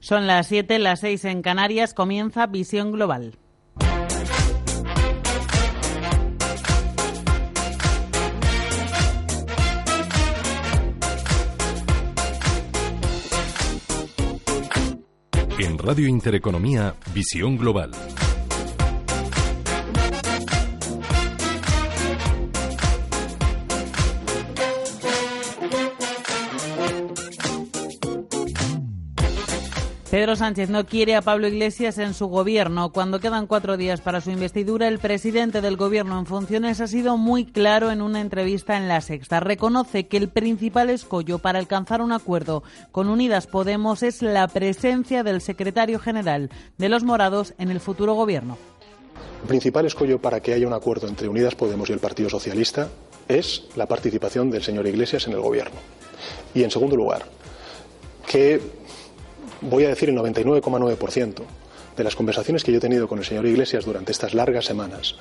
Son las 7, las 6 en Canarias, comienza Visión Global. En Radio Intereconomía, Visión Global. Pedro Sánchez no quiere a Pablo Iglesias en su gobierno. Cuando quedan cuatro días para su investidura, el presidente del gobierno en funciones ha sido muy claro en una entrevista en La Sexta. Reconoce que el principal escollo para alcanzar un acuerdo con Unidas Podemos es la presencia del secretario general de los Morados en el futuro gobierno. El principal escollo para que haya un acuerdo entre Unidas Podemos y el Partido Socialista es la participación del señor Iglesias en el gobierno. Y en segundo lugar, que voy a decir el 99,9% de las conversaciones que yo he tenido con el señor Iglesias durante estas largas semanas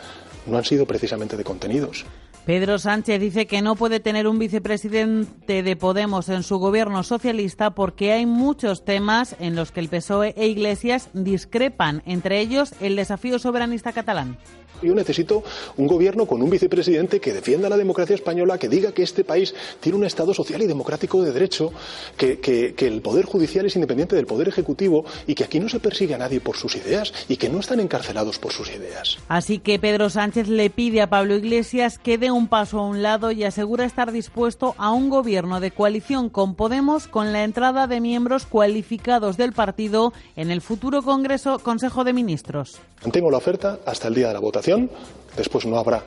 no han sido precisamente de contenidos. Pedro Sánchez dice que no puede tener un vicepresidente de Podemos en su gobierno socialista porque hay muchos temas en los que el PSOE e Iglesias discrepan, entre ellos el desafío soberanista catalán. Yo necesito un gobierno con un vicepresidente que defienda la democracia española, que diga que este país tiene un Estado social y democrático de derecho, que, que, el Poder Judicial es independiente del Poder Ejecutivo y que aquí no se persigue a nadie por sus ideas y que no están encarcelados por sus ideas. Así que Pedro Sánchez le pide a Pablo Iglesias que dé un paso a un lado y asegura estar dispuesto a un gobierno de coalición con Podemos con la entrada de miembros cualificados del partido en el futuro Congreso Consejo de Ministros. Mantengo la oferta hasta el día de la votación después no habrá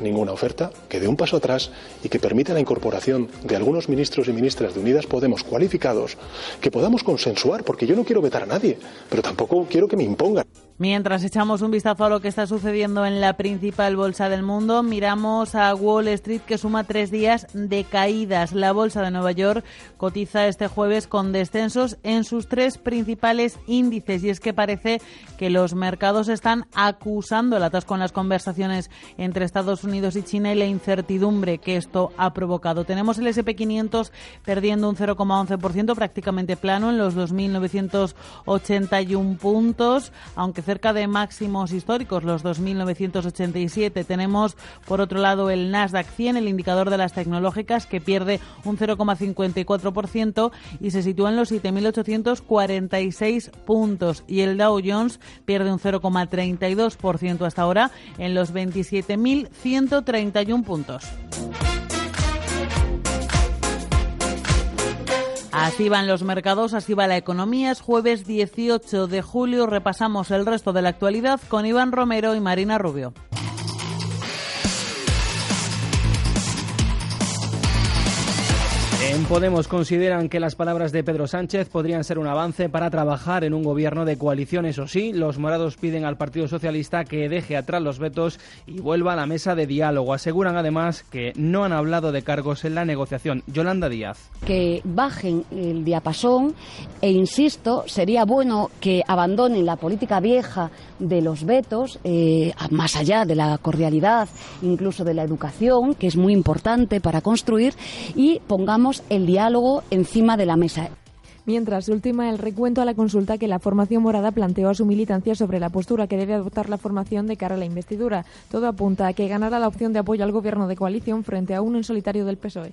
ninguna oferta que dé un paso atrás y que permita la incorporación de algunos ministros y ministras de Unidas Podemos cualificados que podamos consensuar, porque yo no quiero vetar a nadie, pero tampoco quiero que me impongan. Mientras echamos un vistazo a lo que está sucediendo en la principal bolsa del mundo, miramos a Wall Street que suma tres días de caídas. La bolsa de Nueva York cotiza este jueves con descensos en sus tres principales índices y es que parece que los mercados están acusando el atasco en las conversaciones entre Estados Unidos y China y la incertidumbre que esto ha provocado. Tenemos el SP500 perdiendo un 0,11%, prácticamente plano en los 2.981 puntos, aunque cerca de máximos históricos, los 2.987. Tenemos, por otro lado, el Nasdaq 100, el indicador de las tecnológicas, que pierde un 0,54% y se sitúa en los 7.846 puntos. Y el Dow Jones pierde un 0,32% hasta ahora en los 27.131 puntos. Así van los mercados, así va la economía. Es jueves 18 de julio. Repasamos el resto de la actualidad con Iván Romero y Marina Rubio. En Podemos consideran que las palabras de Pedro Sánchez podrían ser un avance para trabajar en un gobierno de coalición. Eso sí, los morados piden al Partido Socialista que deje atrás los vetos y vuelva a la mesa de diálogo. Aseguran además que no han hablado de cargos en la negociación. Yolanda Díaz. Que bajen el diapasón e insisto, sería bueno que abandonen la política vieja de los vetos, eh, más allá de la cordialidad, incluso de la educación, que es muy importante para construir, y pongamos el diálogo encima de la mesa. Mientras última el recuento a la consulta que la formación morada planteó a su militancia sobre la postura que debe adoptar la formación de cara a la investidura. Todo apunta a que ganará la opción de apoyo al gobierno de coalición frente a uno en solitario del PSOE.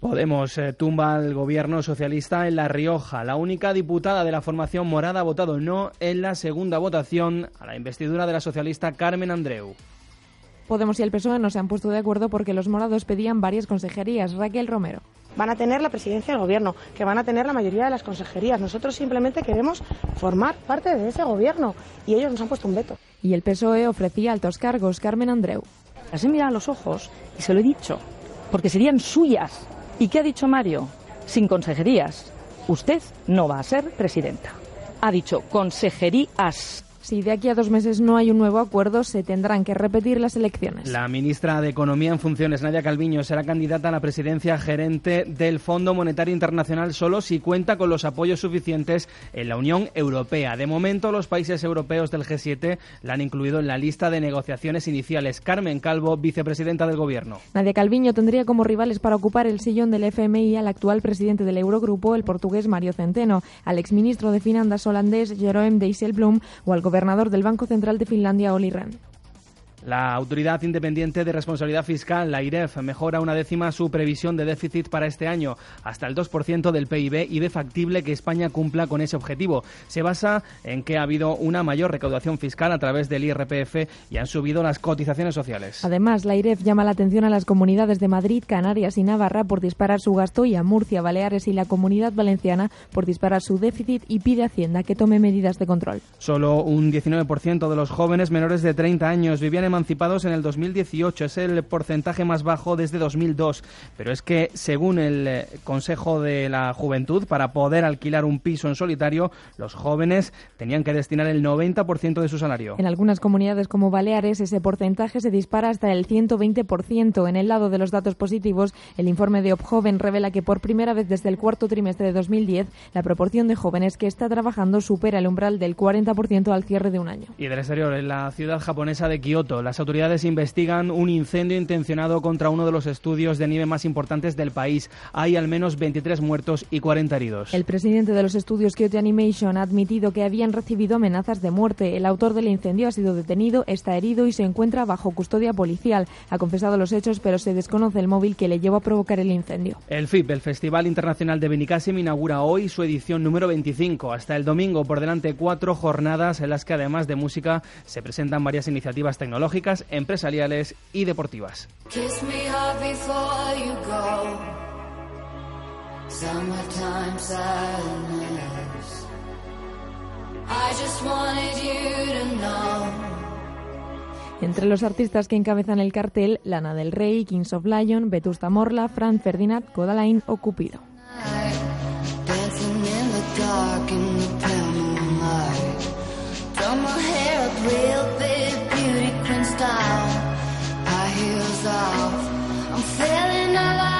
Podemos eh, tumba al gobierno socialista en La Rioja. La única diputada de la formación morada ha votado no en la segunda votación a la investidura de la socialista Carmen Andreu. Podemos y el PSOE no se han puesto de acuerdo porque los morados pedían varias consejerías. Raquel Romero. Van a tener la presidencia del gobierno, que van a tener la mayoría de las consejerías. Nosotros simplemente queremos formar parte de ese gobierno y ellos nos han puesto un veto. Y el PSOE ofrecía altos cargos. Carmen Andreu. Las he mirado a los ojos y se lo he dicho, porque serían suyas ¿Y qué ha dicho Mario? Sin consejerías, usted no va a ser presidenta. Ha dicho consejerías. Si de aquí a dos meses no hay un nuevo acuerdo, se tendrán que repetir las elecciones. La ministra de Economía en funciones, Nadia Calviño, será candidata a la presidencia gerente del Fondo Monetario Internacional solo si cuenta con los apoyos suficientes en la Unión Europea. De momento, los países europeos del G7 la han incluido en la lista de negociaciones iniciales. Carmen Calvo, vicepresidenta del Gobierno. Nadia Calviño tendría como rivales para ocupar el sillón del FMI al actual presidente del Eurogrupo, el portugués Mario Centeno, al exministro de Finanzas holandés Jerome Dijsselbloem o al gobernador del Banco Central de Finlandia, Olli Rehn. La Autoridad Independiente de Responsabilidad Fiscal, la IREF, mejora una décima su previsión de déficit para este año, hasta el 2% del PIB y ve factible que España cumpla con ese objetivo. Se basa en que ha habido una mayor recaudación fiscal a través del IRPF y han subido las cotizaciones sociales. Además, la IREF llama la atención a las comunidades de Madrid, Canarias y Navarra por disparar su gasto y a Murcia, Baleares y la Comunidad Valenciana por disparar su déficit y pide a Hacienda que tome medidas de control. Solo un 19% de los jóvenes menores de 30 años vivían en emancipados en el 2018. Es el porcentaje más bajo desde 2002. Pero es que, según el eh, Consejo de la Juventud, para poder alquilar un piso en solitario, los jóvenes tenían que destinar el 90% de su salario. En algunas comunidades como Baleares, ese porcentaje se dispara hasta el 120%. En el lado de los datos positivos, el informe de Opjoven revela que por primera vez desde el cuarto trimestre de 2010, la proporción de jóvenes que está trabajando supera el umbral del 40% al cierre de un año. Y del exterior, en la ciudad japonesa de Kioto, las autoridades investigan un incendio intencionado contra uno de los estudios de nieve más importantes del país. Hay al menos 23 muertos y 40 heridos. El presidente de los estudios Kyoto Animation ha admitido que habían recibido amenazas de muerte. El autor del incendio ha sido detenido, está herido y se encuentra bajo custodia policial. Ha confesado los hechos, pero se desconoce el móvil que le llevó a provocar el incendio. El FIP, el Festival Internacional de Benicassim, inaugura hoy su edición número 25. Hasta el domingo, por delante, cuatro jornadas en las que además de música se presentan varias iniciativas tecnológicas empresariales y deportivas. Entre los artistas que encabezan el cartel, Lana del Rey, Kings of Lion, Vetusta Morla, Fran Ferdinand, Codaline o Cupido. down, our heels off. I'm feeling alive.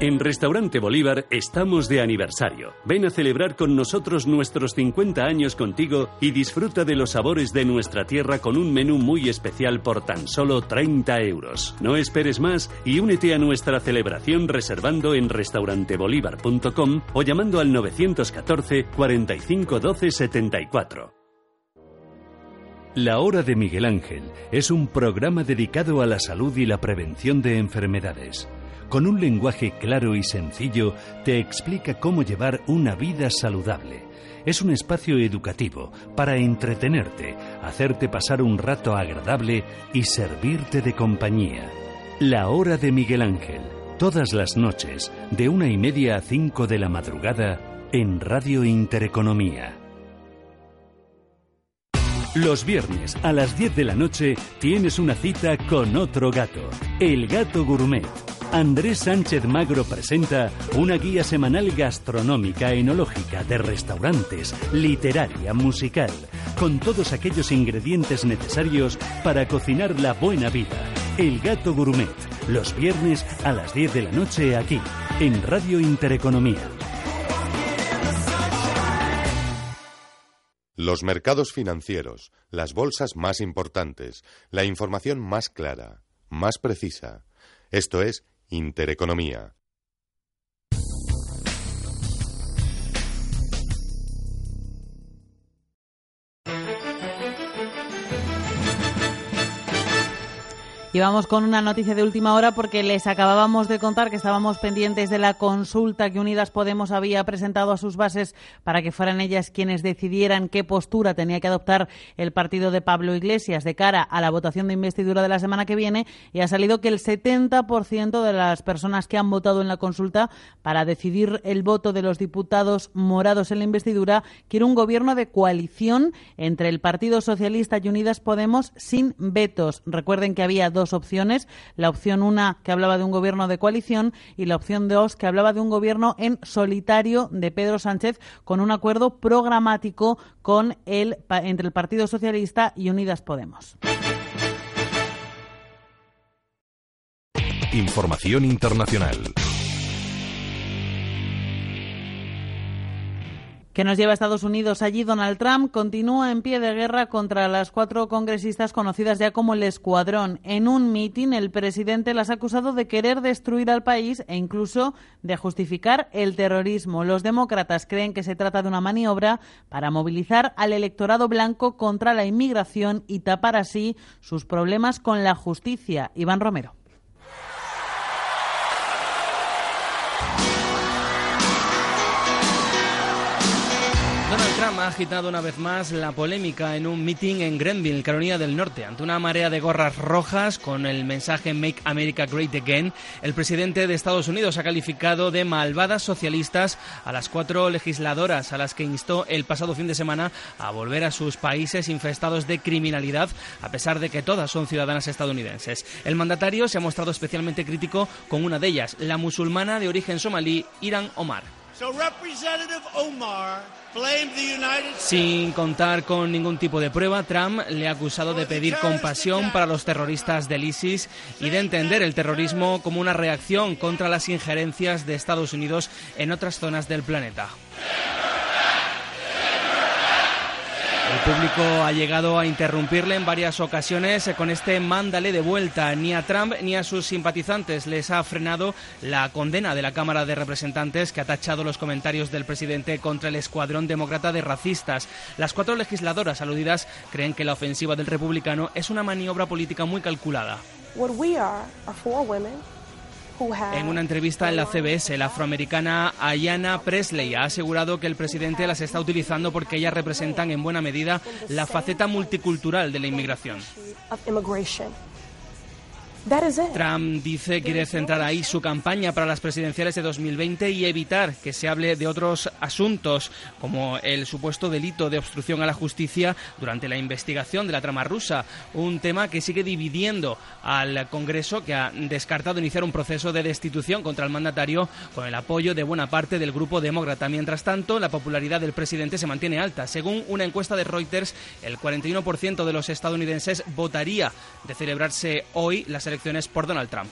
En Restaurante Bolívar estamos de aniversario. Ven a celebrar con nosotros nuestros 50 años contigo y disfruta de los sabores de nuestra tierra con un menú muy especial por tan solo 30 euros. No esperes más y únete a nuestra celebración reservando en restaurantebolívar.com o llamando al 914 45 12 74. La Hora de Miguel Ángel es un programa dedicado a la salud y la prevención de enfermedades con un lenguaje claro y sencillo, te explica cómo llevar una vida saludable. Es un espacio educativo para entretenerte, hacerte pasar un rato agradable y servirte de compañía. La hora de Miguel Ángel, todas las noches, de una y media a cinco de la madrugada, en Radio Intereconomía. Los viernes a las 10 de la noche tienes una cita con otro gato, el gato gourmet Andrés Sánchez Magro presenta una guía semanal gastronómica, enológica, de restaurantes, literaria, musical, con todos aquellos ingredientes necesarios para cocinar la buena vida. El Gato Gourmet, los viernes a las 10 de la noche aquí, en Radio Intereconomía. Los mercados financieros, las bolsas más importantes, la información más clara, más precisa. Esto es Intereconomía. Y vamos con una noticia de última hora porque les acabábamos de contar que estábamos pendientes de la consulta que Unidas Podemos había presentado a sus bases para que fueran ellas quienes decidieran qué postura tenía que adoptar el partido de Pablo Iglesias de cara a la votación de investidura de la semana que viene y ha salido que el 70% de las personas que han votado en la consulta para decidir el voto de los diputados morados en la investidura quiere un gobierno de coalición entre el Partido Socialista y Unidas Podemos sin vetos. Recuerden que había dos opciones. La opción una que hablaba de un gobierno de coalición y la opción dos que hablaba de un gobierno en solitario de Pedro Sánchez con un acuerdo programático con el, entre el Partido Socialista y Unidas Podemos. Información internacional. Que nos lleva a Estados Unidos. Allí Donald Trump continúa en pie de guerra contra las cuatro congresistas conocidas ya como el Escuadrón. En un mitin, el presidente las ha acusado de querer destruir al país e incluso de justificar el terrorismo. Los demócratas creen que se trata de una maniobra para movilizar al electorado blanco contra la inmigración y tapar así sus problemas con la justicia. Iván Romero. Ha agitado una vez más la polémica en un meeting en Grenville, Carolina del Norte. Ante una marea de gorras rojas con el mensaje Make America Great Again, el presidente de Estados Unidos ha calificado de malvadas socialistas a las cuatro legisladoras a las que instó el pasado fin de semana a volver a sus países infestados de criminalidad, a pesar de que todas son ciudadanas estadounidenses. El mandatario se ha mostrado especialmente crítico con una de ellas, la musulmana de origen somalí, Iran Omar. Sin contar con ningún tipo de prueba, Trump le ha acusado de pedir compasión para los terroristas del ISIS y de entender el terrorismo como una reacción contra las injerencias de Estados Unidos en otras zonas del planeta. El público ha llegado a interrumpirle en varias ocasiones con este mándale de vuelta. Ni a Trump ni a sus simpatizantes les ha frenado la condena de la Cámara de Representantes que ha tachado los comentarios del presidente contra el escuadrón demócrata de racistas. Las cuatro legisladoras aludidas creen que la ofensiva del republicano es una maniobra política muy calculada. En una entrevista en la CBS, la afroamericana Ayanna Presley ha asegurado que el presidente las está utilizando porque ellas representan en buena medida la faceta multicultural de la inmigración. Trump dice que quiere centrar ahí su campaña para las presidenciales de 2020 y evitar que se hable de otros asuntos, como el supuesto delito de obstrucción a la justicia durante la investigación de la trama rusa, un tema que sigue dividiendo al Congreso, que ha descartado iniciar un proceso de destitución contra el mandatario con el apoyo de buena parte del grupo demócrata. Mientras tanto, la popularidad del presidente se mantiene alta. Según una encuesta de Reuters, el 41% de los estadounidenses votaría de celebrarse hoy las elecciones elecciones por Donald Trump.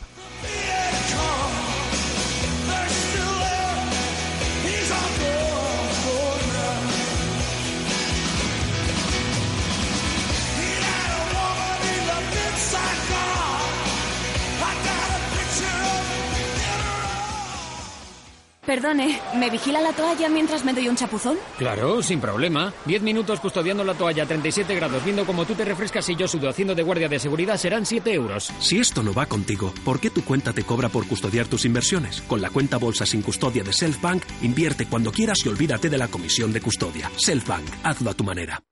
Perdone, ¿me vigila la toalla mientras me doy un chapuzón? Claro, sin problema. Diez minutos custodiando la toalla a 37 grados, viendo cómo tú te refrescas y yo sudo haciendo de guardia de seguridad serán 7 euros. Si esto no va contigo, ¿por qué tu cuenta te cobra por custodiar tus inversiones? Con la cuenta bolsa sin custodia de Selfbank, invierte cuando quieras y olvídate de la comisión de custodia. Selfbank, hazlo a tu manera.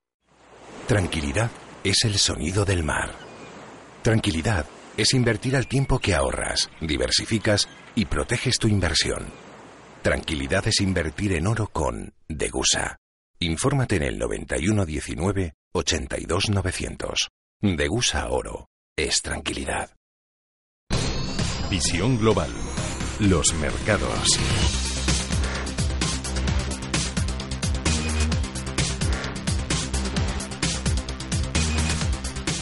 Tranquilidad es el sonido del mar. Tranquilidad es invertir al tiempo que ahorras, diversificas y proteges tu inversión. Tranquilidad es invertir en oro con Degusa. Infórmate en el 9119 82900. Degusa Oro es tranquilidad. Visión global. Los mercados.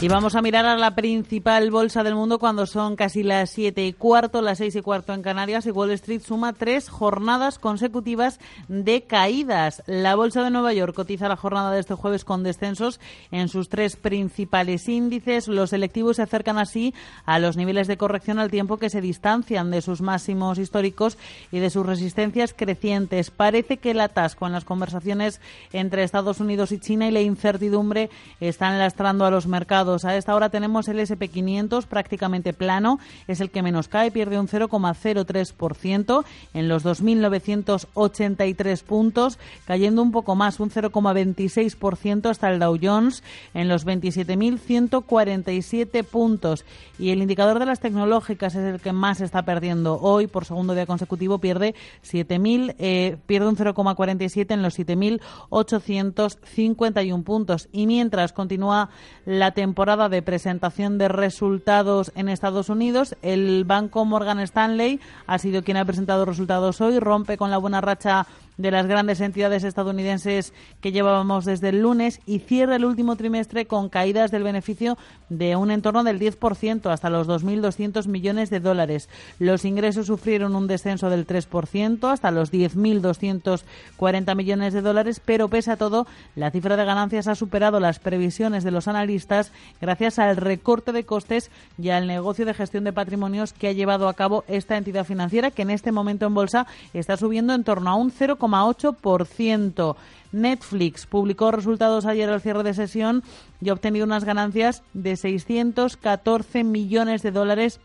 Y vamos a mirar a la principal bolsa del mundo cuando son casi las siete y cuarto, las seis y cuarto en Canarias y Wall Street suma tres jornadas consecutivas de caídas. La bolsa de Nueva York cotiza la jornada de este jueves con descensos en sus tres principales índices. Los selectivos se acercan así a los niveles de corrección al tiempo que se distancian de sus máximos históricos y de sus resistencias crecientes. Parece que el atasco en las conversaciones entre Estados Unidos y China y la incertidumbre están lastrando a los mercados A esta hora tenemos el SP500 prácticamente plano, es el que menos cae, pierde un 0,03% en los 2.983 puntos, cayendo un poco más, un 0,26% hasta el Dow Jones en los 27.147 puntos. Y el indicador de las tecnológicas es el que más está perdiendo hoy, por segundo día consecutivo, pierde 7.000, eh, pierde un 0,47 en los 7.851 puntos. Y mientras continúa la temporada de presentación de resultados en Estados Unidos, el banco Morgan Stanley ha sido quien ha presentado resultados hoy, rompe con la buena racha de las grandes entidades estadounidenses que llevábamos desde el lunes y cierra el último trimestre con caídas del beneficio de un entorno del 10% hasta los 2.200 millones de dólares. Los ingresos sufrieron un descenso del 3% hasta los 10.240 millones de dólares, pero pese a todo, la cifra de ganancias ha superado las previsiones de los analistas gracias al recorte de costes y al negocio de gestión de patrimonios que ha llevado a cabo esta entidad financiera que en este momento en bolsa está subiendo en torno a un 0, 8%. Netflix publicó resultados ayer al cierre de sesión y ha obtenido unas ganancias de 614 millones de dólares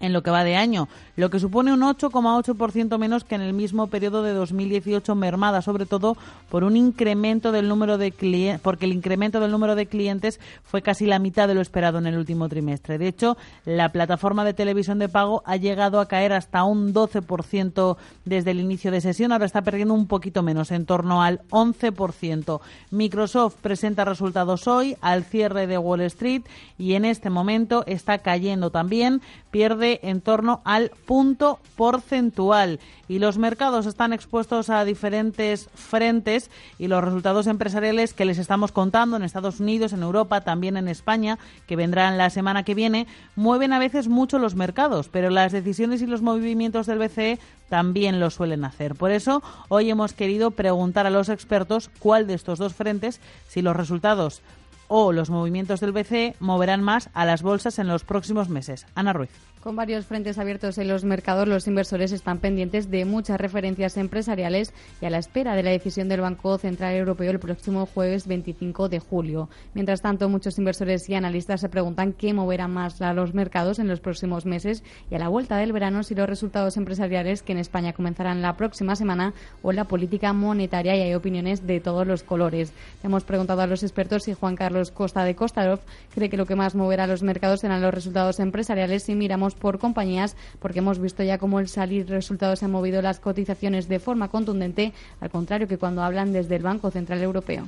en lo que va de año, lo que supone un 8,8% menos que en el mismo periodo de 2018, mermada sobre todo por un incremento del número de clientes, porque el incremento del número de clientes fue casi la mitad de lo esperado en el último trimestre. De hecho, la plataforma de televisión de pago ha llegado a caer hasta un 12% desde el inicio de sesión, ahora está perdiendo un poquito menos, en torno al 11%. Microsoft presenta resultados hoy al cierre de Wall Street y en este momento está cayendo también, pierde en torno al punto porcentual y los mercados están expuestos a diferentes frentes y los resultados empresariales que les estamos contando en Estados Unidos, en Europa, también en España, que vendrán la semana que viene, mueven a veces mucho los mercados, pero las decisiones y los movimientos del BCE también lo suelen hacer. Por eso, hoy hemos querido preguntar a los expertos cuál de estos dos frentes, si los resultados o los movimientos del BCE moverán más a las bolsas en los próximos meses. Ana Ruiz. Con varios frentes abiertos en los mercados, los inversores están pendientes de muchas referencias empresariales y a la espera de la decisión del Banco Central Europeo el próximo jueves 25 de julio. Mientras tanto, muchos inversores y analistas se preguntan qué moverá más a los mercados en los próximos meses y a la vuelta del verano si los resultados empresariales que en España comenzarán la próxima semana o la política monetaria y hay opiniones de todos los colores. Hemos preguntado a los expertos si Juan Carlos Costa de Kostarov cree que lo que más moverá a los mercados serán los resultados empresariales si miramos por compañías, porque hemos visto ya cómo el salir resultados han movido las cotizaciones de forma contundente, al contrario que cuando hablan desde el Banco Central Europeo.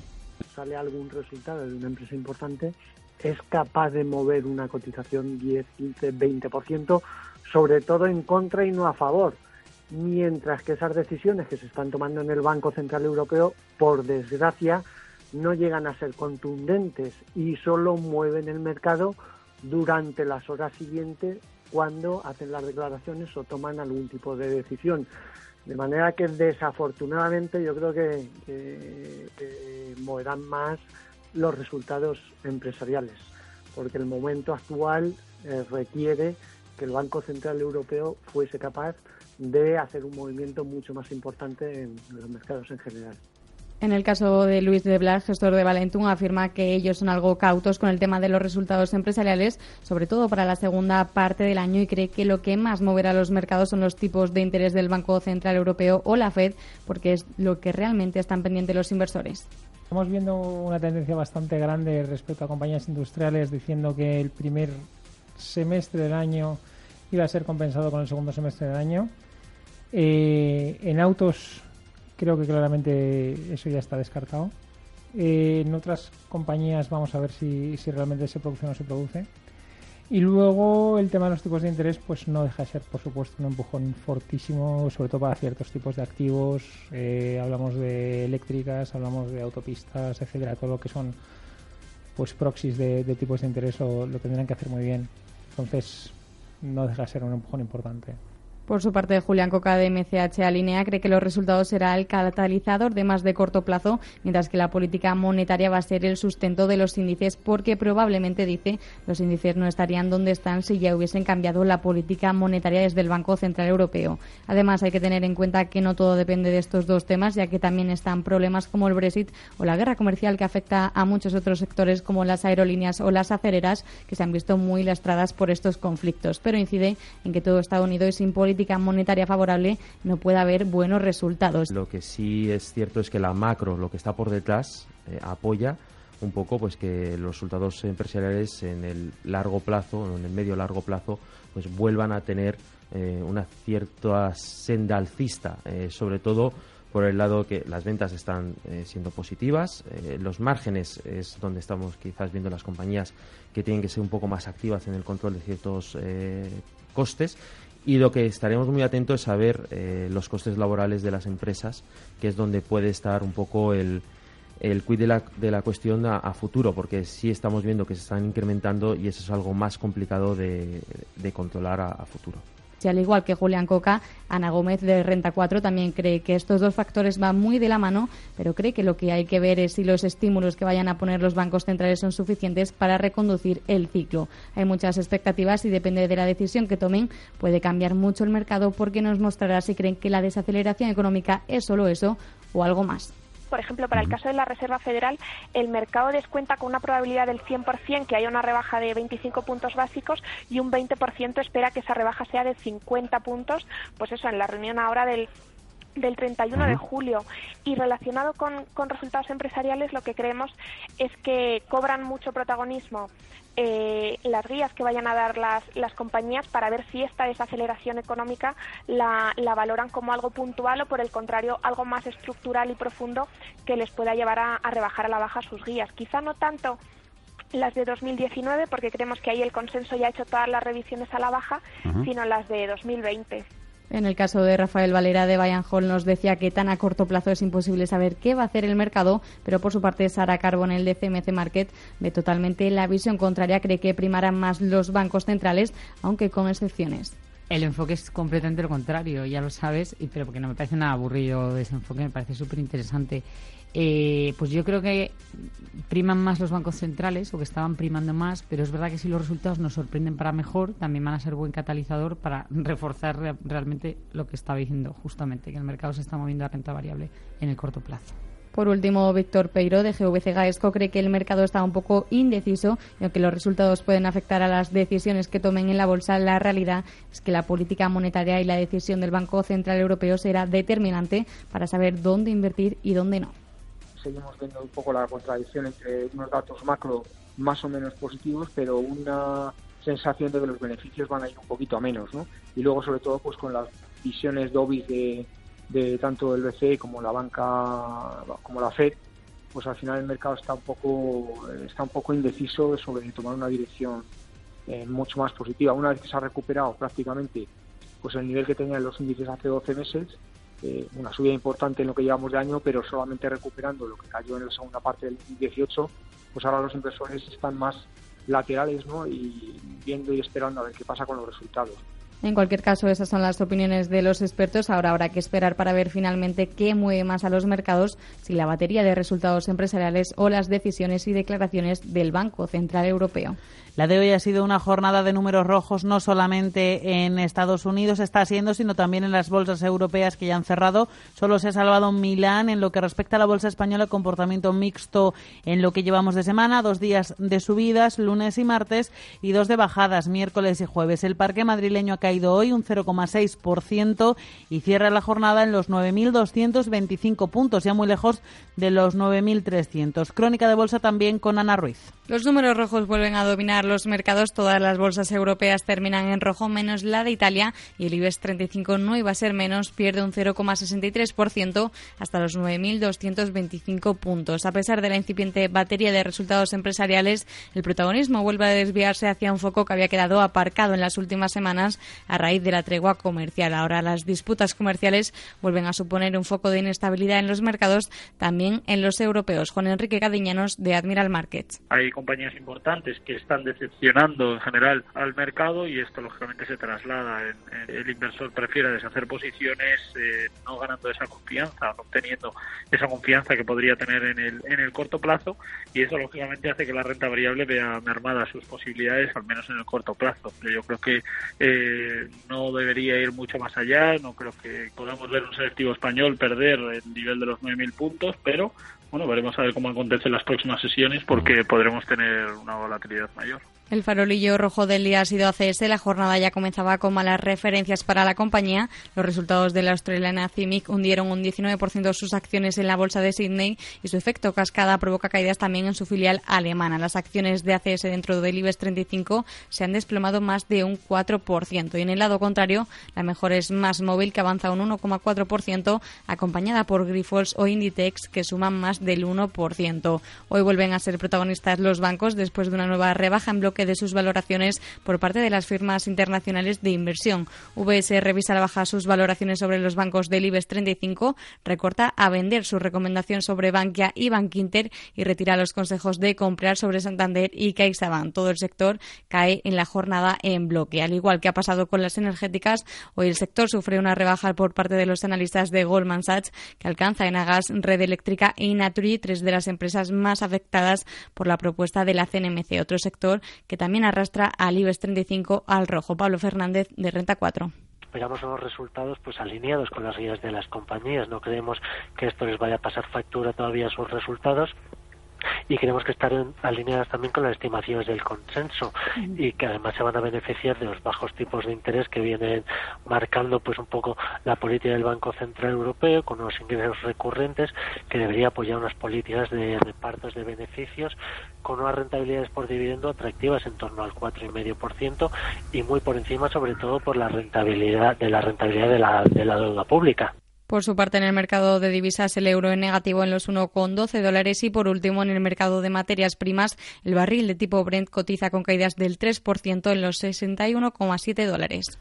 Sale algún resultado de una empresa importante, es capaz de mover una cotización 10, 15, 20%, sobre todo en contra y no a favor. Mientras que esas decisiones que se están tomando en el Banco Central Europeo, por desgracia, no llegan a ser contundentes y solo mueven el mercado durante las horas siguientes cuando hacen las declaraciones o toman algún tipo de decisión. De manera que desafortunadamente yo creo que, moverán más los resultados empresariales, porque el momento actual eh, requiere que el Banco Central Europeo fuese capaz de hacer un movimiento mucho más importante en los mercados en general. En el caso de Luis de Blas, gestor de Valentum, afirma que ellos son algo cautos con el tema de los resultados empresariales, sobre todo para la segunda parte del año, y cree que lo que más moverá los mercados son los tipos de interés del Banco Central Europeo o la Fed, porque es lo que realmente están pendientes los inversores. Estamos viendo una tendencia bastante grande respecto a compañías industriales diciendo que el primer semestre del año iba a ser compensado con el segundo semestre del año. Eh, en autos Creo que claramente eso ya está descartado. Eh, en otras compañías vamos a ver si, realmente se produce o no se produce. Y luego el tema de los tipos de interés, pues no deja de ser, por supuesto, un empujón fortísimo, sobre todo para ciertos tipos de activos. Eh, hablamos de eléctricas, hablamos de autopistas, etcétera, todo lo que son pues proxies de, tipos de interés lo, lo tendrán que hacer muy bien. Entonces, no deja de ser un empujón importante. Por su parte, Julián Coca de MCH Alinea cree que los resultados será el catalizador de más de corto plazo, mientras que la política monetaria va a ser el sustento de los índices, porque probablemente, dice, los índices no estarían donde están si ya hubiesen cambiado la política monetaria desde el Banco Central Europeo. Además, hay que tener en cuenta que no todo depende de estos dos temas, ya que también están problemas como el Brexit o la guerra comercial que afecta a muchos otros sectores como las aerolíneas o las acereras, que se han visto muy lastradas por estos conflictos. Pero incide en que todo Estados Unidos es sin monetaria favorable no puede haber buenos resultados. Lo que sí es cierto es que la macro, lo que está por detrás, eh, apoya un poco pues que los resultados empresariales en el largo plazo, en el medio largo plazo, pues vuelvan a tener eh, una cierta senda alcista, eh, sobre todo por el lado que las ventas están siendo positivas, los márgenes es donde estamos quizás viendo las compañías que tienen que ser un poco más activas en el control de ciertos costes y lo que estaremos muy atentos es saber eh, los costes laborales de las empresas, que es donde puede estar un poco el, el quid de la, de la cuestión a, futuro, porque sí estamos viendo que se están incrementando y eso es algo más complicado de, controlar a futuro. Y al igual que Julián Coca, Ana Gómez de Renta 4 también cree que estos dos factores van muy de la mano, pero cree que lo que hay que ver es si los estímulos que vayan a poner los bancos centrales son suficientes para reconducir el ciclo. Hay muchas expectativas y depende de la decisión que tomen, puede cambiar mucho el mercado porque nos mostrará si creen que la desaceleración económica es solo eso o algo más por ejemplo, para el caso de la Reserva Federal, el mercado descuenta con una probabilidad del 100% que haya una rebaja de 25 puntos básicos y un 20% espera que esa rebaja sea de 50 puntos, pues eso, en la reunión ahora del del 31 de julio. Y relacionado con, con, resultados empresariales, lo que creemos es que cobran mucho protagonismo eh, las guías que vayan a dar las, las compañías para ver si esta desaceleración económica la, la, valoran como algo puntual o, por el contrario, algo más estructural y profundo que les pueda llevar a, rebajar a la baja sus guías. Quizá no tanto las de 2019, porque creemos que ahí el consenso ya ha hecho todas las revisiones a la baja, sino las de 2020. En el caso de Rafael Valera de Bayern Hall nos decía que tan a corto plazo es imposible saber qué va a hacer el mercado, pero por su parte Sara Carbonell de CMC Market ve totalmente la visión contraria, cree que primarán más los bancos centrales, aunque con excepciones. El enfoque es completamente lo contrario, ya lo sabes, pero porque no me parece nada aburrido ese enfoque, me parece súper interesante. Eh, pues yo creo que priman más los bancos centrales o que estaban primando más, pero es verdad que si los resultados nos sorprenden para mejor, también van a ser buen catalizador para reforzar realmente lo que estaba diciendo justamente, que el mercado se está moviendo a renta variable en el corto plazo. Por último, Víctor Peiro de GVC Gaesco cree que el mercado está un poco indeciso y aunque los resultados pueden afectar a las decisiones que tomen en la bolsa, la realidad es que la política monetaria y la decisión del Banco Central Europeo será determinante para saber dónde invertir y dónde no seguimos viendo un poco la contradicción entre unos datos macro más o menos positivos, pero una sensación de que los beneficios van a ir un poquito a menos, ¿no? Y luego, sobre todo, pues con las visiones dovis de, de tanto el BCE como la banca, como la Fed, pues al final el mercado está un poco está un poco indeciso sobre tomar una dirección eh, mucho más positiva. Una vez que se ha recuperado prácticamente pues el nivel que tenían los índices hace 12 meses, una subida importante en lo que llevamos de año, pero solamente recuperando lo que cayó en la segunda parte del 2018, pues ahora los inversores están más laterales ¿no? y viendo y esperando a ver qué pasa con los resultados. En cualquier caso, esas son las opiniones de los expertos. Ahora habrá que esperar para ver finalmente qué mueve más a los mercados, si la batería de resultados empresariales o las decisiones y declaraciones del Banco Central Europeo. La de hoy ha sido una jornada de números rojos no solamente en Estados Unidos está siendo, sino también en las bolsas europeas que ya han cerrado. Solo se ha salvado Milán en lo que respecta a la bolsa española, comportamiento mixto en lo que llevamos de semana, dos días de subidas, lunes y martes, y dos de bajadas, miércoles y jueves. El parque madrileño ha caído hoy un 0,6% y cierra la jornada en los 9.225 puntos, ya muy lejos de los 9.300. Crónica de bolsa también con Ana Ruiz. Los números rojos vuelven a dominar los mercados. Todas las bolsas europeas terminan en rojo, menos la de Italia, y el IBEX 35 no iba a ser menos, pierde un 0,63% hasta los 9.225 puntos. A pesar de la incipiente batería de resultados empresariales, el protagonismo vuelve a desviarse hacia un foco que había quedado aparcado en las últimas semanas a raíz de la tregua comercial. Ahora las disputas comerciales vuelven a suponer un foco de inestabilidad en los mercados, también en los europeos. Juan Enrique Cadiñanos de Admiral Markets. Hay compañías importantes que están decepcionando en general al mercado y esto lógicamente se traslada en, el inversor prefiere deshacer posiciones eh, no ganando esa confianza, no obteniendo esa confianza que podría tener en el, en el corto plazo y eso lógicamente hace que la renta variable vea mermadas sus posibilidades, al menos en el corto plazo. Yo creo que eh, no debería ir mucho más allá, no creo que podamos ver un selectivo español perder el nivel de los 9.000 puntos, pero bueno, veremos a ver cómo acontecen las próximas sesiones porque podremos tener una volatilidad mayor. El farolillo rojo del día ha sido ACS. La jornada ya comenzaba con malas referencias para la compañía. Los resultados de la australiana CIMIC hundieron un 19% sus acciones en la bolsa de Sydney y su efecto cascada provoca caídas también en su filial alemana. Las acciones de ACS dentro del IBEX 35 se han desplomado más de un 4%. Y en el lado contrario, la mejor es Más Móvil, que avanza un 1,4%, acompañada por Grifols o Inditex, que suman más del 1%. Hoy vuelven a ser protagonistas los bancos después de una nueva rebaja en bloque de sus valoraciones por parte de las firmas internacionales de inversión. VS revisa la baja sus valoraciones sobre los bancos del IBEX 35, recorta a vender su recomendación sobre Bankia y Bankinter y retira los consejos de comprar sobre Santander y CaixaBank. Todo el sector cae en la jornada en bloque. Al igual que ha pasado con las energéticas, hoy el sector sufre una rebaja por parte de los analistas de Goldman Sachs que alcanza en Agas, Red Eléctrica y Naturi, tres de las empresas más afectadas por la propuesta de la CNMC. Otro sector que también arrastra al IBEX 35 al rojo. Pablo Fernández, de Renta 4 esperamos unos resultados pues alineados con las guías de las compañías. No creemos que esto les vaya a pasar factura todavía a sus resultados y creemos que están alineadas también con las estimaciones del consenso y que además se van a beneficiar de los bajos tipos de interés que vienen marcando pues un poco la política del Banco Central Europeo con unos ingresos recurrentes que debería apoyar unas políticas de repartos de beneficios con unas rentabilidades por dividendo atractivas en torno al 4,5% y muy por encima sobre todo por la rentabilidad de la rentabilidad de la, de la deuda pública. Por su parte, en el mercado de divisas, el euro en negativo en los 1,12 dólares y, por último, en el mercado de materias primas, el barril de tipo Brent cotiza con caídas del 3% en los 61,7 dólares.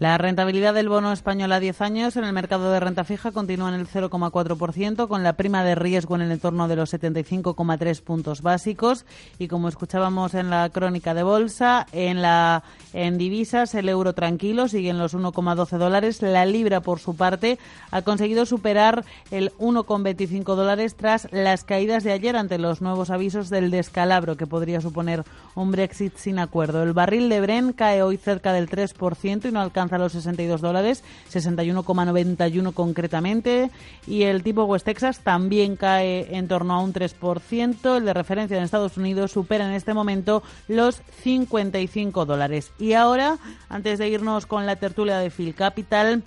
La rentabilidad del bono español a 10 años en el mercado de renta fija continúa en el 0,4%, con la prima de riesgo en el entorno de los 75,3 puntos básicos. Y como escuchábamos en la crónica de bolsa, en, la, en divisas el euro tranquilo sigue en los 1,12 dólares. La libra, por su parte, ha conseguido superar el 1,25 dólares tras las caídas de ayer ante los nuevos avisos del descalabro que podría suponer un Brexit sin acuerdo. El barril de Bren cae hoy cerca del 3% y no alcanza a los 62 dólares, 61,91 concretamente. Y el tipo West Texas también cae en torno a un 3%. El de referencia en Estados Unidos supera en este momento los 55 dólares. Y ahora, antes de irnos con la tertulia de Phil Capital,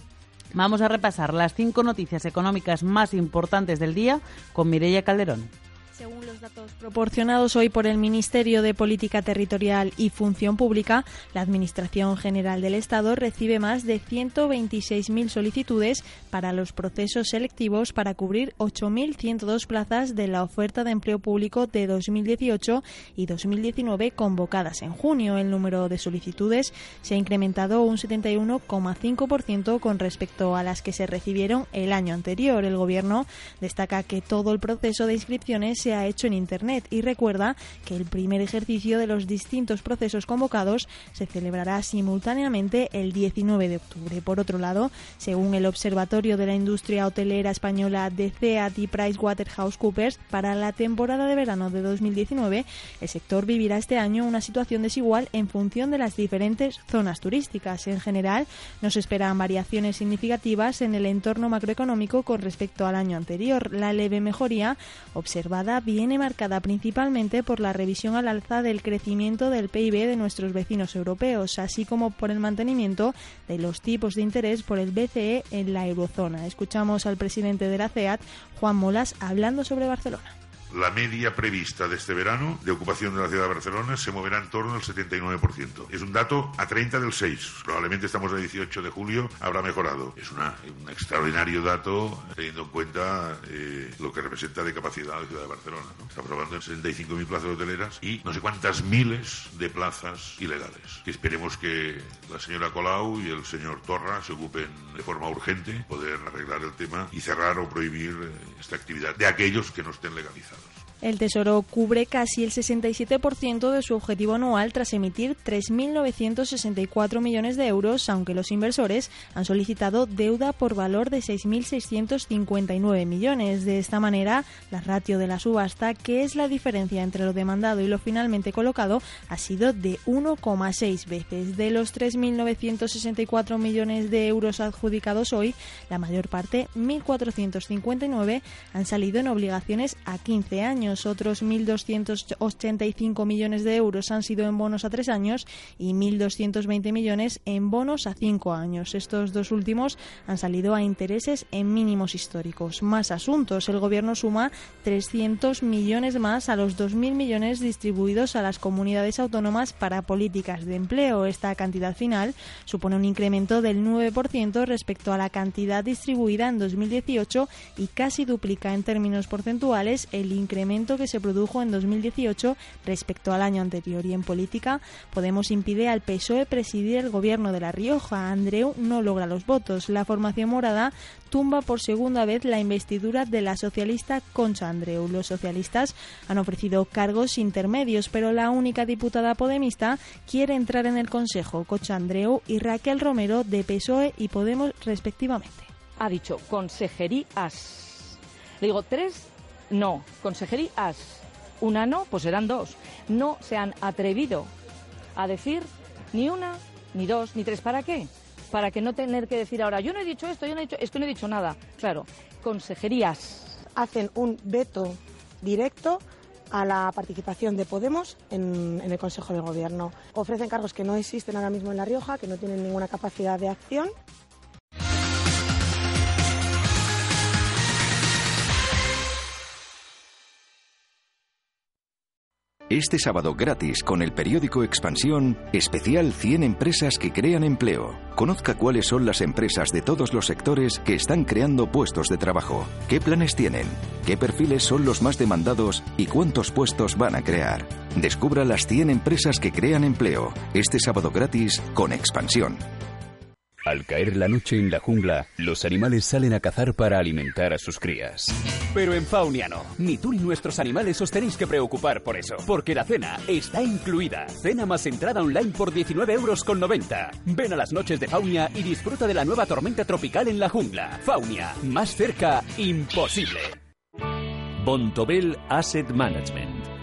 vamos a repasar las cinco noticias económicas más importantes del día con Mireia Calderón. Datos proporcionados hoy por el Ministerio de Política Territorial y Función Pública, la Administración General del Estado recibe más de 126.000 solicitudes para los procesos selectivos para cubrir 8.102 plazas de la oferta de empleo público de 2018 y 2019 convocadas en junio. El número de solicitudes se ha incrementado un 71,5% con respecto a las que se recibieron el año anterior. El Gobierno destaca que todo el proceso de inscripciones se ha hecho en Internet y recuerda que el primer ejercicio de los distintos procesos convocados se celebrará simultáneamente el 19 de octubre. Por otro lado, según el Observatorio de la Industria Hotelera Española de CEAT y PricewaterhouseCoopers, para la temporada de verano de 2019, el sector vivirá este año una situación desigual en función de las diferentes zonas turísticas. En general, nos esperan variaciones significativas en el entorno macroeconómico con respecto al año anterior. La leve mejoría observada viene marcada principalmente por la revisión al alza del crecimiento del PIB de nuestros vecinos europeos, así como por el mantenimiento de los tipos de interés por el BCE en la eurozona. Escuchamos al presidente de la CEAT, Juan Molas, hablando sobre Barcelona la media prevista de este verano de ocupación de la ciudad de Barcelona se moverá en torno al 79%. Es un dato a 30 del 6. Probablemente estamos a 18 de julio, habrá mejorado. Es una, un extraordinario dato teniendo en cuenta eh, lo que representa de capacidad la ciudad de Barcelona. ¿no? Estamos hablando de 65.000 plazas hoteleras y no sé cuántas miles de plazas ilegales. Y esperemos que la señora Colau y el señor Torra se ocupen de forma urgente poder arreglar el tema y cerrar o prohibir eh, esta actividad de aquellos que no estén legalizados. El Tesoro cubre casi el 67% de su objetivo anual tras emitir 3.964 millones de euros, aunque los inversores han solicitado deuda por valor de 6.659 millones. De esta manera, la ratio de la subasta, que es la diferencia entre lo demandado y lo finalmente colocado, ha sido de 1,6 veces. De los 3.964 millones de euros adjudicados hoy, la mayor parte, 1.459, han salido en obligaciones a 15 años otros 1.285 millones de euros han sido en bonos a tres años y 1.220 millones en bonos a cinco años. Estos dos últimos han salido a intereses en mínimos históricos. Más asuntos. El Gobierno suma 300 millones más a los 2.000 millones distribuidos a las comunidades autónomas para políticas de empleo. Esta cantidad final supone un incremento del 9% respecto a la cantidad distribuida en 2018 y casi duplica en términos porcentuales el incremento que se produjo en 2018 respecto al año anterior. Y en política, Podemos impide al PSOE presidir el gobierno de La Rioja. Andreu no logra los votos. La formación morada tumba por segunda vez la investidura de la socialista Concha Andreu. Los socialistas han ofrecido cargos intermedios, pero la única diputada podemista quiere entrar en el Consejo, Concha Andreu y Raquel Romero de PSOE y Podemos respectivamente. Ha dicho consejerías. Le digo tres no. Consejerías. Una no, pues serán dos. No se han atrevido a decir ni una, ni dos, ni tres. ¿Para qué? Para que no tener que decir ahora, yo no he dicho esto, yo no he dicho, es que no he dicho nada. Claro, consejerías. Hacen un veto directo a la participación de Podemos en, en, el Consejo de Gobierno. Ofrecen cargos que no existen ahora mismo en La Rioja, que no tienen ninguna capacidad de acción Este sábado gratis con el periódico Expansión, especial 100 empresas que crean empleo. Conozca cuáles son las empresas de todos los sectores que están creando puestos de trabajo, qué planes tienen, qué perfiles son los más demandados y cuántos puestos van a crear. Descubra las 100 empresas que crean empleo, este sábado gratis con Expansión. Al caer la noche en la jungla, los animales salen a cazar para alimentar a sus crías. Pero en Faunia no. Ni tú ni nuestros animales os tenéis que preocupar por eso. Porque la cena está incluida. Cena más entrada online por 19 euros con 90. Ven a las noches de Faunia y disfruta de la nueva tormenta tropical en la jungla. Faunia, más cerca, imposible. Bontobel Asset Management.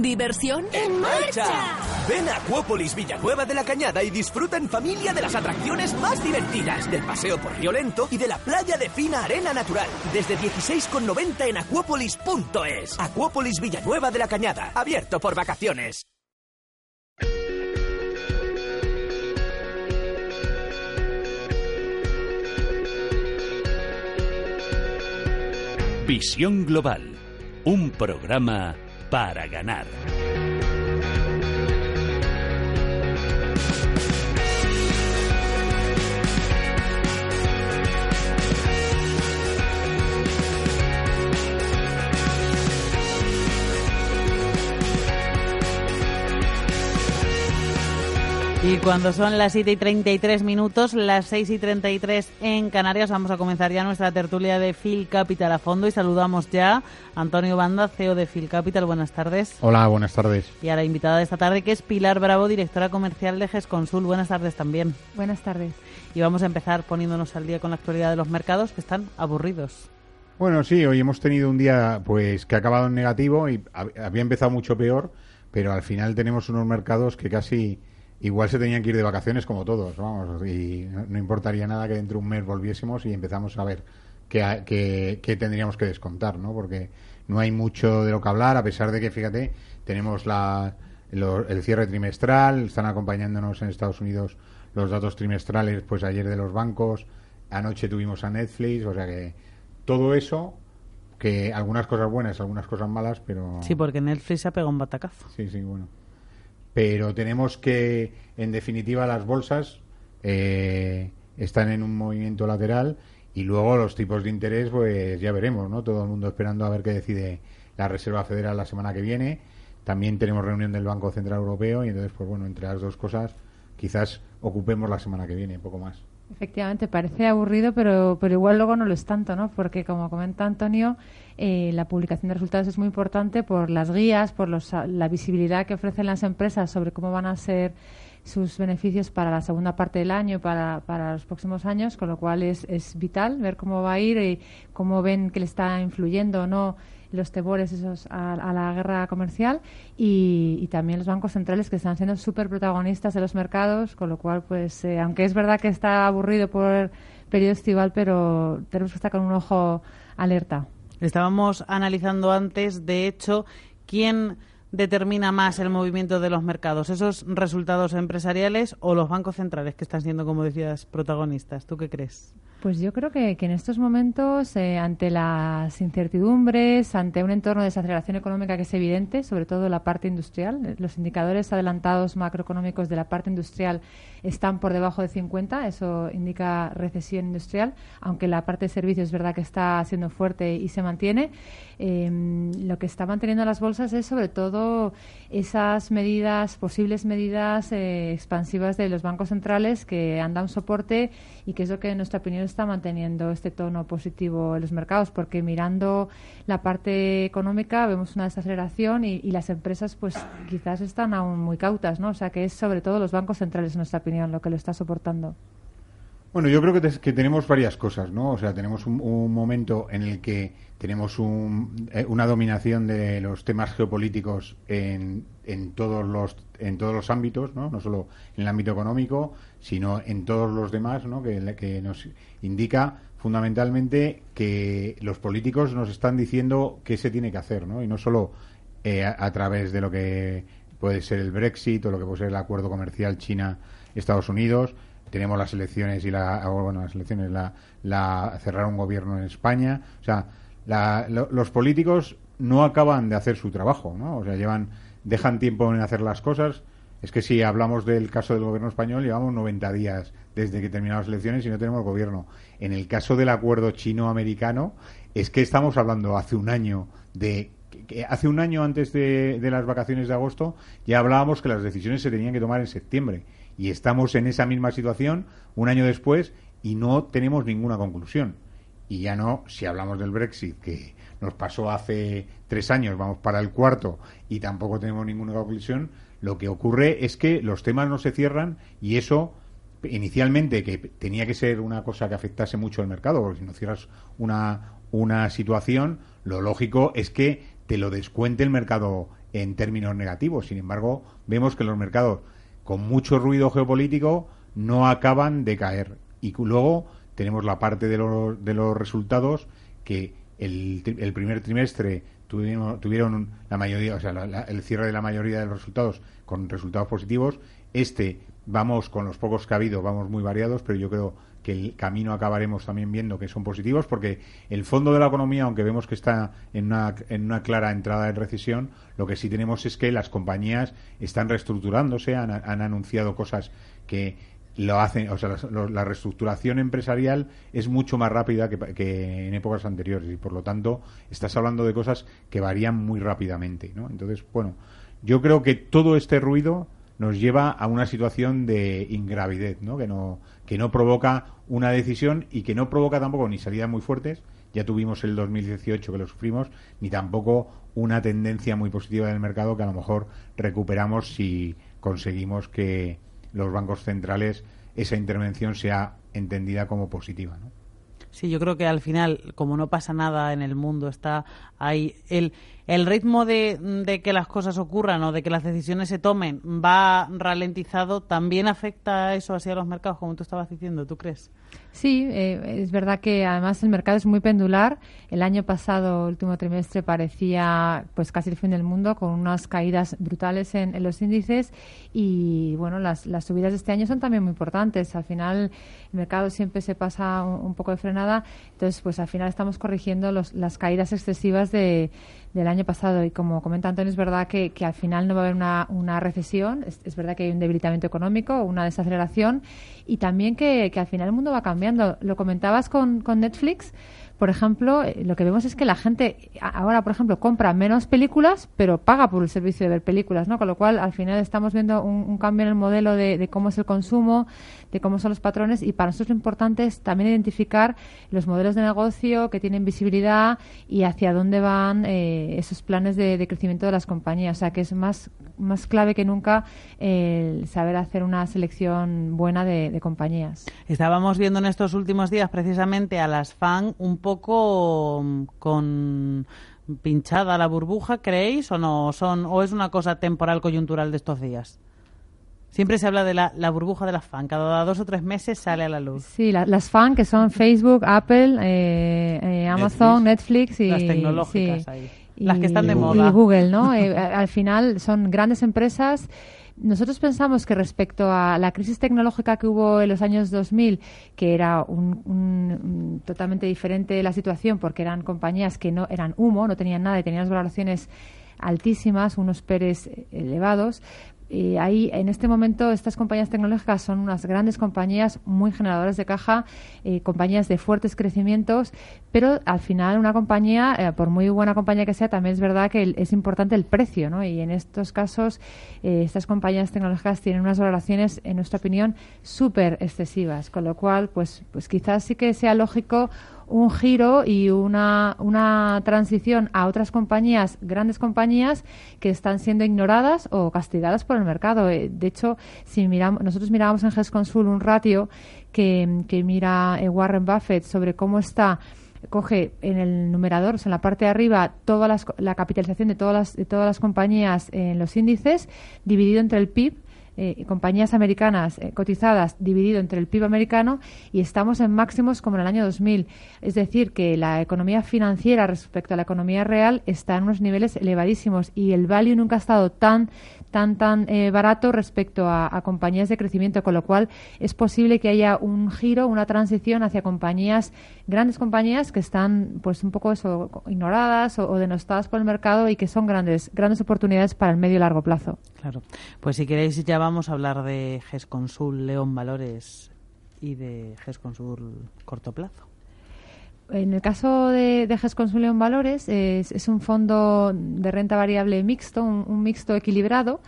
¿Diversión? ¡En marcha! Ven a Acuópolis Villanueva de la Cañada y disfruta en familia de las atracciones más divertidas, del paseo por Río Lento y de la playa de fina arena natural. Desde 16,90 en acuópolis.es. Acuópolis Villanueva de la Cañada, abierto por vacaciones. Visión Global, un programa para ganar. Y cuando son las 7 y 33 minutos, las 6 y 33 en Canarias, vamos a comenzar ya nuestra tertulia de Phil Capital a fondo y saludamos ya a Antonio Banda, CEO de Phil Capital. Buenas tardes. Hola, buenas tardes. Y a la invitada de esta tarde, que es Pilar Bravo, directora comercial de GESConsul. Buenas tardes también. Buenas tardes. Y vamos a empezar poniéndonos al día con la actualidad de los mercados, que están aburridos. Bueno, sí, hoy hemos tenido un día pues que ha acabado en negativo y había empezado mucho peor, pero al final tenemos unos mercados que casi igual se tenían que ir de vacaciones como todos, vamos, y no, importaría nada que dentro de un mes volviésemos y empezamos a ver qué, qué, tendríamos que descontar, ¿no? Porque no hay mucho de lo que hablar, a pesar de que, fíjate, tenemos la, el cierre trimestral, están acompañándonos en Estados Unidos los datos trimestrales, pues ayer de los bancos, anoche tuvimos a Netflix, o sea que todo eso que algunas cosas buenas, algunas cosas malas, pero... Sí, porque Netflix se ha pegado un batacazo. Sí, sí, bueno pero tenemos que, en definitiva, las bolsas eh, están en un movimiento lateral y luego los tipos de interés, pues ya veremos, ¿no? Todo el mundo esperando a ver qué decide la Reserva Federal la semana que viene. También tenemos reunión del Banco Central Europeo y entonces, pues bueno, entre las dos cosas, quizás ocupemos la semana que viene, poco más. Efectivamente, parece aburrido, pero, pero igual luego no lo es tanto, ¿no? Porque, como comenta Antonio, eh, la publicación de resultados es muy importante por las guías, por los, la visibilidad que ofrecen las empresas sobre cómo van a ser sus beneficios para la segunda parte del año para, para los próximos años, con lo cual es, es vital ver cómo va a ir y cómo ven que le está influyendo o no los temores esos a, la guerra comercial y, también los bancos centrales que están siendo súper protagonistas de los mercados, con lo cual, pues, eh, aunque es verdad que está aburrido por el periodo estival, pero tenemos que estar con un ojo alerta. Estábamos analizando antes, de hecho, quién determina más el movimiento de los mercados? ¿Esos resultados empresariales o los bancos centrales que están siendo, como decías, protagonistas? ¿Tú qué crees? Pues yo creo que, en estos momentos, eh, ante las incertidumbres, ante un entorno de desaceleración económica que es evidente, sobre todo la parte industrial, eh, los indicadores adelantados macroeconómicos de la parte industrial están por debajo de 50, eso indica recesión industrial, aunque la parte de servicios es verdad que está siendo fuerte y se mantiene. Em, lo que está manteniendo las bolsas es sobre todo esas medidas, posibles medidas eh, expansivas de los bancos centrales que han dado un soporte y que es lo que en nuestra opinión está manteniendo este tono positivo en los mercados, porque mirando la parte económica vemos una desaceleración y, las empresas pues quizás están aún muy cautas, ¿no? O sea que es sobre todo los bancos centrales en nuestra opinión lo que lo está soportando. Bueno, yo creo que, tenemos varias cosas, ¿no? O sea, tenemos un, momento en el que tenemos eh, una dominación de los temas geopolíticos en, en, todos los en todos los ámbitos, ¿no? No solo en el ámbito económico, sino en todos los demás, ¿no? Que, nos indica fundamentalmente que los políticos nos están diciendo qué se tiene que hacer, ¿no? Y no solo eh, a, a través de lo que puede ser el Brexit o lo que puede ser el acuerdo comercial China-Estados Unidos, tenemos las elecciones y la bueno las elecciones la, la cerrar un gobierno en España. O sea los políticos no acaban de hacer su trabajo no o sea llevan dejan tiempo en hacer las cosas. Es que si hablamos del caso del gobierno español llevamos 90 días desde que terminaron las elecciones y no tenemos gobierno. En el caso del acuerdo chino-americano es que estamos hablando hace un año de que hace un año antes de las vacaciones de agosto ya hablábamos que las decisiones se tenían que tomar en septiembre y estamos en esa misma situación un año después y no tenemos ninguna conclusión. Y ya no, si hablamos del Brexit, que nos pasó hace tres años, vamos para el cuarto y tampoco tenemos ninguna conclusión, lo que ocurre es que los temas no se cierran y eso inicialmente que tenía que ser una cosa que afectase mucho al mercado, porque si no cierras una, una situación, lo lógico es que te lo descuente el mercado en términos negativos. Sin embargo, vemos que los mercados con mucho ruido geopolítico, no acaban de caer. Y luego tenemos la parte de, los, de los resultados que el, el primer trimestre tuvieron, tuvieron la mayoría, o sea, el cierre de la mayoría de los resultados con resultados positivos. Este, vamos con los pocos que ha habido, vamos muy variados, pero yo creo que el camino acabaremos también viendo que son positivos, porque el fondo de la economía, aunque vemos que está en una, en una clara entrada en recesión, lo que sí tenemos es que las compañías están reestructurándose, han, anunciado cosas que lo hacen, o sea, la, reestructuración empresarial es mucho más rápida que, que, en épocas anteriores y por lo tanto estás hablando de cosas que varían muy rápidamente, ¿no? Entonces, bueno, yo creo que todo este ruido nos lleva a una situación de ingravidez, ¿no? Que no que no provoca una decisión y que no provoca tampoco ni salidas muy fuertes, ya tuvimos el 2018 que lo sufrimos, ni tampoco una tendencia muy positiva del mercado que a lo mejor recuperamos si conseguimos que los bancos centrales esa intervención sea entendida como positiva. Sí, yo creo que al final, como no pasa nada en el mundo, está ahí el, el ritmo de, de, que las cosas ocurran o de que las decisiones se tomen va ralentizado, también afecta eso así a los mercados, como tú estabas diciendo, ¿tú crees? Sí, eh, es verdad que además el mercado es muy pendular. El año pasado, último trimestre, parecía pues casi el fin del mundo, con unas caídas brutales en, los índices y bueno, las, las, subidas de este año son también muy importantes. Al final el mercado siempre se pasa un, poco de frenada, entonces pues al final estamos corrigiendo los, las caídas excesivas de, del año pasado. Y como comenta Antonio, es verdad que, que al final no va a haber una, una recesión, es, verdad que hay un debilitamiento económico, una desaceleración. Y también que, que al final el mundo va cambiando. Lo comentabas con, con Netflix. Por ejemplo, eh, lo que vemos es que la gente ahora, por ejemplo, compra menos películas, pero paga por el servicio de ver películas, ¿no? Con lo cual, al final estamos viendo un, cambio en el modelo de, cómo es el consumo, de cómo son los patrones, y para nosotros lo importante es también identificar los modelos de negocio que tienen visibilidad y hacia dónde van eh, esos planes de, crecimiento de las compañías. O sea, que es más, más clave que nunca el saber hacer una selección buena de, de compañías. Estábamos viendo en estos últimos días precisamente a las FAN un poco mm, con pinchada la burbuja, ¿creéis? ¿O no? Son, ¿O es una cosa temporal, coyuntural de estos días? Siempre se habla de la, la, burbuja de las fan. Cada dos o tres meses sale a la luz. Sí, las fan que son Facebook, Apple, eh, eh, Amazon, Netflix, y... Las tecnológicas ahí. Las que están de moda. Y Google, ¿no? Eh, al final son grandes empresas nosotros pensamos que respecto a la crisis tecnológica que hubo en los años 2000, que era un, totalmente diferente la situación porque eran compañías que no eran humo, no tenían nada y tenían valoraciones altísimas, unos PERES elevados, ahí, en este momento, estas compañías tecnológicas son unas grandes compañías muy generadoras de caja, eh, compañías de fuertes crecimientos, pero al final una compañía, eh, por muy buena compañía que sea, también es verdad que es importante el precio, ¿no? Y en estos casos, eh, estas compañías tecnológicas tienen unas valoraciones, en nuestra opinión, súper excesivas, con lo cual, pues, pues quizás sí que sea lógico un giro y una, una transición a otras compañías, grandes compañías, que están siendo ignoradas o castigadas por el mercado. Eh, de hecho, si miramos, nosotros mirábamos en GESConsul un ratio que, que mira eh, Warren Buffett sobre cómo está coge en el numerador, o sea, en la parte de arriba, toda la capitalización de todas las, de todas las compañías en los índices, dividido entre el PIB, eh, compañías americanas eh, cotizadas dividido entre el PIB americano y estamos en máximos como en el año 2000. Es decir, que la economía financiera respecto a la economía real está en unos niveles elevadísimos y el value nunca ha estado tan tan tan eh, barato respecto a, compañías de crecimiento, con lo cual es posible que haya un giro, una transición hacia compañías, grandes compañías que están pues un poco eso, ignoradas o, denostadas por el mercado y que son grandes grandes oportunidades para el medio y largo plazo. Claro. Pues si queréis ya vamos a hablar de GESConsul León Valores y de GESConsul corto plazo. En el caso de, de GESConsul León Valores es, un fondo de renta variable mixto, un, mixto equilibrado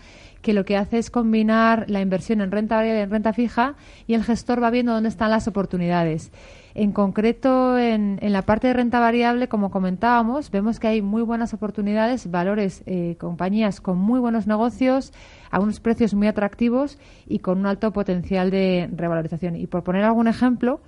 que lo que hace es combinar la inversión en renta variable y en renta fija y el gestor va viendo dónde están las oportunidades. En concreto, en, la parte de renta variable, como comentábamos, vemos que hay muy buenas oportunidades, valores, eh, compañías con muy buenos negocios, a unos precios muy atractivos y con un alto potencial de revalorización. Y por poner algún ejemplo,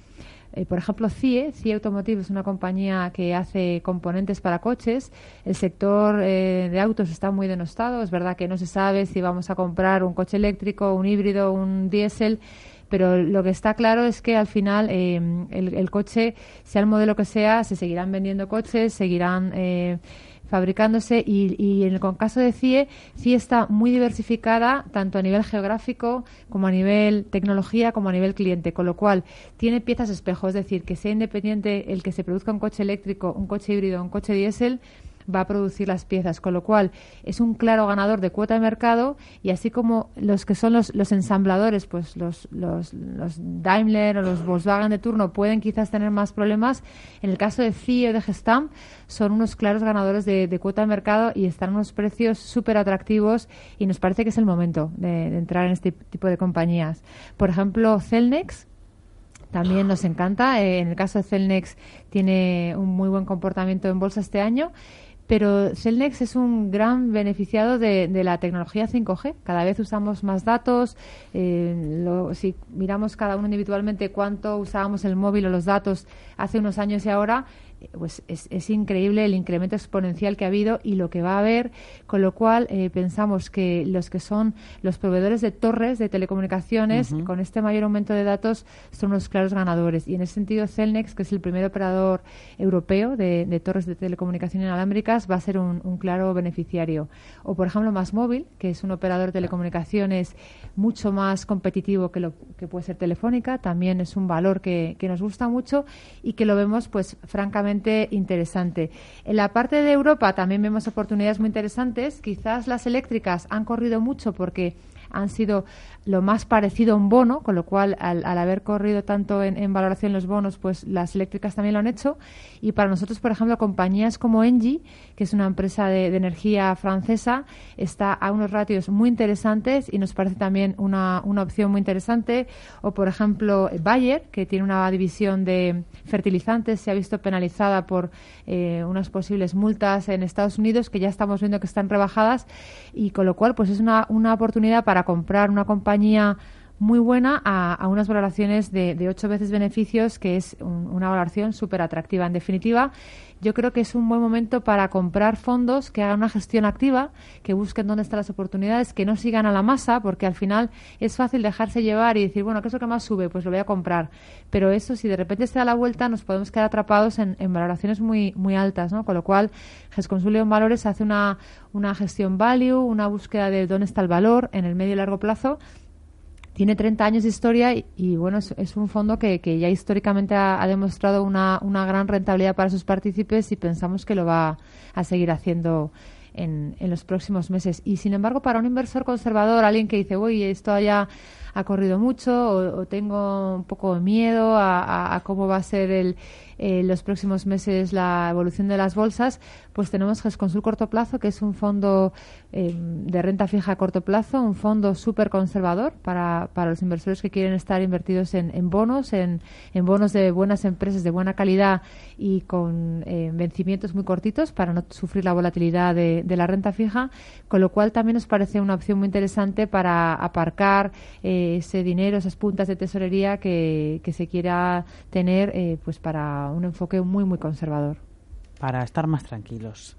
eh, por ejemplo, CIE, CIE Automotive es una compañía que hace componentes para coches. El sector eh, de autos está muy denostado. Es verdad que no se sabe si vamos a comprar un coche eléctrico, un híbrido, un diésel pero lo que está claro es que al final eh, el, coche, sea el modelo que sea, se seguirán vendiendo coches, seguirán fabricándose y, en el caso de CIE, CIE está muy diversificada tanto a nivel geográfico como a nivel tecnología como a nivel cliente, con lo cual tiene piezas espejo, es decir, que sea independiente el que se produzca un coche eléctrico, un coche híbrido, un coche diésel, va a producir las piezas, con lo cual es un claro ganador de cuota de mercado y así como los que son los, los ensambladores, pues los, los, los Daimler o los Volkswagen de turno pueden quizás tener más problemas, en el caso de CIE o de Gestam son unos claros ganadores de, cuota de mercado y están a unos precios súper atractivos y nos parece que es el momento de, de entrar en este tipo de compañías. Por ejemplo, Celnex, también nos encanta. Eh, en el caso de Celnex tiene un muy buen comportamiento en bolsa este año. Pero Celnex es un gran beneficiado de, la tecnología 5G. Cada vez usamos más datos. Eh, si miramos cada uno individualmente cuánto usábamos el móvil o los datos hace unos años y ahora, pues es, increíble el incremento exponencial que ha habido y lo que va a haber, con lo cual eh, pensamos que los que son los proveedores de torres de telecomunicaciones, con este mayor aumento de datos, son unos claros ganadores. Y en ese sentido, Celnex, que es el primer operador europeo de, torres de telecomunicación inalámbricas, va a ser un, claro beneficiario. O, por ejemplo, Más Móvil, que es un operador de telecomunicaciones mucho más competitivo que lo que puede ser Telefónica, también es un valor que, que nos gusta mucho y que lo vemos, pues, francamente interesante. En la parte de Europa también vemos oportunidades muy interesantes. Quizás las eléctricas han corrido mucho porque han sido lo más parecido a un bono, con lo cual al, haber corrido tanto en, valoración los bonos, pues las eléctricas también lo han hecho. Y para nosotros, por ejemplo, compañías como Engie, que es una empresa de, energía francesa, está a unos ratios muy interesantes y nos parece también una, una opción muy interesante. O, por ejemplo, Bayer, que tiene una división de fertilizantes, se ha visto penalizada por eh, unas posibles multas en Estados Unidos, que ya estamos viendo que están rebajadas, y con lo cual, pues es una, una oportunidad para comprar una compañía muy buena a, unas valoraciones de, ocho veces beneficios, que es una valoración súper atractiva. En definitiva, yo creo que es un buen momento para comprar fondos que hagan una gestión activa, que busquen dónde están las oportunidades, que no sigan a la masa, porque al final es fácil dejarse llevar y decir, bueno, ¿qué es lo que más sube? Pues lo voy a comprar. Pero eso, si de repente se da la vuelta, nos podemos quedar atrapados en, valoraciones muy, muy altas, ¿no? Con lo cual, GESConsulio en Valores hace una, una gestión value, una búsqueda de dónde está el valor en el medio y largo plazo tiene 30 años de historia y, bueno, es, un fondo que, ya históricamente ha, demostrado una, gran rentabilidad para sus partícipes y pensamos que lo va a seguir haciendo en, los próximos meses. Y sin embargo, para un inversor conservador, alguien que dice, uy, esto ya ha corrido mucho o, tengo un poco de miedo a, cómo va a ser el, eh, los próximos meses la evolución de las bolsas, pues tenemos GESConsul Corto Plazo, que es un fondo eh, de renta fija a corto plazo, un fondo súper conservador para, para los inversores que quieren estar invertidos en, en bonos, en, en, bonos de buenas empresas de buena calidad y con eh, vencimientos muy cortitos para no sufrir la volatilidad de, de, la renta fija, con lo cual también nos parece una opción muy interesante para aparcar ese dinero, esas puntas de tesorería que, que se quiera tener pues para un enfoque muy, muy conservador. Para estar más tranquilos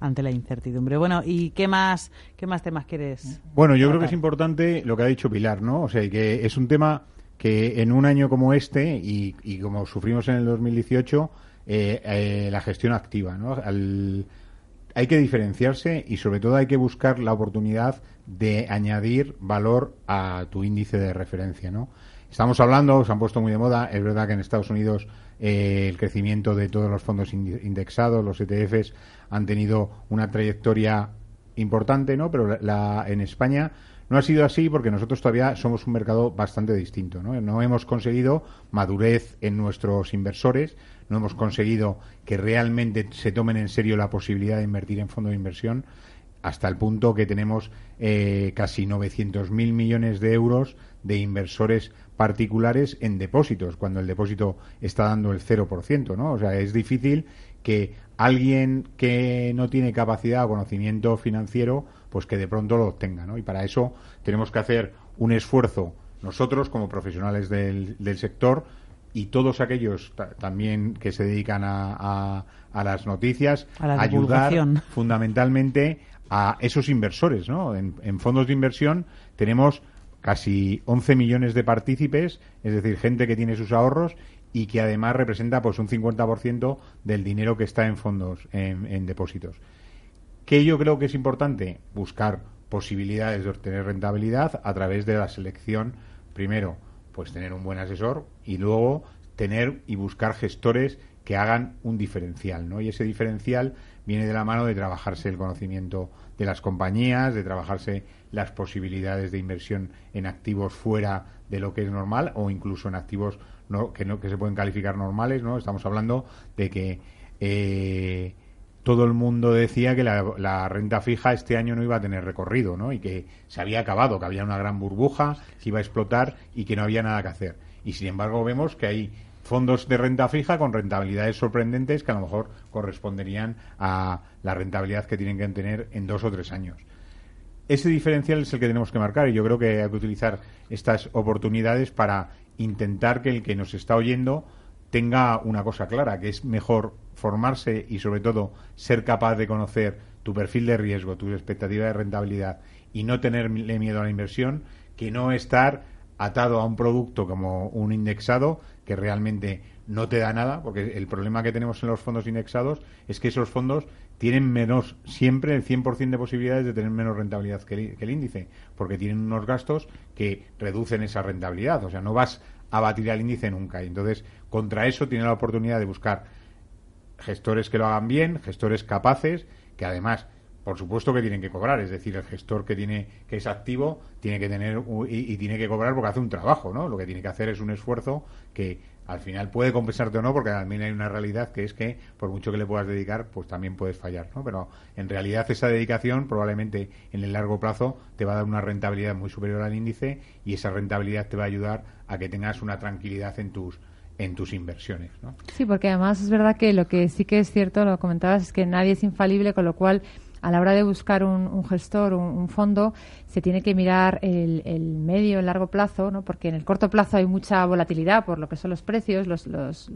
ante la incertidumbre. Bueno, ¿y qué más, qué más temas quieres? Bueno, yo creo que es importante lo que ha dicho Pilar, ¿no? O sea, que es un tema que en un año como este y, como sufrimos en el 2018, eh, eh, la gestión activa, ¿no? hay que diferenciarse y sobre todo hay que buscar la oportunidad de añadir valor a tu índice de referencia, ¿no? Estamos hablando, se han puesto muy de moda, es verdad que en Estados Unidos eh, el crecimiento de todos los fondos indexados, los ETFs, han tenido una trayectoria importante, ¿no? Pero la, en España no ha sido así porque nosotros todavía somos un mercado bastante distinto, ¿no? No hemos conseguido madurez en nuestros inversores, no hemos conseguido que realmente se tomen en serio la posibilidad de invertir en fondos de inversión hasta el punto que tenemos eh, casi 900.000 millones de euros de inversores particulares en depósitos, cuando el depósito está dando el 0%, ¿no? O sea, es difícil que alguien que no tiene capacidad o conocimiento financiero, pues que de pronto lo obtenga, ¿no? Y para eso tenemos que hacer un esfuerzo nosotros como profesionales del, sector y todos aquellos también que se dedican a, a, las noticias, a ayudar fundamentalmente a esos inversores, ¿no? en fondos de inversión tenemos casi 11 millones de partícipes, es decir, gente que tiene sus ahorros y que además representa pues un 50% del dinero que está en fondos, en, depósitos. ¿Qué yo creo que es importante? Buscar posibilidades de obtener rentabilidad a través de la selección, primero, pues tener un buen asesor y luego tener y buscar gestores que hagan un diferencial, ¿no? Y ese diferencial viene de la mano de trabajarse el conocimiento de las compañías, de trabajarse las posibilidades de inversión en activos fuera de lo que es normal o incluso en activos que no que se pueden calificar normales, ¿no? Estamos hablando de que eh, todo el mundo decía que la, renta fija este año no iba a tener recorrido, ¿no? Y que se había acabado, que había una gran burbuja, que iba a explotar y que no había nada que hacer. Y sin embargo vemos que hay fondos de renta fija con rentabilidades sorprendentes que a lo mejor corresponderían a la rentabilidad que tienen que tener en dos o tres años. Ese diferencial es el que tenemos que marcar y yo creo que hay que utilizar estas oportunidades para intentar que el que nos está oyendo tenga una cosa clara, que es mejor formarse y sobre todo ser capaz de conocer tu perfil de riesgo, tu expectativa de rentabilidad y no tenerle miedo a la inversión, que no estar atado a un producto como un indexado que realmente no te da nada, porque el problema que tenemos en los fondos indexados es que esos fondos tienen menos, siempre el 100% de posibilidades de tener menos rentabilidad que el, índice, porque tienen unos gastos que reducen esa rentabilidad. O sea, no vas a batir al índice nunca. Y entonces, contra eso, tiene la oportunidad de buscar gestores que lo hagan bien, gestores capaces, que además, por supuesto que tienen que cobrar, es decir, el gestor que tiene que es activo tiene que tener y, y, tiene que cobrar porque hace un trabajo, ¿no? Lo que tiene que hacer es un esfuerzo que al final puede compensarte o no, porque también hay una realidad que es que por mucho que le puedas dedicar, pues también puedes fallar, ¿no? Pero en realidad esa dedicación probablemente en el largo plazo te va a dar una rentabilidad muy superior al índice y esa rentabilidad te va a ayudar a que tengas una tranquilidad en tus en tus inversiones, ¿no? Sí, porque además es verdad que lo que sí que es cierto, lo comentabas, es que nadie es infalible, con lo cual a la hora de buscar un, gestor, un, fondo, se tiene que mirar el, el medio, el largo plazo, ¿no? porque en el corto plazo hay mucha volatilidad por lo que son los precios, los, los,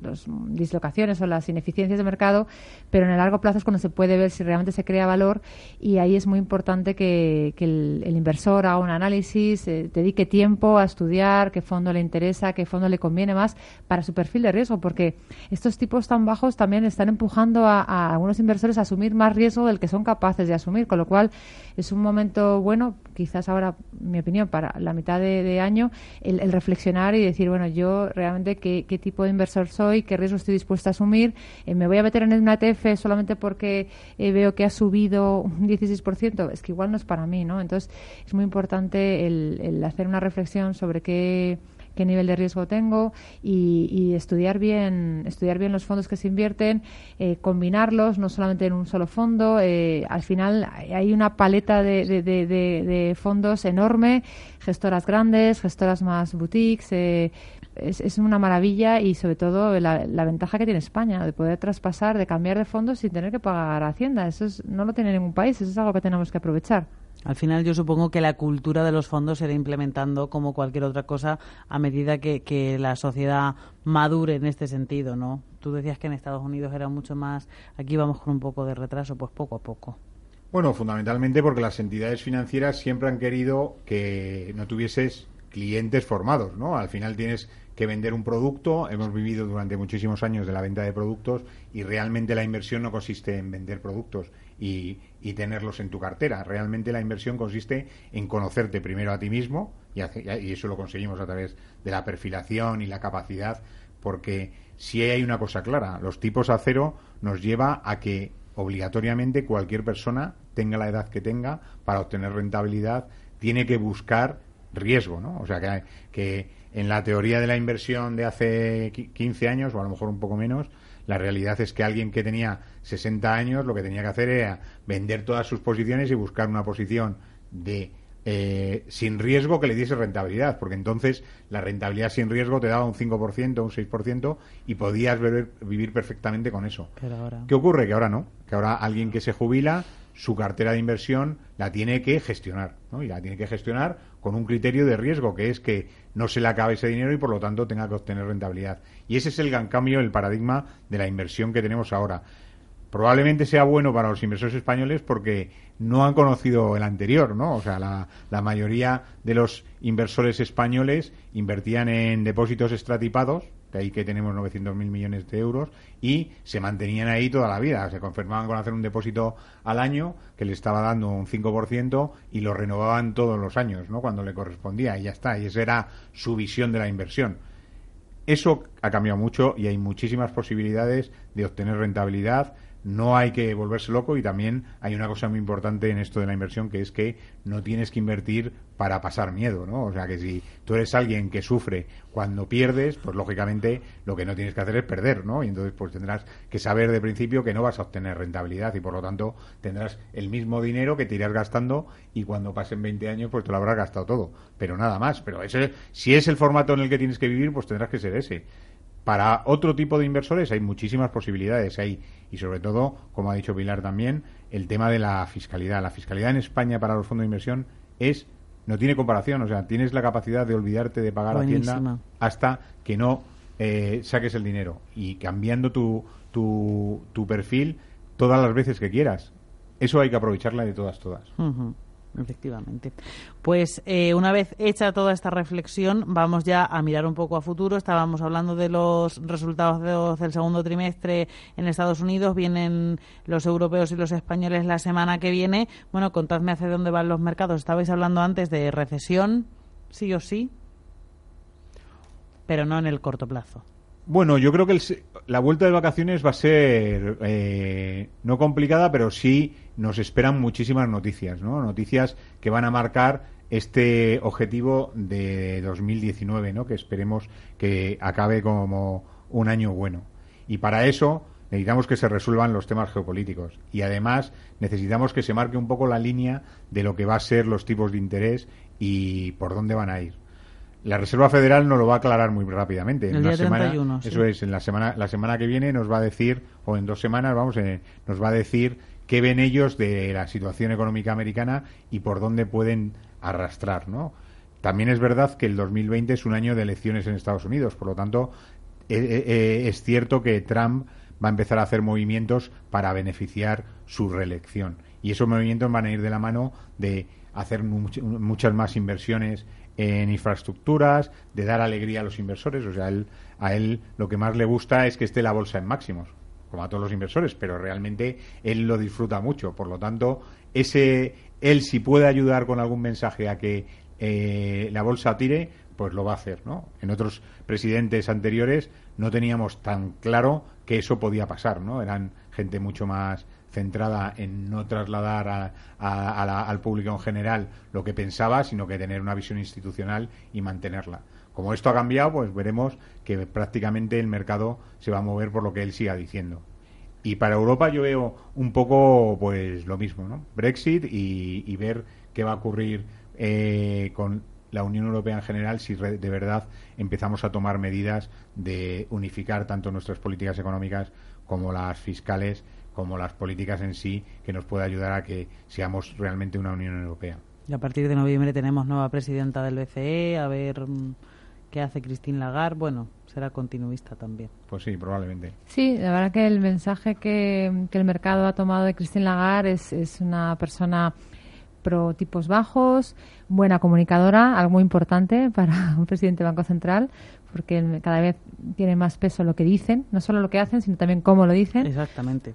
dislocaciones o las ineficiencias de mercado, pero en el largo plazo es cuando se puede ver si realmente se crea valor y ahí es muy importante que, que el, inversor haga un análisis, eh, dedique tiempo a estudiar qué fondo le interesa, qué fondo le conviene más para su perfil de riesgo, porque estos tipos tan bajos también están empujando a, a algunos inversores a asumir más riesgo del que son capaces de asumir, con lo cual es un momento bueno, quizás ahora, mi opinión, para la mitad de, año, el, reflexionar y decir, bueno, yo realmente qué, tipo de inversor soy, qué riesgo estoy dispuesto a asumir, eh, me voy a meter en una ETF solamente porque eh, veo que ha subido un 16%, es que igual no es para mí, ¿no? Entonces, es muy importante el hacer una reflexión sobre qué qué nivel de riesgo tengo y, estudiar bien estudiar bien los fondos que se invierten eh, combinarlos no solamente en un solo fondo. Eh, al final hay una paleta de, fondos enorme gestoras grandes gestoras más boutiques eh, es, una maravilla y sobre todo la, ventaja que tiene España de poder traspasar de cambiar de fondos sin tener que pagar Hacienda. Eso no lo tiene ningún país eso es algo que tenemos que aprovechar al final yo supongo que la cultura de los fondos se irá implementando como cualquier otra cosa a medida que, la sociedad madure en este sentido, ¿no? Tú decías que en Estados Unidos era mucho más, aquí vamos con un poco de retraso, pues poco a poco. Bueno, fundamentalmente porque las entidades financieras siempre han querido que no tuvieses clientes formados, ¿no? Al final tienes que vender un producto. Hemos vivido durante muchísimos años de la venta de productos y realmente la inversión no consiste en vender productos, y, tenerlos en tu cartera. Realmente la inversión consiste en conocerte primero a ti mismo y, y eso lo conseguimos a través de la perfilación y la capacidad, porque si hay una cosa clara, los tipos a cero nos lleva a que obligatoriamente cualquier persona, tenga la edad que tenga, para obtener rentabilidad, tiene que buscar riesgo, ¿no? O sea, que en la teoría de la inversión de hace 15 años, o a lo mejor un poco menos, la realidad es que alguien que tenía 60 años lo que tenía que hacer era vender todas sus posiciones y buscar una posición de eh, sin riesgo que le diese rentabilidad, porque entonces la rentabilidad sin riesgo te daba un 5%, un 6% y podías vivir perfectamente con eso. ¿Qué ocurre? Que ahora no, que ahora alguien que se jubila su cartera de inversión la tiene que gestionar, ¿no? Y la tiene que gestionar con un criterio de riesgo, que es que no se le acabe ese dinero y por lo tanto tenga que obtener rentabilidad. Y ese es el gran cambio, el paradigma de la inversión que tenemos ahora. Probablemente sea bueno para los inversores españoles porque no han conocido el anterior, ¿no? O sea, la, la mayoría de los inversores españoles invertían en depósitos estratipados, de ahí que tenemos 900.000 millones de euros, y se mantenían ahí toda la vida. Se confirmaban con hacer un depósito al año que le estaba dando un 5% y lo renovaban todos los años, ¿no? Cuando le correspondía, y ya está. Y esa era su visión de la inversión. Eso ha cambiado mucho y hay muchísimas posibilidades de obtener rentabilidad no hay que volverse loco y también hay una cosa muy importante en esto de la inversión que es que no tienes que invertir para pasar miedo, ¿no? O sea que si tú eres alguien que sufre cuando pierdes, pues lógicamente lo que no tienes que hacer es perder, ¿no? Y entonces pues tendrás que saber de principio que no vas a obtener rentabilidad y por lo tanto tendrás el mismo dinero que te irás gastando y cuando pasen 20 años pues te lo habrás gastado todo, pero nada más, pero ese si es el formato en el que tienes que vivir, pues tendrás que ser ese. Para otro tipo de inversores hay muchísimas posibilidades. Hay, y sobre todo, como ha dicho Pilar también, el tema de la fiscalidad. La fiscalidad en España para los fondos de inversión es no tiene comparación. O sea, tienes la capacidad de olvidarte de pagar la tienda hasta que no eh, saques el dinero. Y cambiando tu, tu, tu, perfil todas las veces que quieras. Eso hay que aprovecharla de todas, todas. Efectivamente. Pues eh, una vez hecha toda esta reflexión, vamos ya a mirar un poco a futuro. Estábamos hablando de los resultados del segundo trimestre en Estados Unidos. Vienen los europeos y los españoles la semana que viene. Bueno, contadme hacia dónde van los mercados. Estabais hablando antes de recesión, sí o sí, pero no en el corto plazo. Bueno, yo creo que la vuelta de vacaciones va a ser eh, no complicada, pero sí nos esperan muchísimas noticias, ¿no? Noticias que van a marcar este objetivo de 2019, ¿no? Que esperemos que acabe como un año bueno. Y para eso necesitamos que se resuelvan los temas geopolíticos y además necesitamos que se marque un poco la línea de lo que va a ser los tipos de interés y por dónde van a ir. La Reserva Federal nos lo va a aclarar muy rápidamente. En la semana, Eso es, en la semana, la semana que viene nos va a decir, o en dos semanas, vamos, eh, nos va a decir qué ven ellos de la situación económica americana y por dónde pueden arrastrar, ¿no? También es verdad que el 2020 es un año de elecciones en Estados Unidos, por lo tanto, eh, eh, es cierto que Trump va a empezar a hacer movimientos para beneficiar su reelección. Y esos movimientos van a ir de la mano de hacer muchas más inversiones en infraestructuras, de dar alegría a los inversores. O sea, a él lo que más le gusta es que esté la bolsa en máximos, como a todos los inversores, pero realmente él lo disfruta mucho. Por lo tanto, ese él si puede ayudar con algún mensaje a que eh, la bolsa tire, pues lo va a hacer, ¿no? En otros presidentes anteriores no teníamos tan claro que eso podía pasar, ¿no? Eran gente mucho más centrada en no trasladar al público en general lo que pensaba, sino que tener una visión institucional y mantenerla. Como esto ha cambiado, pues veremos que prácticamente el mercado se va a mover por lo que él siga diciendo. Y para Europa yo veo un poco pues lo mismo, ¿no? Brexit y, ver qué va a ocurrir eh, con la Unión Europea en general si de verdad empezamos a tomar medidas de unificar tanto nuestras políticas económicas como las fiscales como las políticas en sí que nos puede ayudar a que seamos realmente una Unión Europea. Y a partir de noviembre tenemos nueva presidenta del BCE, a ver mm, qué hace Christine Lagarde. Bueno, será continuista también. Pues sí, probablemente. Sí, la verdad que el mensaje que, el mercado ha tomado de Christine Lagarde es, es una persona pro tipos bajos, buena comunicadora, algo muy importante para un presidente del Banco Central, porque cada vez tiene más peso lo que dicen, no solo lo que hacen, sino también cómo lo dicen. Exactamente.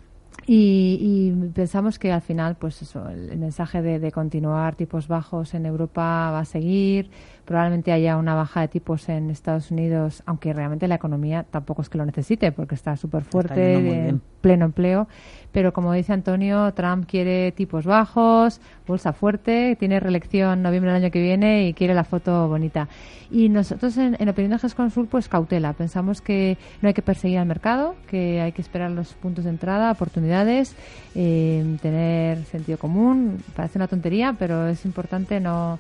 Y, pensamos que al final, pues eso, el, mensaje de, continuar tipos bajos en Europa va a seguir. Probablemente haya una baja de tipos en Estados Unidos, aunque realmente la economía tampoco es que lo necesite, porque está súper fuerte, en pleno empleo. Pero como dice Antonio, Trump quiere tipos bajos, bolsa fuerte, tiene reelección noviembre del año que viene y quiere la foto bonita. Y nosotros en, en Opinión de Consul, pues cautela. Pensamos que no hay que perseguir al mercado, que hay que esperar los puntos de entrada, oportunidades, eh, tener sentido común. Parece una tontería, pero es importante no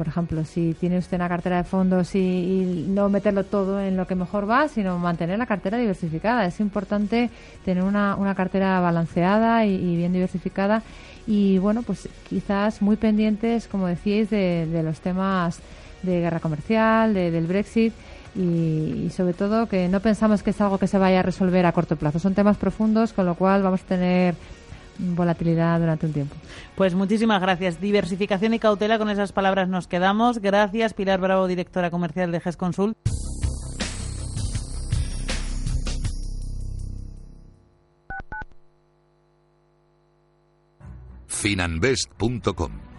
por ejemplo, si tiene usted una cartera de fondos y, no meterlo todo en lo que mejor va, sino mantener la cartera diversificada. Es importante tener una, una cartera balanceada y, bien diversificada y, bueno, pues quizás muy pendientes, como decíais, de, los temas de guerra comercial, del Brexit. Y, y, sobre todo que no pensamos que es algo que se vaya a resolver a corto plazo. Son temas profundos, con lo cual vamos a tener volatilidad durante un tiempo. Pues muchísimas gracias. Diversificación y cautela, con esas palabras nos quedamos. Gracias, Pilar Bravo, directora comercial de GES Consult. Finanbest.com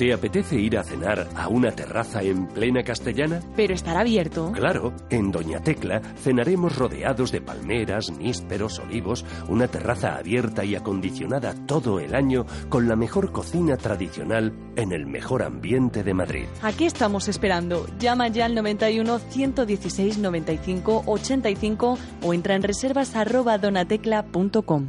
¿Te apetece ir a cenar a una terraza en plena castellana? Pero estará abierto. Claro, en Doña Tecla cenaremos rodeados de palmeras, nísperos, olivos, una terraza abierta y acondicionada todo el año con la mejor cocina tradicional en el mejor ambiente de Madrid. ¿A qué estamos esperando? Llama ya al 91 116 95 85 o entra en reservas arroba donatecla.com.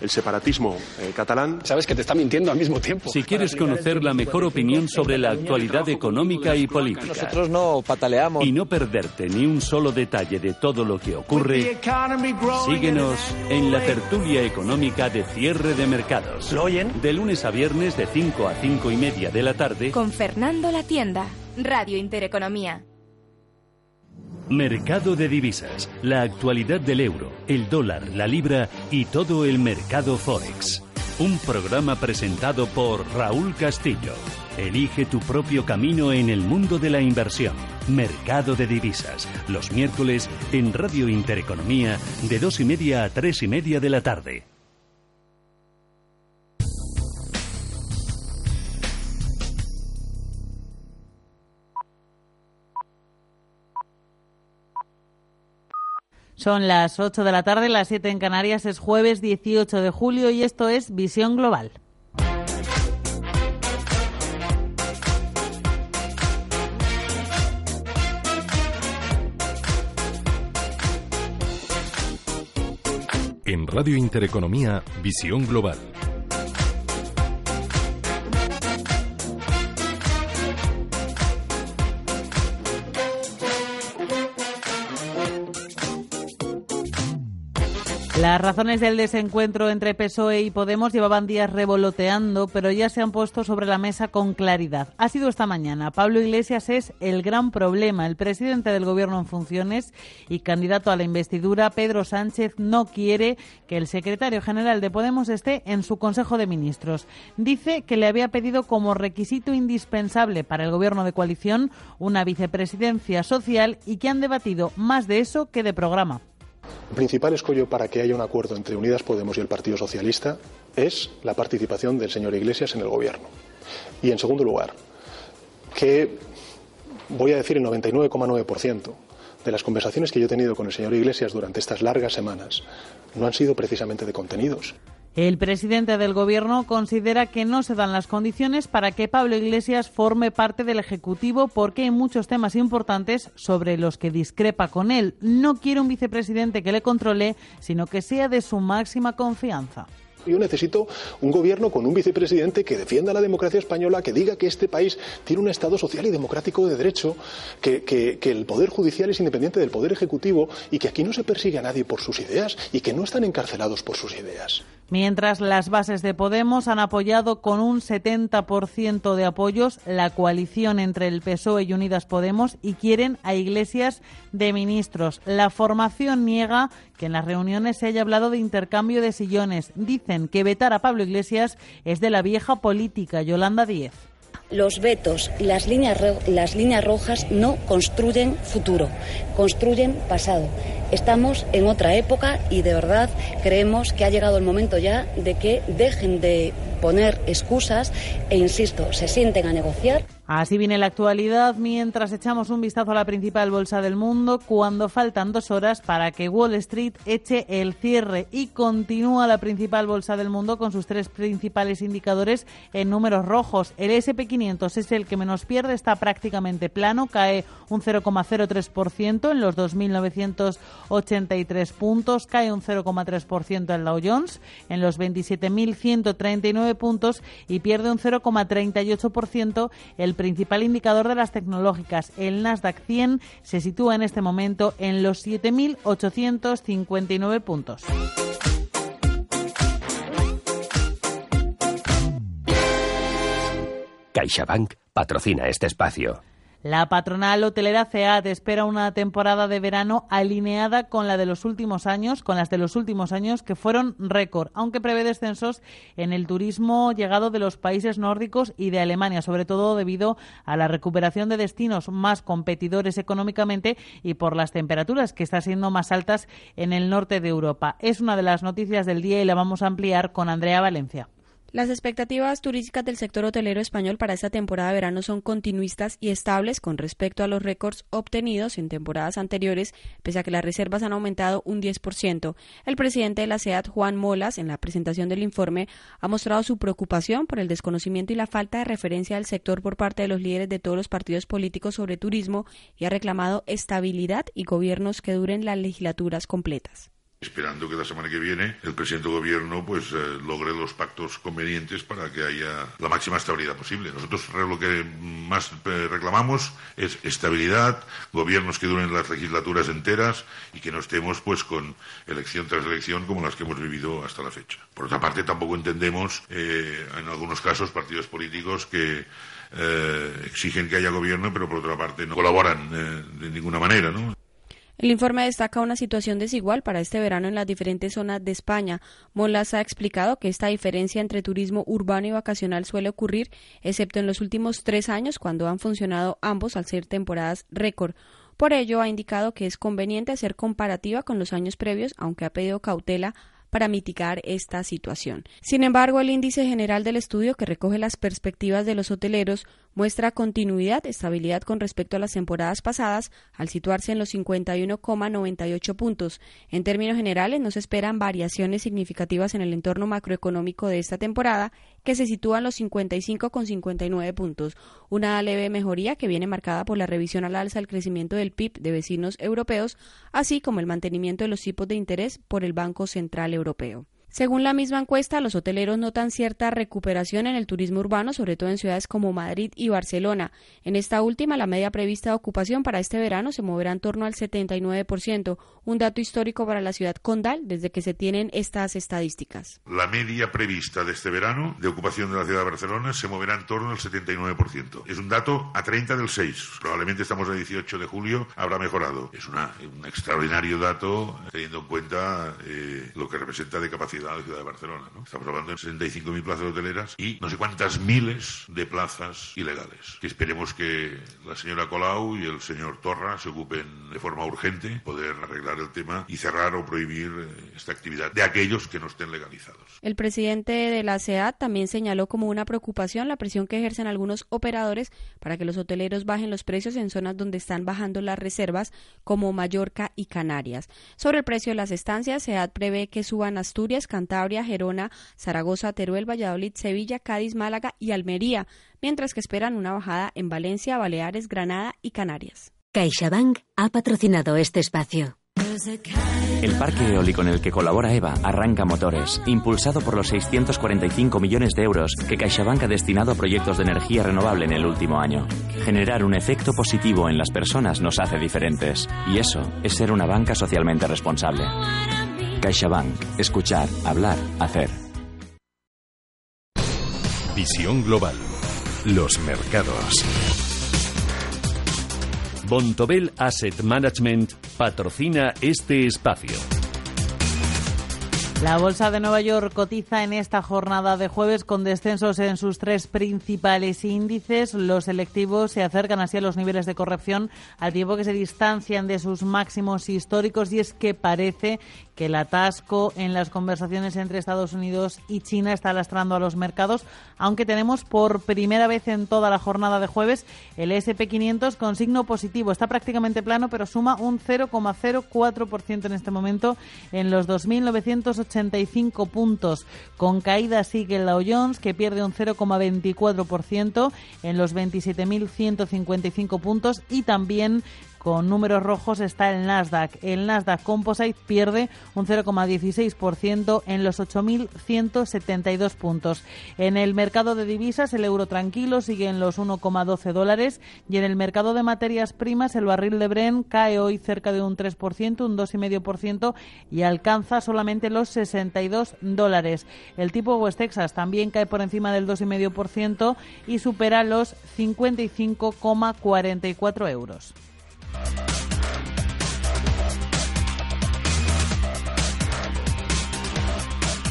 El separatismo eh, catalán. Sabes que te está mintiendo al mismo tiempo. Si quieres conocer la mejor opinión sobre la actualidad económica y política. Nosotros no pataleamos. Y no perderte ni un solo detalle de todo lo que ocurre, síguenos en la tertulia económica de cierre de mercados. ¿Lo oyen? De lunes a viernes de 5 a 5 y media de la tarde. Con Fernando La Tienda, Radio Intereconomía. Mercado de divisas, la actualidad del euro, el dólar, la libra y todo el mercado forex. Un programa presentado por Raúl Castillo. Elige tu propio camino en el mundo de la inversión. Mercado de divisas, los miércoles en Radio Intereconomía de dos y media a tres y media de la tarde. Son las 8 de la tarde, las 7 en Canarias, es jueves 18 de julio y esto es Visión Global. En Radio Intereconomía, Visión Global. Las razones del desencuentro entre PSOE y Podemos llevaban días revoloteando, pero ya se han puesto sobre la mesa con claridad. Ha sido esta mañana. Pablo Iglesias es el gran problema. El presidente del Gobierno en funciones y candidato a la investidura, Pedro Sánchez, no quiere que el secretario general de Podemos esté en su Consejo de Ministros. Dice que le había pedido como requisito indispensable para el Gobierno de coalición una vicepresidencia social y que han debatido más de eso que de programa. El principal escollo para que haya un acuerdo entre Unidas Podemos y el Partido Socialista es la participación del señor Iglesias en el Gobierno. Y, en segundo lugar, que voy a decir el 99,9% de las conversaciones que yo he tenido con el señor Iglesias durante estas largas semanas no han sido precisamente de contenidos. El presidente del Gobierno considera que no se dan las condiciones para que Pablo Iglesias forme parte del Ejecutivo porque hay muchos temas importantes sobre los que discrepa con él. No quiere un vicepresidente que le controle, sino que sea de su máxima confianza. Yo necesito un gobierno con un vicepresidente que defienda la democracia española, que diga que este país tiene un Estado social y democrático de derecho, que, el Poder Judicial es independiente del Poder Ejecutivo y que aquí no se persigue a nadie por sus ideas y que no están encarcelados por sus ideas. Mientras las bases de Podemos han apoyado con un 70% de apoyos la coalición entre el PSOE y Unidas Podemos y quieren a Iglesias de ministros. La formación niega que en las reuniones se haya hablado de intercambio de sillones. Dicen que vetar a Pablo Iglesias es de la vieja política. Yolanda Díez los vetos y las líneas, las líneas rojas no construyen futuro, construyen pasado. Estamos en otra época y de verdad creemos que ha llegado el momento ya de que dejen de poner excusas e, insisto, se sienten a negociar. Así viene la actualidad mientras echamos un vistazo a la principal bolsa del mundo cuando faltan dos horas para que Wall Street eche el cierre y continúa la principal bolsa del mundo con sus tres principales indicadores en números rojos. El SP500 es el que menos pierde, está prácticamente plano, cae un 0,03% en los 2.983 puntos, cae un 0,3% el Dow Jones en los 27.139 puntos y pierde un 0,38% el principal indicador de las tecnológicas. El Nasdaq 100 se sitúa en este momento en los 7.859 puntos. CaixaBank patrocina este espacio. La patronal hotelera CEAT espera una temporada de verano alineada con la de los últimos años, con las de los últimos años que fueron récord, aunque prevé descensos en el turismo llegado de los países nórdicos y de Alemania, sobre todo debido a la recuperación de destinos más competidores económicamente y por las temperaturas que están siendo más altas en el norte de Europa. Es una de las noticias del día y la vamos a ampliar con Andrea Valencia. Las expectativas turísticas del sector hotelero español para esta temporada de verano son continuistas y estables con respecto a los récords obtenidos en temporadas anteriores, pese a que las reservas han aumentado un 10%. El presidente de la SEAT, Juan Molas, en la presentación del informe, ha mostrado su preocupación por el desconocimiento y la falta de referencia del sector por parte de los líderes de todos los partidos políticos sobre turismo y ha reclamado estabilidad y gobiernos que duren las legislaturas completas esperando que la semana que viene el presidente del gobierno pues eh, logre los pactos convenientes para que haya la máxima estabilidad posible. Nosotros lo que más eh, reclamamos es estabilidad, gobiernos que duren las legislaturas enteras y que no estemos pues con elección tras elección como las que hemos vivido hasta la fecha. Por otra parte, tampoco entendemos eh, en algunos casos partidos políticos que exigen que haya gobierno, pero por otra parte no colaboran de ninguna manera, ¿no? El informe destaca una situación desigual para este verano en las diferentes zonas de España. Molas ha explicado que esta diferencia entre turismo urbano y vacacional suele ocurrir, excepto en los últimos tres años, cuando han funcionado ambos al ser temporadas récord. Por ello, ha indicado que es conveniente hacer comparativa con los años previos, aunque ha pedido cautela para mitigar esta situación. Sin embargo, el índice general del estudio, que recoge las perspectivas de los hoteleros, muestra continuidad, estabilidad con respecto a las temporadas pasadas, al situarse en los 51,98 puntos. En términos generales, no se esperan variaciones significativas en el entorno macroeconómico de esta temporada, que se sitúa en los 55,59 puntos, una leve mejoría que viene marcada por la revisión al alza del crecimiento del PIB de vecinos europeos, así como el mantenimiento de los tipos de interés por el Banco Central Europeo. Según la misma encuesta, los hoteleros notan cierta recuperación en el turismo urbano, sobre todo en ciudades como Madrid y Barcelona. En esta última, la media prevista de ocupación para este verano se moverá en torno al 79%, un dato histórico para la ciudad condal desde que se tienen estas estadísticas. La media prevista de este verano de ocupación de la ciudad de Barcelona se moverá en torno al 79%. Es un dato a 30 del 6. Probablemente estamos a 18 de julio, habrá mejorado. Es un extraordinario dato teniendo en cuenta eh, lo que representa de capacidad la ciudad de Barcelona. ¿no? Estamos hablando de 65.000 plazas hoteleras y no sé cuántas miles de plazas ilegales. Que esperemos que la señora Colau y el señor Torra se ocupen de forma urgente, poder arreglar el tema y cerrar o prohibir eh, esta actividad de aquellos que no estén legalizados. El presidente de la CEAT también señaló como una preocupación la presión que ejercen algunos operadores para que los hoteleros bajen los precios en zonas donde están bajando las reservas, como Mallorca y Canarias. Sobre el precio de las estancias, CEAT prevé que suban Asturias, Cantabria, Gerona, Zaragoza, Teruel, Valladolid, Sevilla, Cádiz, Málaga y Almería, mientras que esperan una bajada en Valencia, Baleares, Granada y Canarias. CaixaBank ha patrocinado este espacio. El parque eólico en el que colabora EVA arranca motores, impulsado por los 645 millones de euros que CaixaBank ha destinado a proyectos de energía renovable en el último año. Generar un efecto positivo en las personas nos hace diferentes, y eso es ser una banca socialmente responsable. CaixaBank. Escuchar, hablar, hacer. Visión global. Los mercados. Bontobel Asset Management patrocina este espacio. La bolsa de Nueva York cotiza en esta jornada de jueves con descensos en sus tres principales índices. Los selectivos se acercan así a los niveles de corrección al tiempo que se distancian de sus máximos históricos y es que parece que el atasco en las conversaciones entre Estados Unidos y China está lastrando a los mercados, aunque tenemos por primera vez en toda la jornada de jueves el SP500 con signo positivo. Está prácticamente plano, pero suma un 0,04% en este momento en los 2.985 puntos. Con caída sigue el Dow Jones, que pierde un 0,24% en los 27.155 puntos y también con números rojos está el Nasdaq. El Nasdaq Composite pierde un 0,16% en los 8.172 puntos. En el mercado de divisas el euro tranquilo sigue en los 1,12 dólares y en el mercado de materias primas el barril de Bren cae hoy cerca de un 3%, un 2,5% y alcanza solamente los 62 dólares. El tipo West Texas también cae por encima del 2,5% y supera los 55,44 euros.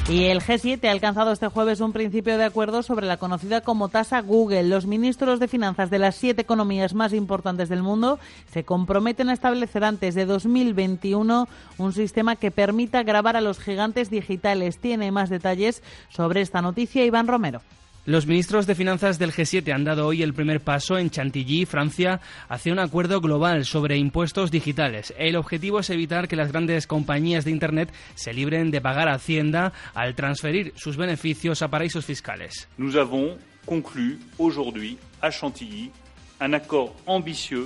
Y el G7 ha alcanzado este jueves un principio de acuerdo sobre la conocida como tasa Google. Los ministros de finanzas de las siete economías más importantes del mundo se comprometen a establecer antes de 2021 un sistema que permita grabar a los gigantes digitales. Tiene más detalles sobre esta noticia Iván Romero. Los ministros de Finanzas del G7 han dado hoy el primer paso en Chantilly, Francia, hacia un acuerdo global sobre impuestos digitales. El objetivo es evitar que las grandes compañías de Internet se libren de pagar a Hacienda al transferir sus beneficios a paraísos fiscales.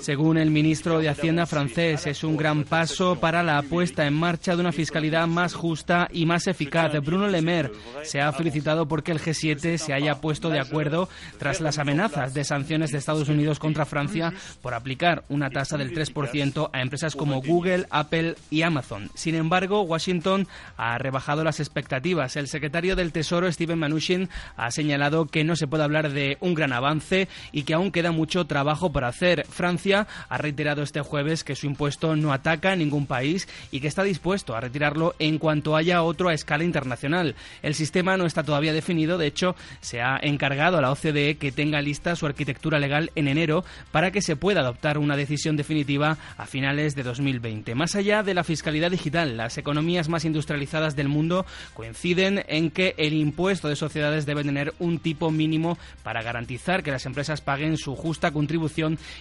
Según el ministro de Hacienda francés, es un gran paso para la puesta en marcha de una fiscalidad más justa y más eficaz. Bruno Le Maire se ha felicitado porque el G7 se haya puesto de acuerdo tras las amenazas de sanciones de Estados Unidos contra Francia por aplicar una tasa del 3% a empresas como Google, Apple y Amazon. Sin embargo, Washington ha rebajado las expectativas. El secretario del Tesoro, Steven Mnuchin, ha señalado que no se puede hablar de un gran avance y que aún queda mucho trabajo trabajo por hacer. Francia ha reiterado este jueves que su impuesto no ataca a ningún país y que está dispuesto a retirarlo en cuanto haya otro a escala internacional. El sistema no está todavía definido, de hecho, se ha encargado a la OCDE que tenga lista su arquitectura legal en enero para que se pueda adoptar una decisión definitiva a finales de 2020. Más allá de la fiscalidad digital, las economías más industrializadas del mundo coinciden en que el impuesto de sociedades debe tener un tipo mínimo para garantizar que las empresas paguen su justa contribución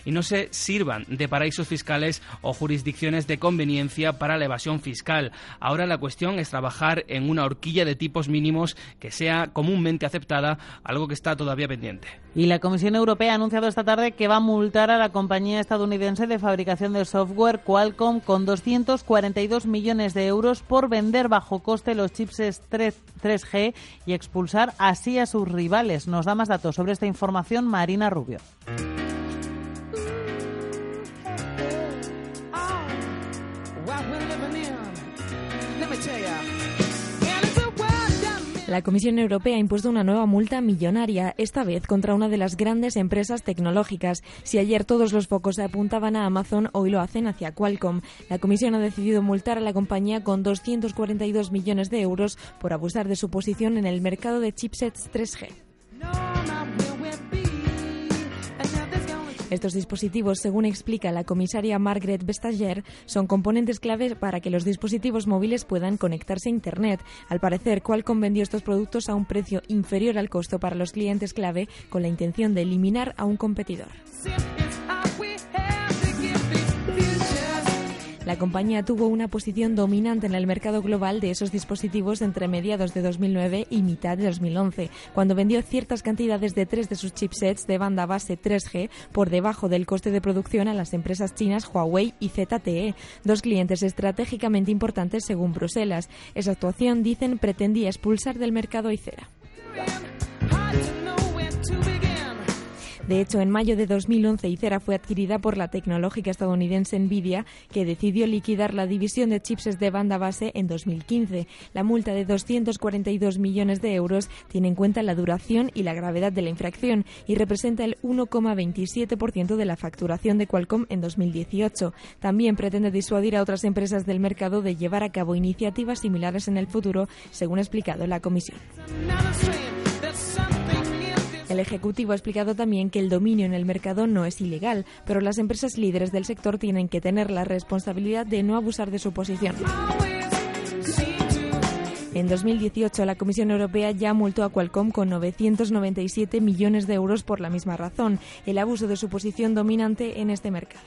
y no se sirvan de paraísos fiscales o jurisdicciones de conveniencia para la evasión fiscal. Ahora la cuestión es trabajar en una horquilla de tipos mínimos que sea comúnmente aceptada, algo que está todavía pendiente. Y la Comisión Europea ha anunciado esta tarde que va a multar a la compañía estadounidense de fabricación de software Qualcomm con 242 millones de euros por vender bajo coste los chips 3, 3G y expulsar así a sus rivales. Nos da más datos sobre esta información Marina Rubio. La Comisión Europea ha impuesto una nueva multa millonaria, esta vez contra una de las grandes empresas tecnológicas. Si ayer todos los focos se apuntaban a Amazon, hoy lo hacen hacia Qualcomm. La Comisión ha decidido multar a la compañía con 242 millones de euros por abusar de su posición en el mercado de chipsets 3G. Estos dispositivos, según explica la comisaria Margaret Vestager, son componentes claves para que los dispositivos móviles puedan conectarse a Internet. Al parecer, Qualcomm vendió estos productos a un precio inferior al costo para los clientes clave con la intención de eliminar a un competidor. La compañía tuvo una posición dominante en el mercado global de esos dispositivos entre mediados de 2009 y mitad de 2011, cuando vendió ciertas cantidades de tres de sus chipsets de banda base 3G por debajo del coste de producción a las empresas chinas Huawei y ZTE, dos clientes estratégicamente importantes según Bruselas. Esa actuación, dicen, pretendía expulsar del mercado a Icera. De hecho, en mayo de 2011 Icera fue adquirida por la tecnológica estadounidense Nvidia, que decidió liquidar la división de chips de banda base en 2015. La multa de 242 millones de euros tiene en cuenta la duración y la gravedad de la infracción y representa el 1,27% de la facturación de Qualcomm en 2018. También pretende disuadir a otras empresas del mercado de llevar a cabo iniciativas similares en el futuro, según ha explicado la Comisión. El Ejecutivo ha explicado también que el dominio en el mercado no es ilegal, pero las empresas líderes del sector tienen que tener la responsabilidad de no abusar de su posición. En 2018, la Comisión Europea ya multó a Qualcomm con 997 millones de euros por la misma razón, el abuso de su posición dominante en este mercado.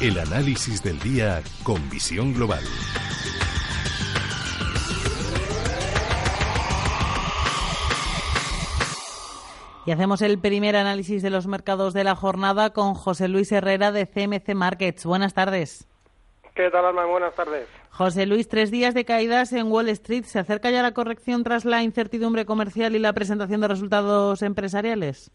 El análisis del día con visión global. Y hacemos el primer análisis de los mercados de la jornada con José Luis Herrera de CMC Markets. Buenas tardes. ¿Qué tal, Alma? Buenas tardes. José Luis, tres días de caídas en Wall Street. ¿Se acerca ya la corrección tras la incertidumbre comercial y la presentación de resultados empresariales?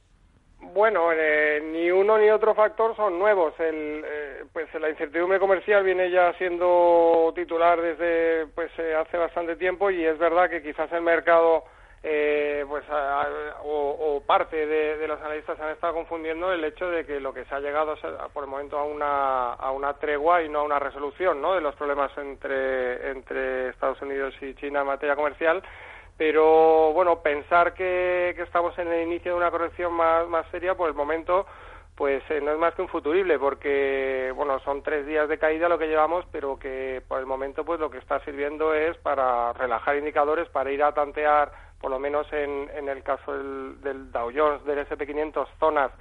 Bueno, eh, ni uno ni otro factor son nuevos. El, eh, pues la incertidumbre comercial viene ya siendo titular desde pues eh, hace bastante tiempo y es verdad que quizás el mercado pues o, parte de, los analistas han estado confundiendo el hecho de que lo que se ha llegado es por el momento a una a una tregua y no a una resolución, ¿no? De los problemas entre entre Estados Unidos y China en materia comercial pero bueno, pensar que, estamos en el inicio de una corrección más, más seria por el momento pues eh, no es más que un futurible porque bueno son tres días de caída lo que llevamos pero que por el momento pues lo que está sirviendo es para relajar indicadores para ir a tantear por lo menos en, en el caso del, del Dow Jones del SP500 zonas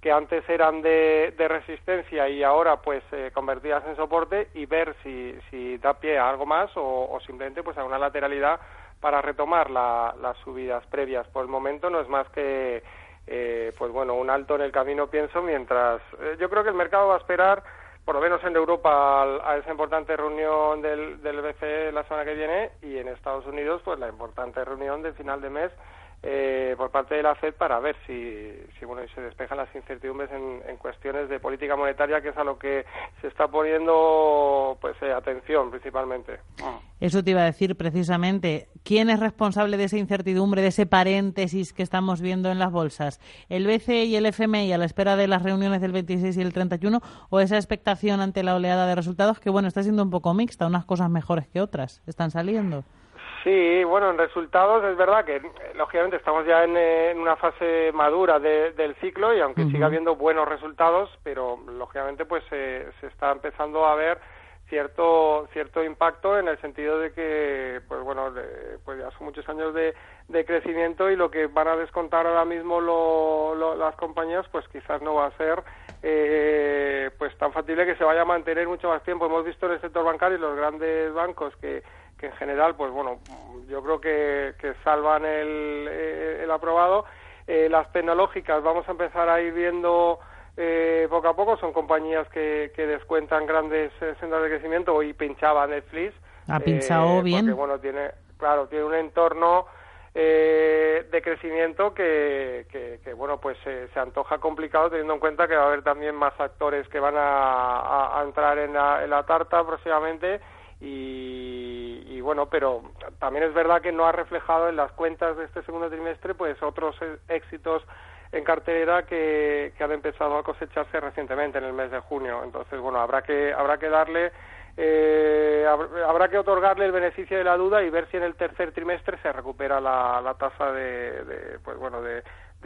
que antes eran de, de resistencia y ahora pues eh, convertidas en soporte y ver si, si da pie a algo más o, o simplemente pues a una lateralidad para retomar las subidas previas. Por el momento no es más que, eh, pues bueno, un alto en el camino, pienso, mientras eh, yo creo que el mercado va a esperar, por lo menos en Europa, a, esa importante reunión del, del BCE la semana que viene y en Estados Unidos, pues la importante reunión de final de mes eh, por parte de la FED para ver si, si bueno, se despejan las incertidumbres en, en, cuestiones de política monetaria, que es a lo que se está poniendo pues eh, atención principalmente. Eso te iba a decir precisamente. ¿Quién es responsable de esa incertidumbre, de ese paréntesis que estamos viendo en las bolsas? ¿El BCE y el FMI a la espera de las reuniones del 26 y el 31 o esa expectación ante la oleada de resultados que, bueno, está siendo un poco mixta, unas cosas mejores que otras están saliendo? Sí, bueno, en resultados es verdad que lógicamente estamos ya en, en una fase madura del ciclo y aunque siga habiendo buenos resultados, pero lógicamente pues se está empezando a ver cierto cierto impacto en el sentido de que pues bueno pues ya son muchos años de, de, crecimiento y lo que van a descontar ahora mismo lo, las compañías pues quizás no va a ser eh, pues tan factible que se vaya a mantener mucho más tiempo. Hemos visto en el sector bancario los grandes bancos que que en general, pues bueno, yo creo que, que salvan el, eh, el aprobado. Eh, las tecnológicas vamos a empezar a ir viendo eh, poco a poco, son compañías que, que descuentan grandes eh, sendas de crecimiento y pinchaba Netflix. Ha pinchado bien. Porque, bueno, tiene, claro, tiene un entorno eh, de crecimiento que, que, bueno, pues se antoja complicado teniendo en cuenta que va a haber también más actores que van a, a, entrar en la, en la tarta próximamente y, bueno, pero también es verdad que no ha reflejado en las cuentas de este segundo trimestre pues otros e, éxitos en cartera que, han empezado a cosecharse recientemente en el mes de junio. Entonces, bueno, habrá que habrá que darle eh, habrá que otorgarle el beneficio de la duda y ver si en el tercer trimestre se recupera la, la tasa de, pues bueno de,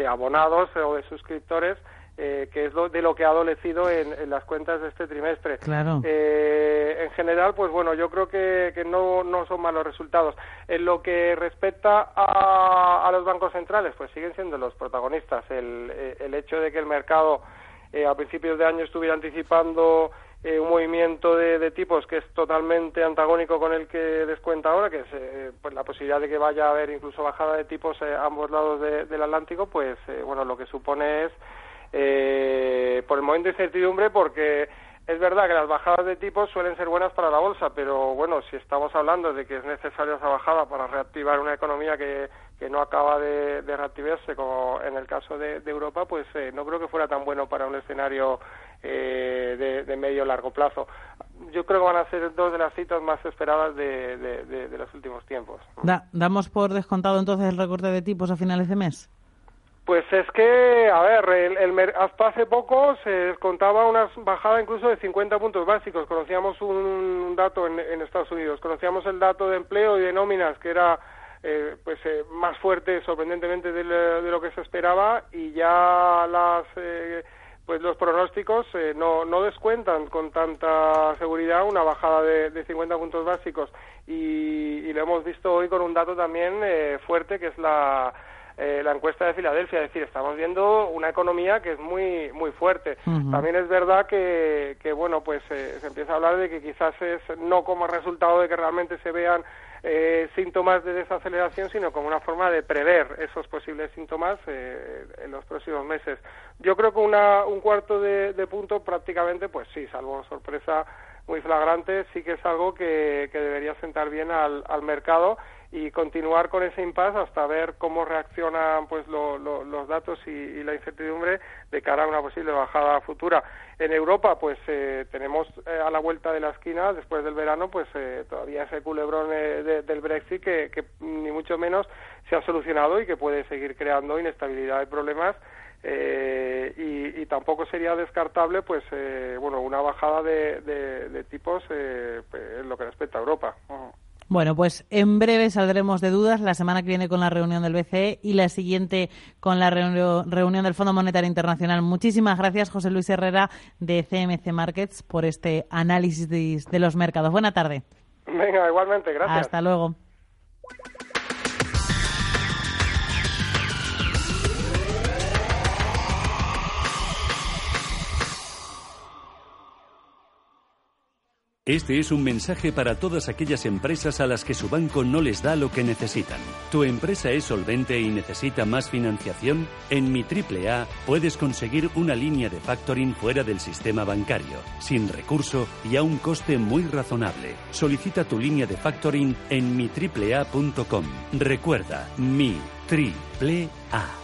abonados o de suscriptores eh, que es de lo que ha adolecido en, las cuentas de este trimestre. Claro. Eh, en general, pues bueno, yo creo que, que no, no, son malos resultados. En lo que respecta a, a, los bancos centrales, pues siguen siendo los protagonistas. El, el hecho de que el mercado a principios de año estuviera anticipando eh, un movimiento de, tipos que es totalmente antagónico con el que descuenta ahora, que es eh, pues la posibilidad de que vaya a haber incluso bajada de tipos a ambos lados del Atlántico, pues eh, bueno, lo que supone es por el momento incertidumbre porque es verdad que las bajadas de tipos suelen ser buenas para la bolsa, pero bueno, si estamos hablando de que es necesaria esa bajada para reactivar una economía que, que no acaba de, reactivarse, como en el caso de, Europa, pues no creo que fuera tan bueno para un escenario eh, de, medio largo plazo. Yo creo que van a ser dos de las citas más esperadas de, los últimos tiempos. ¿Damos por descontado entonces el recorte de tipos a finales de mes? Pues es que, a ver, el, hasta hace poco se descontaba una bajada incluso de 50 puntos básicos. Conocíamos un dato en, Estados Unidos, conocíamos el dato de empleo y de nóminas que era eh, pues eh, más fuerte sorprendentemente de, lo que se esperaba y ya las eh, pues los pronósticos eh, no, no descuentan con tanta seguridad una bajada de, de 50 puntos básicos y, lo hemos visto hoy con un dato también eh, fuerte que es la, eh, la encuesta de Filadelfia, es decir, estamos viendo una economía que es muy muy fuerte. También es verdad que, que bueno, pues se empieza a hablar de que quizás es no como resultado de que realmente se vean eh, síntomas de desaceleración, sino como una forma de prever esos posibles síntomas eh, en los próximos meses. Yo creo que una, un cuarto de, punto prácticamente, pues sí, salvo sorpresa muy flagrante, sí que es algo que, que debería sentar bien al, al mercado y continuar con ese impasse hasta ver cómo reaccionan pues los datos y, la incertidumbre de cara a una posible bajada futura. En Europa pues eh, tenemos eh, a la vuelta de la esquina después del verano pues eh, todavía ese culebrón del Brexit que, que, ni mucho menos se ha solucionado y que puede seguir creando inestabilidad y problemas y, tampoco sería descartable pues bueno una bajada de, tipos en lo que respecta a Europa. Bueno, pues en breve saldremos de dudas. La semana que viene con la reunión del BCE y la siguiente con la reunión del Fondo Monetario Internacional. Muchísimas gracias, José Luis Herrera, de CMC Markets, por este análisis de los mercados. Buena tarde. Venga, igualmente, gracias. Hasta luego. Este es un mensaje para todas aquellas empresas a las que su banco no les da lo que necesitan. ¿Tu empresa es solvente y necesita más financiación? En mi AAA puedes conseguir una línea de factoring fuera del sistema bancario, sin recurso y a un coste muy razonable. Solicita tu línea de factoring en mi miAAA.com. Recuerda, mi AAA.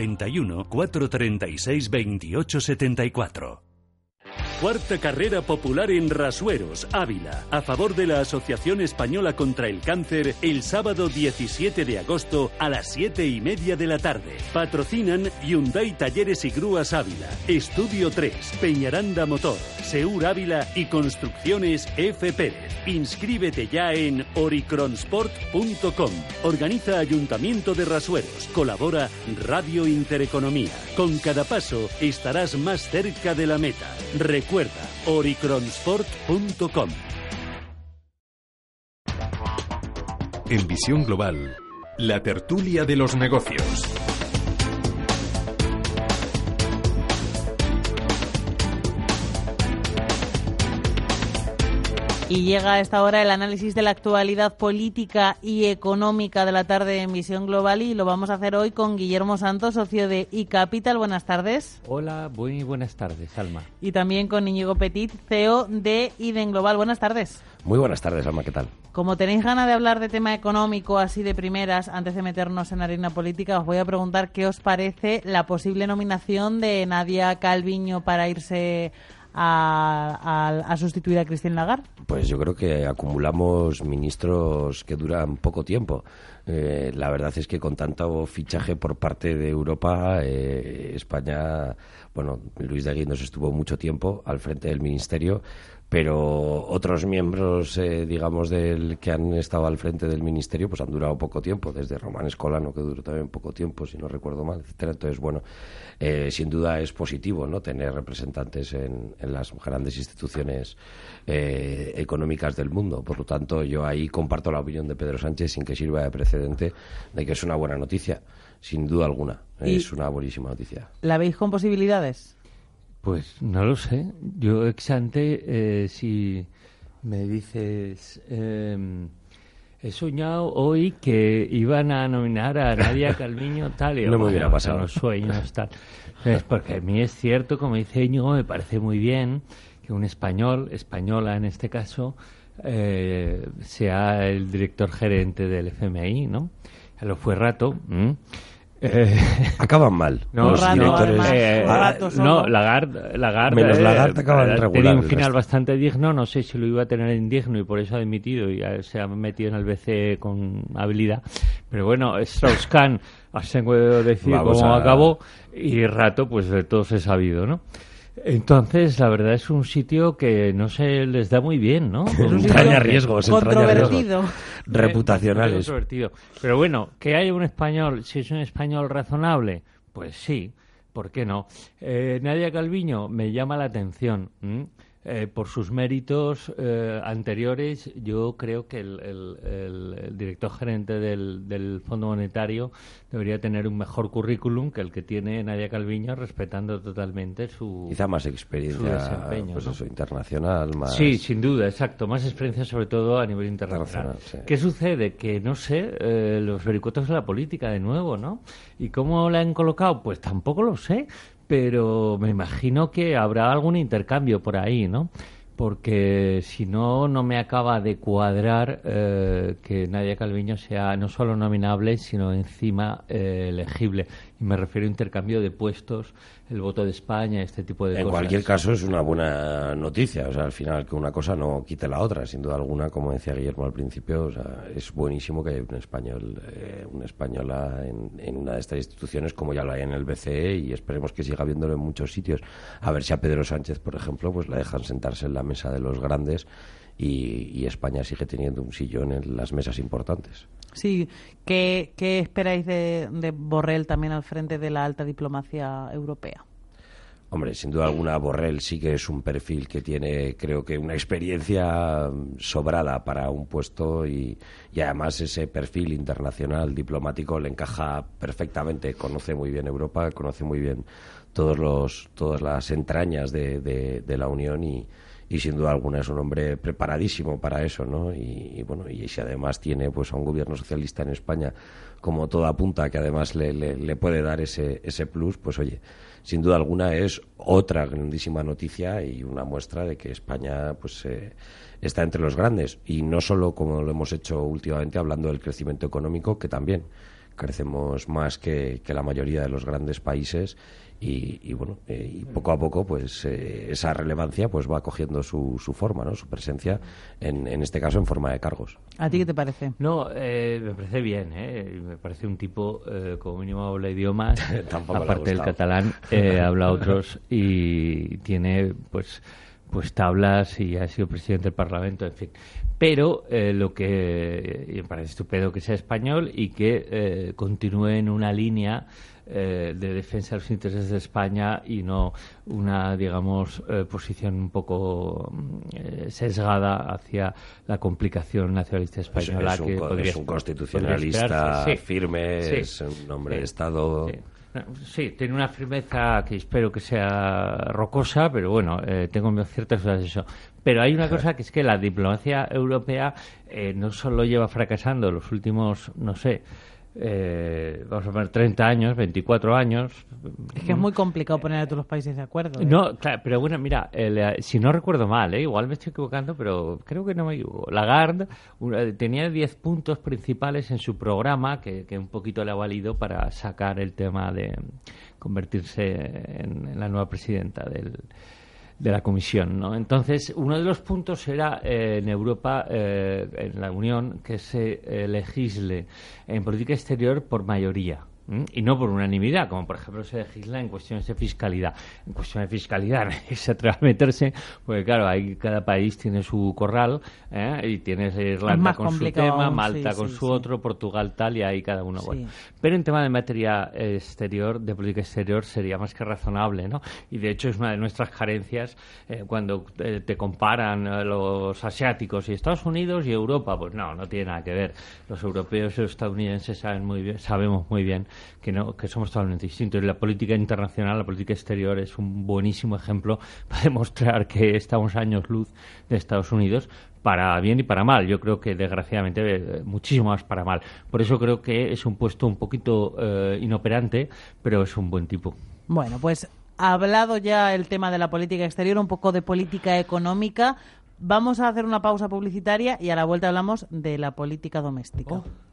91 436 2874. Cuarta carrera popular en Rasueros, Ávila, a favor de la Asociación Española contra el Cáncer, el sábado 17 de agosto a las 7 y media de la tarde. Patrocinan Hyundai Talleres y Grúas Ávila, Estudio 3, Peñaranda Motor, Seur Ávila y Construcciones F. Pérez. Inscríbete ya en oricronsport.com. Organiza Ayuntamiento de Rasueros. Colabora Radio Intereconomía. Con cada paso estarás más cerca de la meta. Recuerda, oricronsport.com. En Visión Global, la tertulia de los negocios. Y llega a esta hora el análisis de la actualidad política y económica de la tarde en Visión Global y lo vamos a hacer hoy con Guillermo Santos, socio de iCapital. Buenas tardes. Hola, muy buenas tardes, Alma. Y también con Íñigo Petit, CEO de IDEN Global. Buenas tardes. Muy buenas tardes, Alma, ¿qué tal? Como tenéis ganas de hablar de tema económico así de primeras, antes de meternos en harina política, os voy a preguntar qué os parece la posible nominación de Nadia Calviño para irse a, sustituir a Christine Lagarde? Pues yo creo que acumulamos ministros que duran poco tiempo. Eh, la verdad es que con tanto fichaje por parte de Europa, eh, España, bueno, Luis de Guindos estuvo mucho tiempo al frente del ministerio, pero otros miembros, eh, digamos, del que han estado al frente del ministerio, pues han durado poco tiempo, desde Román Escolano, que duró también poco tiempo, si no recuerdo mal, etcétera. Entonces, bueno, eh, sin duda es positivo, ¿no? Tener representantes en, las grandes instituciones eh, económicas del mundo. Por lo tanto, yo ahí comparto la opinión de Pedro Sánchez sin que sirva de precedente de que es una buena noticia, sin duda alguna. Es una buenísima noticia. ¿La veis con posibilidades? Pues no lo sé. Yo exante, eh, si me dices, em, he soñado hoy que iban a nominar a Nadia Calviño tal y no me hubiera pasado los sueños tal. Es porque a mí es cierto, como dice Íñigo, me parece muy bien que un español, española en este caso, eh, sea el director gerente del FMI, ¿no? Ya lo fue rato. Eh, Acaban mal. No, los directores. Eh, no, Lagarde, Lagarde, Menos Lagarde acaban regular. Un final bastante digno. No sé si lo iba a tener indigno y por eso ha dimitido y se ha metido en el BCE con habilidad. Pero bueno, Strauss-Kahn, así puedo decir cómo acabó y rato, pues de todos he sabido, ¿no? Entonces, la verdad es un sitio que no se les da muy bien, ¿no? entraña riesgos, controvertido. reputacionales. Pero bueno, que haya un español, si es un español razonable, pues sí, ¿por qué no? Eh, Nadia Calviño me llama la atención. Eh, por sus méritos eh, anteriores, yo creo que el, director gerente del, Fondo Monetario debería tener un mejor currículum que el que tiene Nadia Calviño, respetando totalmente su. Quizá más experiencia pues internacional. Más... Sí, sin duda, exacto. Más experiencia, sobre todo a nivel internacional. ¿Qué sucede? Que no sé, eh, los vericuetos de la política, de nuevo, ¿no? ¿Y cómo la han colocado? Pues tampoco lo sé pero me imagino que habrá algún intercambio por ahí, ¿no? Porque si no, no me acaba de cuadrar eh, que Nadia Calviño sea no solo nominable, sino encima eh, elegible. Y me refiero a intercambio de puestos el voto de España, este tipo de cosas. En cualquier caso es una buena noticia, o sea, al final que una cosa no quite la otra, sin duda alguna, como decía Guillermo al principio, o sea, es buenísimo que haya un español, eh, una española en, una de estas instituciones como ya lo hay en el BCE y esperemos que siga viéndolo en muchos sitios. A ver si a Pedro Sánchez, por ejemplo, pues la dejan sentarse en la mesa de los grandes y, España sigue teniendo un sillón en las mesas importantes. Sí, ¿qué, esperáis de, de Borrell también al frente de la alta diplomacia europea? Hombre, sin duda alguna, Borrell sí que es un perfil que tiene, creo que, una experiencia sobrada para un puesto y, además ese perfil internacional diplomático le encaja perfectamente. Conoce muy bien Europa, conoce muy bien todos los, todas las entrañas de, de la Unión y, y sin duda alguna es un hombre preparadísimo para eso, ¿no? Y, bueno, y si además tiene pues a un gobierno socialista en España como toda apunta que además le, puede dar ese, ese plus, pues oye, sin duda alguna es otra grandísima noticia y una muestra de que España pues eh, está entre los grandes y no solo como lo hemos hecho últimamente hablando del crecimiento económico que también crecemos más que, que la mayoría de los grandes países y, bueno eh, y poco a poco pues eh, esa relevancia pues va cogiendo su, su forma no su presencia en, en este caso en forma de cargos. A ti qué te parece no eh, me parece bien me parece un tipo como mínimo habla idiomas aparte del catalán habla otros y tiene pues pues tablas y ha sido presidente del Parlamento, en fin. Pero lo que me parece estupendo que sea español y que continúe en una línea eh, de defensa de los intereses de España y no una, digamos, eh, posición un poco eh, sesgada hacia la complicación nacionalista española es, un, que es un constitucionalista firme, es un hombre de Estado. Sí, tiene una firmeza que espero que sea rocosa, pero bueno, eh, tengo ciertas dudas de eso. Pero hay una cosa que es que la diplomacia europea eh, no solo lleva fracasando los últimos, no sé, eh, vamos a poner 30 años, 24 años. Es que es muy complicado poner a todos los países de acuerdo. ¿eh? No, claro, pero bueno, mira, eh, si no recuerdo mal, ¿eh? igual me estoy equivocando, pero creo que no me equivoco. Lagarde tenía 10 puntos principales en su programa que, que, un poquito le ha valido para sacar el tema de convertirse en la nueva presidenta del de la Comisión. ¿no? Entonces, uno de los puntos era eh, en Europa, eh, en la Unión, que se eh, legisle en política exterior por mayoría y no por unanimidad, como por ejemplo se legisla en cuestiones de fiscalidad. En cuestiones de fiscalidad se atreve a meterse, porque claro, ahí cada país tiene su corral ¿eh? y tienes Irlanda con su tema, Malta con su otro, Portugal tal y ahí cada uno. Bueno. Pero en tema de materia exterior, de política exterior, sería más que razonable, ¿no? Y de hecho es una de nuestras carencias eh, cuando eh, te comparan los asiáticos y Estados Unidos y Europa, pues no, no tiene nada que ver. Los europeos y los estadounidenses saben muy bien, sabemos muy bien que, no, que somos totalmente distintos. Y la política internacional, la política exterior es un buenísimo ejemplo para demostrar que estamos años luz de Estados Unidos para bien y para mal. Yo creo que desgraciadamente eh, muchísimo más para mal. Por eso creo que es un puesto un poquito eh, inoperante, pero es un buen tipo. Bueno, pues hablado ya el tema de la política exterior, un poco de política económica. Vamos a hacer una pausa publicitaria y a la vuelta hablamos de la política doméstica. Oh.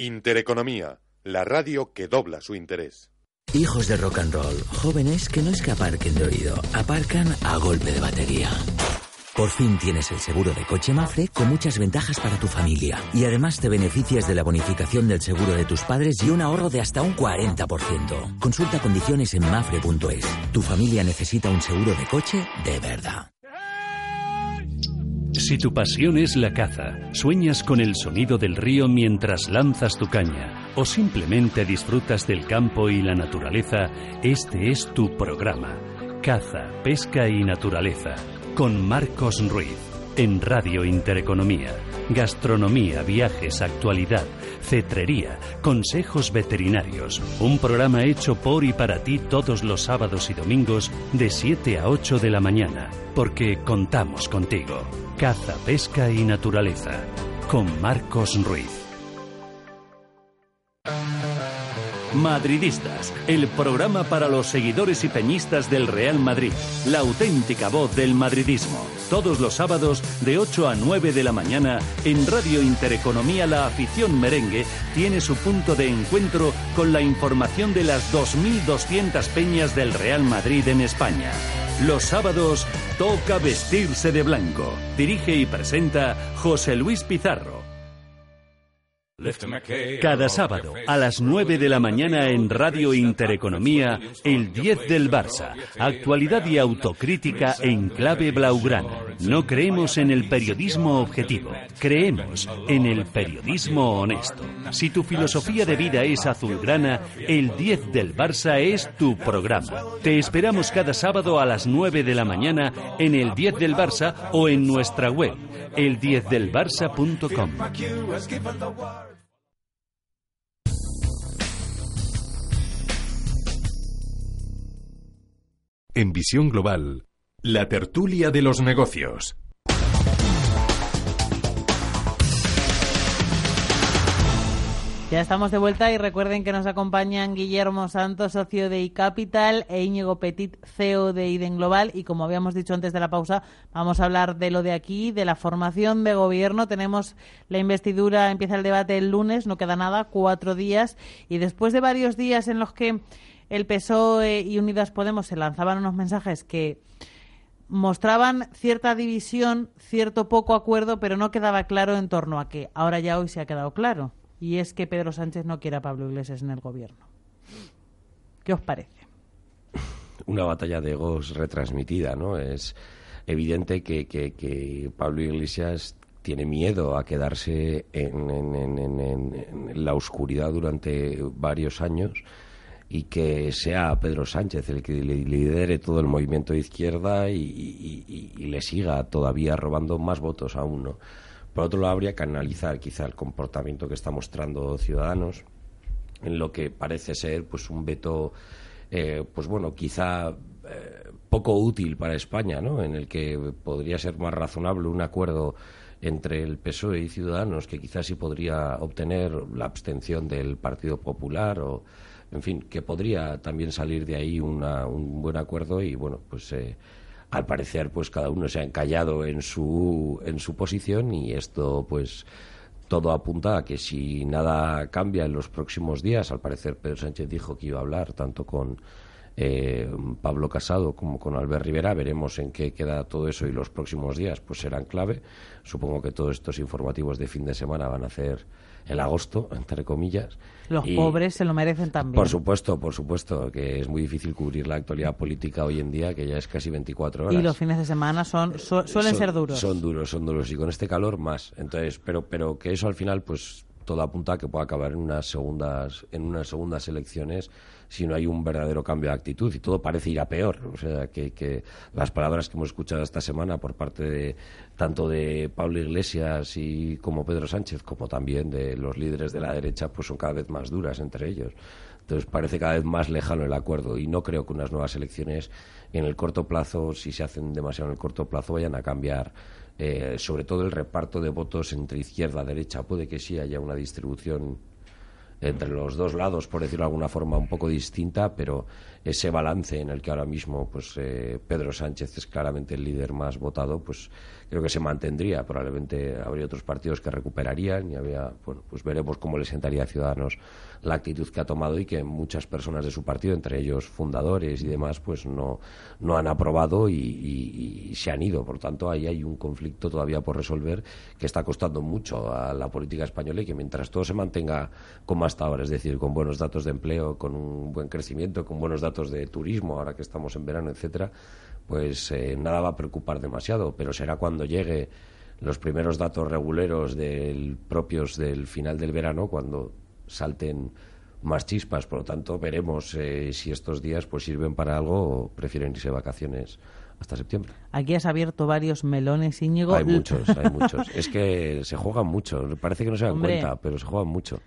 Intereconomía, la radio que dobla su interés. Hijos de rock and roll, jóvenes que no es que aparquen de oído, aparcan a golpe de batería. Por fin tienes el seguro de coche Mafre con muchas ventajas para tu familia. Y además te beneficias de la bonificación del seguro de tus padres y un ahorro de hasta un 40%. Consulta condiciones en mafre.es. Tu familia necesita un seguro de coche de verdad. Si tu pasión es la caza, sueñas con el sonido del río mientras lanzas tu caña, o simplemente disfrutas del campo y la naturaleza, este es tu programa. Caza, pesca y naturaleza, con Marcos Ruiz en Radio Intereconomía. Gastronomía, viajes, actualidad, cetrería, consejos veterinarios. Un programa hecho por y para ti todos los sábados y domingos de 7 a 8 de la mañana, porque contamos contigo. Caza, pesca y naturaleza. Con Marcos Ruiz. Madridistas, el programa para los seguidores y peñistas del Real Madrid, la auténtica voz del madridismo. Todos los sábados de 8 a 9 de la mañana en Radio Intereconomía la afición merengue tiene su punto de encuentro con la información de las 2.200 peñas del Real Madrid en España. Los sábados toca vestirse de blanco. Dirige y presenta José Luis Pizarro. Cada sábado a las 9 de la mañana en Radio Intereconomía, el 10 del Barça. Actualidad y autocrítica en clave blaugrana. No creemos en el periodismo objetivo, creemos en el periodismo honesto. Si tu filosofía de vida es azulgrana, el 10 del Barça es tu programa. Te esperamos cada sábado a las 9 de la mañana en el 10 del Barça o en nuestra web, el10delbarça.com. En Visión Global, la tertulia de los negocios. Ya estamos de vuelta y recuerden que nos acompañan Guillermo Santos, socio de iCapital, e Íñigo Petit, CEO de Iden Global. Y como habíamos dicho antes de la pausa, vamos a hablar de lo de aquí, de la formación de gobierno. Tenemos la investidura, empieza el debate el lunes, no queda nada, cuatro días. Y después de varios días en los que el PSOE y Unidas Podemos se lanzaban unos mensajes que mostraban cierta división, cierto poco acuerdo, pero no quedaba claro en torno a qué. Ahora ya hoy se ha quedado claro. Y es que Pedro Sánchez no quiere a Pablo Iglesias en el gobierno. ¿Qué os parece? Una batalla de egos retransmitida, ¿no? Es evidente que, que, Pablo Iglesias tiene miedo a quedarse en, la oscuridad durante varios años y que sea Pedro Sánchez el que lidere todo el movimiento de izquierda y, le siga todavía robando más votos a uno. Por otro lado, habría que analizar quizá el comportamiento que está mostrando Ciudadanos en lo que parece ser pues un veto, eh, pues bueno, quizá eh, poco útil para España, ¿no? En el que podría ser más razonable un acuerdo entre el PSOE y Ciudadanos, que quizás sí podría obtener la abstención del Partido Popular o en fin, que podría también salir de ahí un buen acuerdo y bueno, pues eh, al parecer pues cada uno se ha encallado en su, en su posición y esto pues todo apunta a que si nada cambia en los próximos días, al parecer Pedro Sánchez dijo que iba a hablar tanto con eh, Pablo Casado como con Albert Rivera, veremos en qué queda todo eso y los próximos días pues serán clave. Supongo que todos estos informativos de fin de semana van a hacer el agosto, entre comillas. Los pobres se lo merecen también. Por supuesto, por supuesto, que es muy difícil cubrir la actualidad política hoy en día, que ya es casi 24 horas. Y los fines de semana son suelen ser duros. Son duros, son duros. Y con este calor más. Entonces, pero, pero que eso al final, pues todo apunta a que pueda acabar en unas segundas, en unas segundas elecciones si no hay un verdadero cambio de actitud y todo parece ir a peor. O sea, que, que las palabras que hemos escuchado esta semana por parte de tanto de Pablo Iglesias y como Pedro Sánchez, como también de los líderes de la derecha, pues son cada vez más duras entre ellos. Entonces parece cada vez más lejano el acuerdo y no creo que unas nuevas elecciones en el corto plazo, si se hacen demasiado en el corto plazo, vayan a cambiar eh, sobre todo el reparto de votos entre izquierda y derecha. Puede que sí haya una distribución entre los dos lados, por decirlo de alguna forma, un poco distinta, pero ese balance en el que ahora mismo pues eh, Pedro Sánchez es claramente el líder más votado, pues creo que se mantendría. Probablemente habría otros partidos que recuperarían y había, bueno, pues veremos cómo le sentaría a Ciudadanos la actitud que ha tomado y que muchas personas de su partido, entre ellos fundadores y demás, pues no, no han aprobado y, se han ido. Por tanto, ahí hay un conflicto todavía por resolver que está costando mucho a la política española y que mientras todo se mantenga como hasta ahora, es decir, con buenos datos de empleo, con un buen crecimiento, con buenos datos de turismo, ahora que estamos en verano, etcétera, pues eh, nada va a preocupar demasiado, pero será cuando llegue los primeros datos reguleros del, propios del final del verano, cuando salten más chispas. Por lo tanto, veremos eh, si estos días pues sirven para algo o prefieren irse de vacaciones hasta septiembre. Aquí has abierto varios melones, Íñigo. Hay muchos, hay muchos. Es que se juegan mucho. Parece que no se dan cuenta, pero se juegan mucho.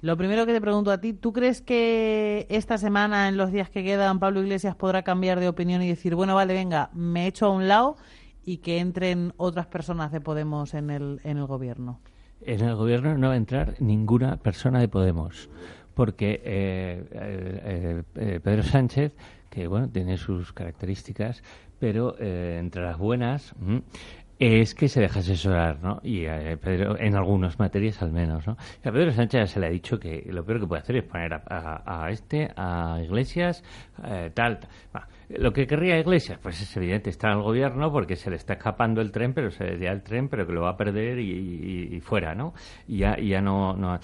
Lo primero que te pregunto a ti, ¿tú crees que esta semana, en los días que quedan, Pablo Iglesias podrá cambiar de opinión y decir, bueno, vale, venga, me echo a un lado y que entren otras personas de Podemos en el, en el gobierno? En el gobierno no va a entrar ninguna persona de Podemos, porque eh, eh, eh, Pedro Sánchez, que bueno, tiene sus características, pero entre las buenas es que se deja asesorar, ¿no? Y eh, Pedro, en algunas materias al menos, ¿no? a Pedro Sánchez se le ha dicho que lo peor que puede hacer es poner a, este, a Iglesias, eh, tal. Lo que querría Iglesias, pues es evidente, está en el gobierno porque se le está escapando el tren, pero se desvía el tren, pero que lo va a perder y, fuera, ¿no? Y ya, ya no, no.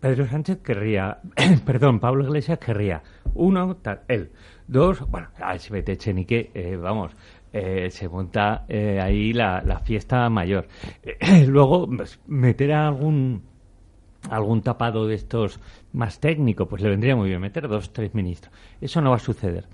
Pedro Sánchez querría, perdón, Pablo Iglesias querría, uno, tal, él, dos, bueno, a si mete Chenique, eh, vamos, eh, se monta eh, ahí la, fiesta mayor. Luego, pues, meter a algún algún tapado de estos más técnico, pues le vendría muy bien meter dos, tres ministros. Eso no va a suceder.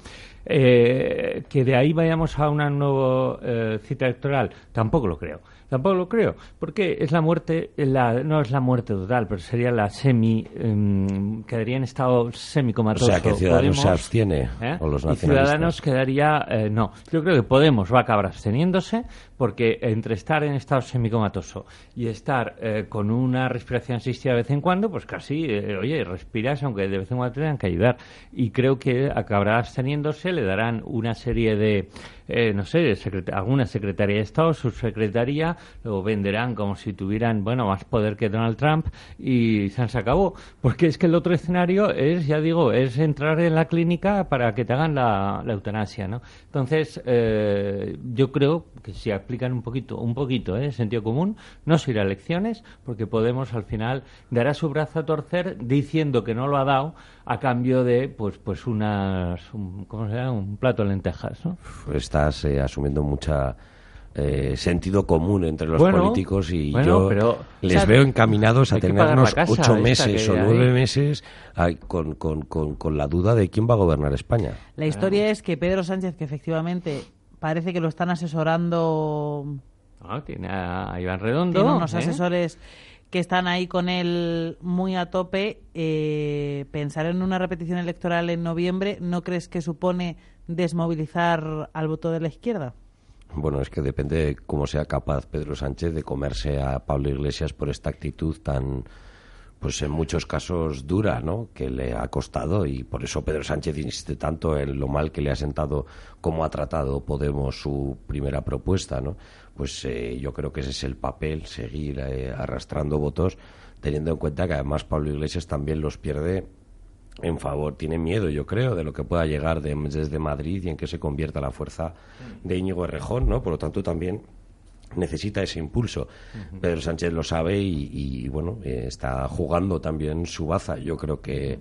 Que de ahí vayamos a una nueva cita electoral, tampoco lo creo. Tampoco lo creo, porque es la muerte, la, no es la muerte total, pero sería la semi, um, quedaría en estado semicomatoso. O sea, que Ciudadanos se abstiene, ¿eh? o los nacionalistas. Ciudadanos quedaría, eh, no. Yo creo que Podemos va a acabar absteniéndose, porque entre estar en estado semicomatoso y estar eh, con una respiración asistida de vez en cuando, pues casi, oye, respiras, aunque de vez en cuando tengan que ayudar. Y creo que acabará absteniéndose, le darán una serie de eh, no sé, alguna secretaría de Estado, su secretaría, lo venderán como si tuvieran, bueno, más poder que Donald Trump y se acabó. Porque es que el otro escenario es, ya digo, es entrar en la clínica para que te hagan la, eutanasia, ¿no? Entonces, eh, yo creo que si aplican un poquito, un poquito, ¿eh? sentido común, no se irá a elecciones, porque Podemos al final dará su brazo a torcer diciendo que no lo ha dado a cambio de, pues, pues unas, un, ¿cómo se llama? Un plato de lentejas, ¿no? Estás eh, asumiendo mucha eh, sentido común entre los políticos y yo les veo encaminados a tenernos ocho meses o nueve meses con, con, con, la duda de quién va a gobernar España. La historia es que Pedro Sánchez, que efectivamente parece que lo están asesorando... Ah, tiene a Iván Redondo. Tiene unos ¿eh? asesores que están ahí con él muy a tope. Eh, pensar en una repetición electoral en noviembre, ¿no crees que supone desmovilizar al voto de la izquierda? Bueno, es que depende de cómo sea capaz Pedro Sánchez de comerse a Pablo Iglesias por esta actitud tan, pues en muchos casos dura, ¿no? Que le ha costado y por eso Pedro Sánchez insiste tanto en lo mal que le ha sentado como ha tratado Podemos su primera propuesta, ¿no? Pues eh, yo creo que ese es el papel, seguir eh, arrastrando votos, teniendo en cuenta que además Pablo Iglesias también los pierde en favor, tiene miedo, yo creo, de lo que pueda llegar desde Madrid y en que se convierta la fuerza de Íñigo Errejón, ¿no? Por lo tanto, también necesita ese impulso. Pedro Sánchez lo sabe y, bueno, eh, está jugando también su baza. Yo creo que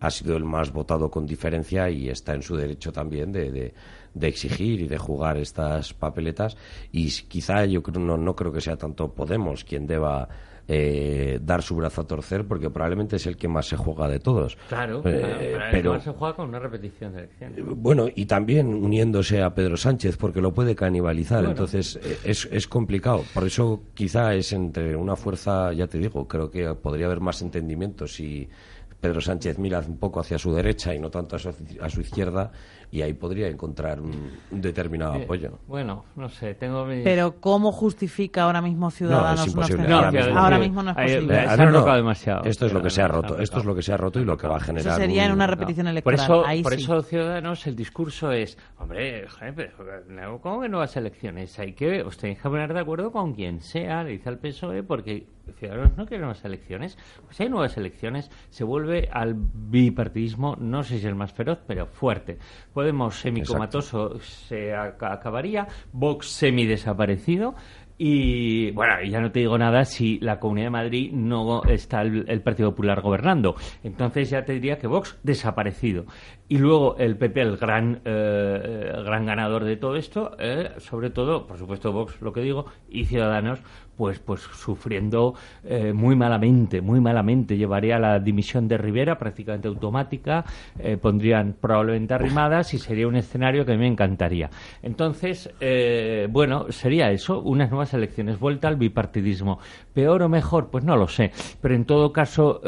ha sido el más votado con diferencia y está en su derecho también de, de, exigir y de jugar estas papeletas. Y quizá yo creo, no, no creo que sea tanto Podemos quien deba eh, dar su brazo a torcer porque probablemente es el que más se juega de todos. Claro, eh, pero se juega con una repetición de elecciones. Eh, bueno, y también uniéndose a Pedro Sánchez porque lo puede canibalizar, entonces es, es complicado. Por eso quizá es entre una fuerza, ya te digo, creo que podría haber más entendimiento si Pedro Sánchez mira un poco hacia su derecha y no tanto a su, izquierda y ahí podría encontrar un, determinado eh, apoyo. Bueno, no sé, tengo Pero ¿cómo justifica ahora mismo Ciudadanos no, es imposible. No, ahora, mismo, no es posible. se ha demasiado. Esto es lo que se ha roto, esto es lo que se ha roto y lo que va a generar... Eso sería en una repetición electoral. Por eso, ahí por sí. eso Ciudadanos el discurso es, hombre, ¿cómo que nuevas elecciones? Hay que, os tenéis que poner de acuerdo con quien sea, le dice al PSOE, porque Ciudadanos no quiere nuevas elecciones. Pues hay nuevas elecciones, se vuelve al bipartidismo, no sé si es el más feroz, pero fuerte. Podemos semicomatoso se acabaría, Vox semi desaparecido. Y bueno, ya no te digo nada si la Comunidad de Madrid no está el, Partido Popular gobernando. Entonces ya te diría que Vox desaparecido. Y luego el PP, el gran, eh, gran ganador de todo esto, eh, sobre todo, por supuesto, Vox, lo que digo, y Ciudadanos, pues, pues sufriendo eh, muy malamente, muy malamente. Llevaría la dimisión de Rivera prácticamente automática, eh, pondrían probablemente arrimadas y sería un escenario que a mí me encantaría. Entonces, eh, bueno, sería eso, unas nuevas elecciones, vuelta al bipartidismo. ¿Peor o mejor? Pues no lo sé, pero en todo caso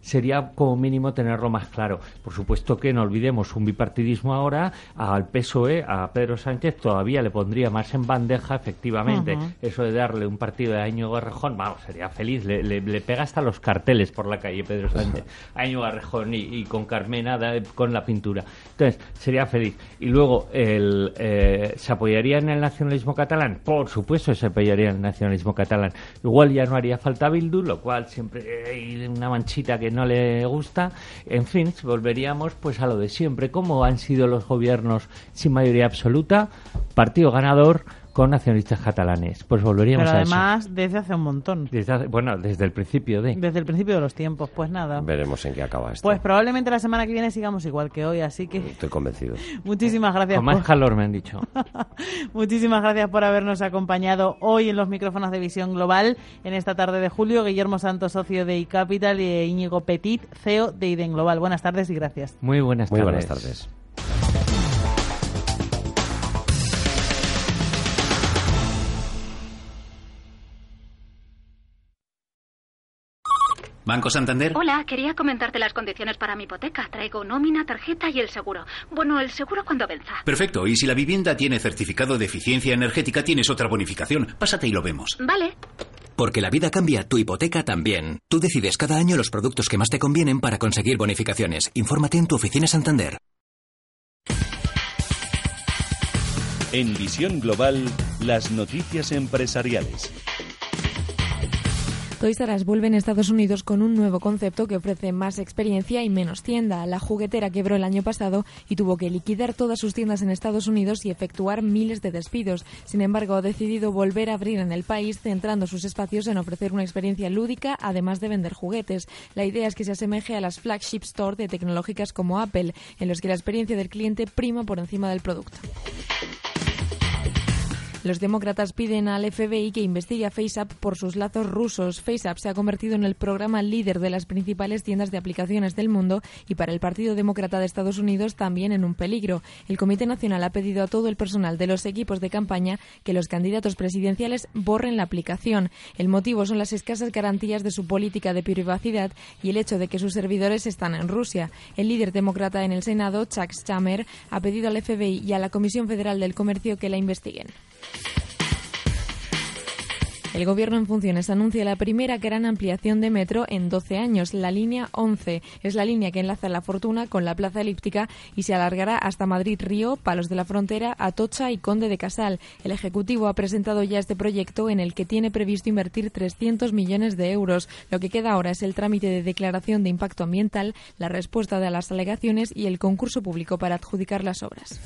sería como mínimo tenerlo más claro. Por supuesto que no olvidemos un bipartidismo ahora al PSOE, a Pedro Sánchez, todavía le pondría más en bandeja, efectivamente, eso de darle un partido de Año Garrejón, vamos, sería feliz, le, pega hasta los carteles por la calle Pedro Sánchez, Año Garrejón y, con Carmena con la pintura. Entonces, sería feliz. Y luego, el, eh, ¿se apoyaría en el nacionalismo catalán? Por supuesto se apoyaría en el nacionalismo catalán. Igual ya no haría falta Bildu, lo cual siempre hay una manchita que no le gusta. En fin, volveríamos pues a lo de siempre. ¿Cómo han sido los gobiernos sin mayoría absoluta? Partido ganador, con nacionalistas catalanes. Pues volveríamos Pero a además desde hace un montón. bueno, desde el principio de. Desde el principio de los tiempos, pues nada. Veremos en qué acaba esto. Pues probablemente la semana que viene sigamos igual que hoy, así que. Estoy convencido. Muchísimas gracias. Con más calor me han dicho. Muchísimas gracias por habernos acompañado hoy en los micrófonos de Visión Global en esta tarde de julio. Guillermo Santos, socio de iCapital y Íñigo Petit, CEO de IDEN Global. Buenas tardes y gracias. Muy buenas tardes. Muy buenas tardes. Banco Santander. Hola, quería comentarte las condiciones para mi hipoteca. Traigo nómina, tarjeta y el seguro. Bueno, el seguro cuando venza. Perfecto. Y si la vivienda tiene certificado de eficiencia energética, tienes otra bonificación. Pásate y lo vemos. Vale. Porque la vida cambia, tu hipoteca también. Tú decides cada año los productos que más te convienen para conseguir bonificaciones. Infórmate en tu oficina Santander. En Visión Global, las noticias empresariales. Toys R Us vuelve en Estados Unidos con un nuevo concepto que ofrece más experiencia y menos tienda. La juguetera quebró el año pasado y tuvo que liquidar todas sus tiendas en Estados Unidos y efectuar miles de despidos. Sin embargo, ha decidido volver a abrir en el país, centrando sus espacios en ofrecer una experiencia lúdica, además de vender juguetes. La idea es que se asemeje a las flagship store de tecnológicas como Apple, en los que la experiencia del cliente prima por encima del producto. Los demócratas piden al FBI que investigue a FaceApp por sus lazos rusos. FaceApp se ha convertido en el programa líder de las principales tiendas de aplicaciones del mundo y para el Partido Demócrata de Estados Unidos también en un peligro. El Comité Nacional ha pedido a todo el personal de los equipos de campaña que los candidatos presidenciales borren la aplicación. El motivo son las escasas garantías de su política de privacidad y el hecho de que sus servidores están en Rusia. El líder demócrata en el Senado, Chuck Schumer, ha pedido al FBI y a la Comisión Federal del Comercio que la investiguen. El Gobierno en funciones anuncia la primera gran ampliación de metro en 12 años. La línea 11 es la línea que enlaza la Fortuna con la Plaza Elíptica y se alargará hasta Madrid-Río, Palos de la Frontera, Atocha y Conde de Casal. El Ejecutivo ha presentado ya este proyecto en el que tiene previsto invertir 300 millones de euros. Lo que queda ahora es el trámite de declaración de impacto ambiental, la respuesta de las alegaciones y el concurso público para adjudicar las obras.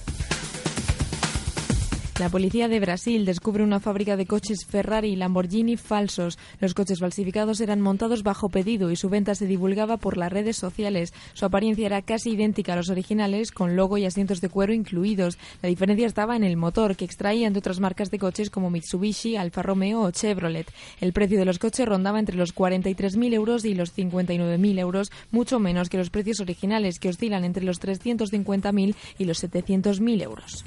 La policía de Brasil descubre una fábrica de coches Ferrari y Lamborghini falsos. Los coches falsificados eran montados bajo pedido y su venta se divulgaba por las redes sociales. Su apariencia era casi idéntica a los originales, con logo y asientos de cuero incluidos. La diferencia estaba en el motor, que extraían de otras marcas de coches como Mitsubishi, Alfa Romeo o Chevrolet. El precio de los coches rondaba entre los 43.000 euros y los 59.000 euros, mucho menos que los precios originales, que oscilan entre los 350.000 y los 700.000 euros.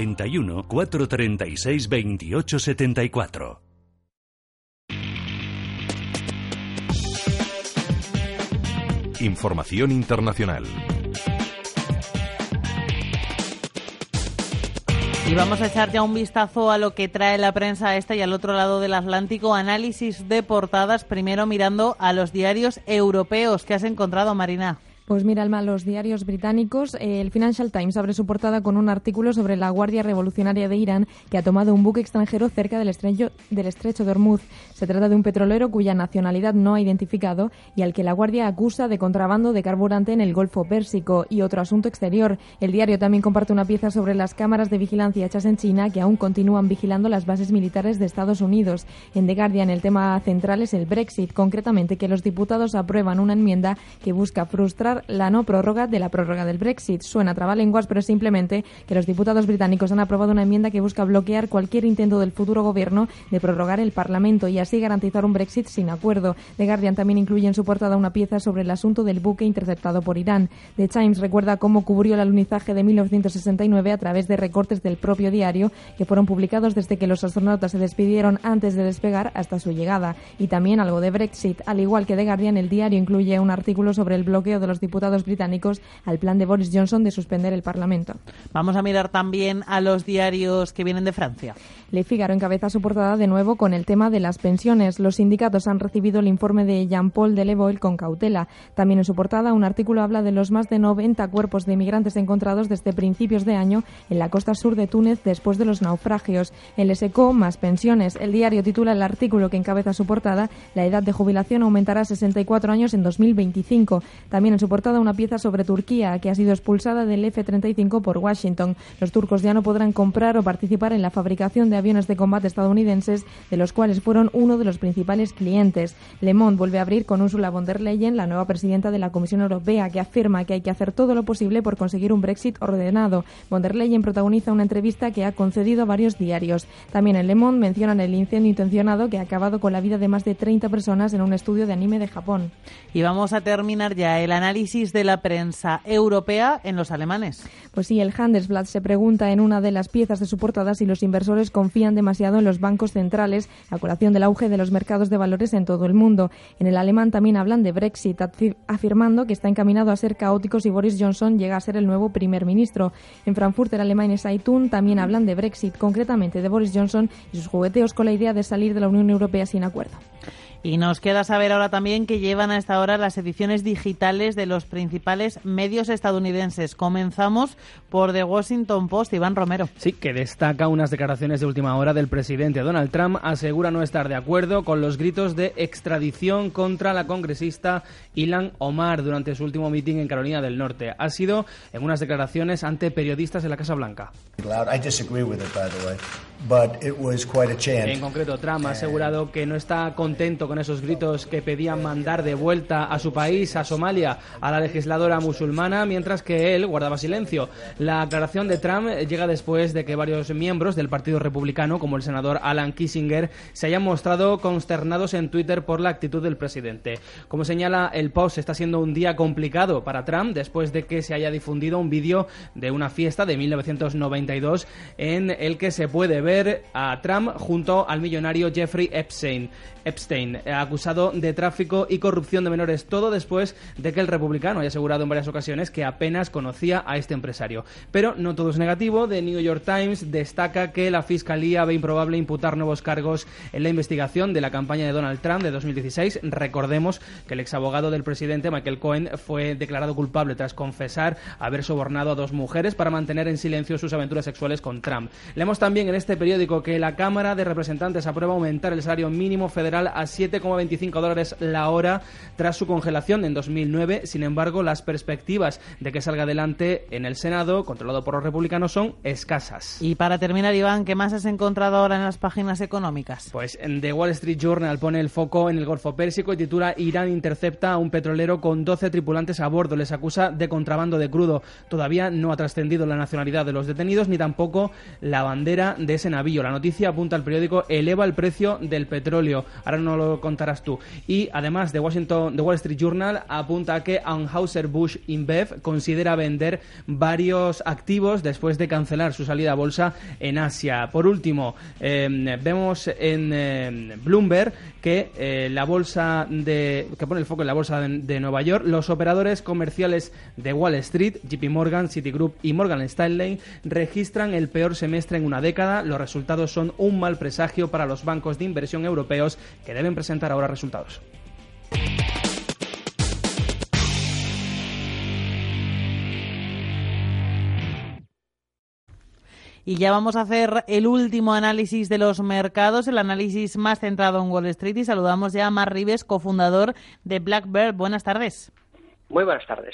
91 436 28 74. Información internacional. Y vamos a echar ya un vistazo a lo que trae la prensa a este y al otro lado del Atlántico. Análisis de portadas, primero mirando a los diarios europeos. ¿Qué has encontrado, Marina? Pues mira, Alma, los diarios británicos, el Financial Times abre su portada con un artículo sobre la Guardia Revolucionaria de Irán que ha tomado un buque extranjero cerca del estrecho, del estrecho de Hormuz. Se trata de un petrolero cuya nacionalidad no ha identificado y al que la Guardia acusa de contrabando de carburante en el Golfo Pérsico. Y otro asunto exterior. El diario también comparte una pieza sobre las cámaras de vigilancia hechas en China que aún continúan vigilando las bases militares de Estados Unidos. En The Guardian el tema central es el Brexit, concretamente que los diputados aprueban una enmienda que busca frustrar la no prórroga de la prórroga del Brexit. Suena trabalenguas, pero es simplemente que los diputados británicos han aprobado una enmienda que busca bloquear cualquier intento del futuro gobierno de prorrogar el Parlamento y así garantizar un Brexit sin acuerdo. The Guardian también incluye en su portada una pieza sobre el asunto del buque interceptado por Irán. The Times recuerda cómo cubrió el alunizaje de 1969 a través de recortes del propio diario que fueron publicados desde que los astronautas se despidieron antes de despegar hasta su llegada. Y también algo de Brexit. Al igual que The Guardian, el diario incluye un artículo sobre el bloqueo de los diputados británicos al plan de Boris Johnson de suspender el Parlamento. Vamos a mirar también a los diarios que vienen de Francia. Le Figaro encabeza su portada de nuevo con el tema de las pensiones. Los sindicatos han recibido el informe de Jean-Paul Delevoye con cautela. También en su portada un artículo habla de los más de 90 cuerpos de inmigrantes encontrados desde principios de año en la costa sur de Túnez después de los naufragios. El SECO más pensiones. El diario titula el artículo que encabeza su portada La edad de jubilación aumentará a 64 años en 2025. También en su portada una pieza sobre Turquía, que ha sido expulsada del F-35 por Washington. Los turcos ya no podrán comprar o participar en la fabricación de aviones de combate estadounidenses, de los cuales fueron uno de los principales clientes. Le Monde vuelve a abrir con Ursula von der Leyen, la nueva presidenta de la Comisión Europea, que afirma que hay que hacer todo lo posible por conseguir un Brexit ordenado. Von der Leyen protagoniza una entrevista que ha concedido a varios diarios. También en Le Monde mencionan el incendio intencionado que ha acabado con la vida de más de 30 personas en un estudio de anime de Japón. Y vamos a terminar ya el análisis de la prensa europea en los alemanes. Pues sí, el Handelsblatt se pregunta en una de las piezas de su portada si los inversores confían demasiado en los bancos centrales a colación del auge de los mercados de valores en todo el mundo. En el alemán también hablan de Brexit, afirmando que está encaminado a ser caótico si Boris Johnson llega a ser el nuevo primer ministro. En Frankfurt, el alemán Zeitung también hablan de Brexit, concretamente de Boris Johnson y sus jugueteos con la idea de salir de la Unión Europea sin acuerdo. Y nos queda saber ahora también que llevan a esta hora las ediciones digitales de los principales medios estadounidenses. Comenzamos por The Washington Post, Iván Romero. Sí, que destaca unas declaraciones de última hora del presidente Donald Trump. Asegura no estar de acuerdo con los gritos de extradición contra la congresista Ilan Omar durante su último mitin en Carolina del Norte. Ha sido en unas declaraciones ante periodistas en la Casa Blanca. En concreto, Trump ha asegurado que no está contento con esos gritos que pedían mandar de vuelta a su país, a Somalia, a la legisladora musulmana, mientras que él guardaba silencio. La aclaración de Trump llega después de que varios miembros del Partido Republicano, como el senador Alan Kissinger, se hayan mostrado consternados en Twitter por la actitud del presidente. Como señala el Post, está siendo un día complicado para Trump después de que se haya difundido un vídeo de una fiesta de 1992 en el que se puede ver a Trump junto al millonario Jeffrey Epstein. Epstein, eh, acusado de tráfico y corrupción de menores, todo después de que el republicano haya asegurado en varias ocasiones que apenas conocía a este empresario. Pero no todo es negativo. The New York Times destaca que la Fiscalía ve improbable imputar nuevos cargos en la investigación de la campaña de Donald Trump de 2016. Recordemos que el exabogado del presidente, Michael Cohen, fue declarado culpable tras confesar haber sobornado a dos mujeres para mantener en silencio sus aventuras sexuales con Trump. Leemos también en este periódico que la Cámara de Representantes aprueba aumentar el salario mínimo federal a 7,25 dólares la hora tras su congelación en 2009. Sin embargo, las perspectivas de que salga adelante en el Senado, controlado por los republicanos, son escasas. Y para terminar, Iván, ¿qué más has encontrado ahora en las páginas económicas? Pues en The Wall Street Journal pone el foco en el Golfo Pérsico y titula Irán intercepta a un petrolero con 12 tripulantes a bordo. Les acusa de contrabando de crudo. Todavía no ha trascendido la nacionalidad de los detenidos ni tampoco la bandera de ese navío. La noticia apunta al periódico eleva el precio del petróleo. Ahora no lo contarás tú. Y además, The Washington, The Wall Street Journal apunta a que Anheuser-Busch InBev considera vender varios activos después de cancelar su salida a bolsa en Asia. Por último, em, vemos en em, Bloomberg que eh, la bolsa de que pone el foco en la bolsa de, Nueva York, los operadores comerciales de Wall Street, JP Morgan, Citigroup y Morgan Stanley registran el peor semestre en una década. Los resultados son un mal presagio para los bancos de inversión europeos que deben presentar ahora resultados. Y ya vamos a hacer el último análisis de los mercados, el análisis más centrado en Wall Street. Y saludamos ya a Mar Rives, cofundador de Blackbird. Buenas tardes. Muy buenas tardes.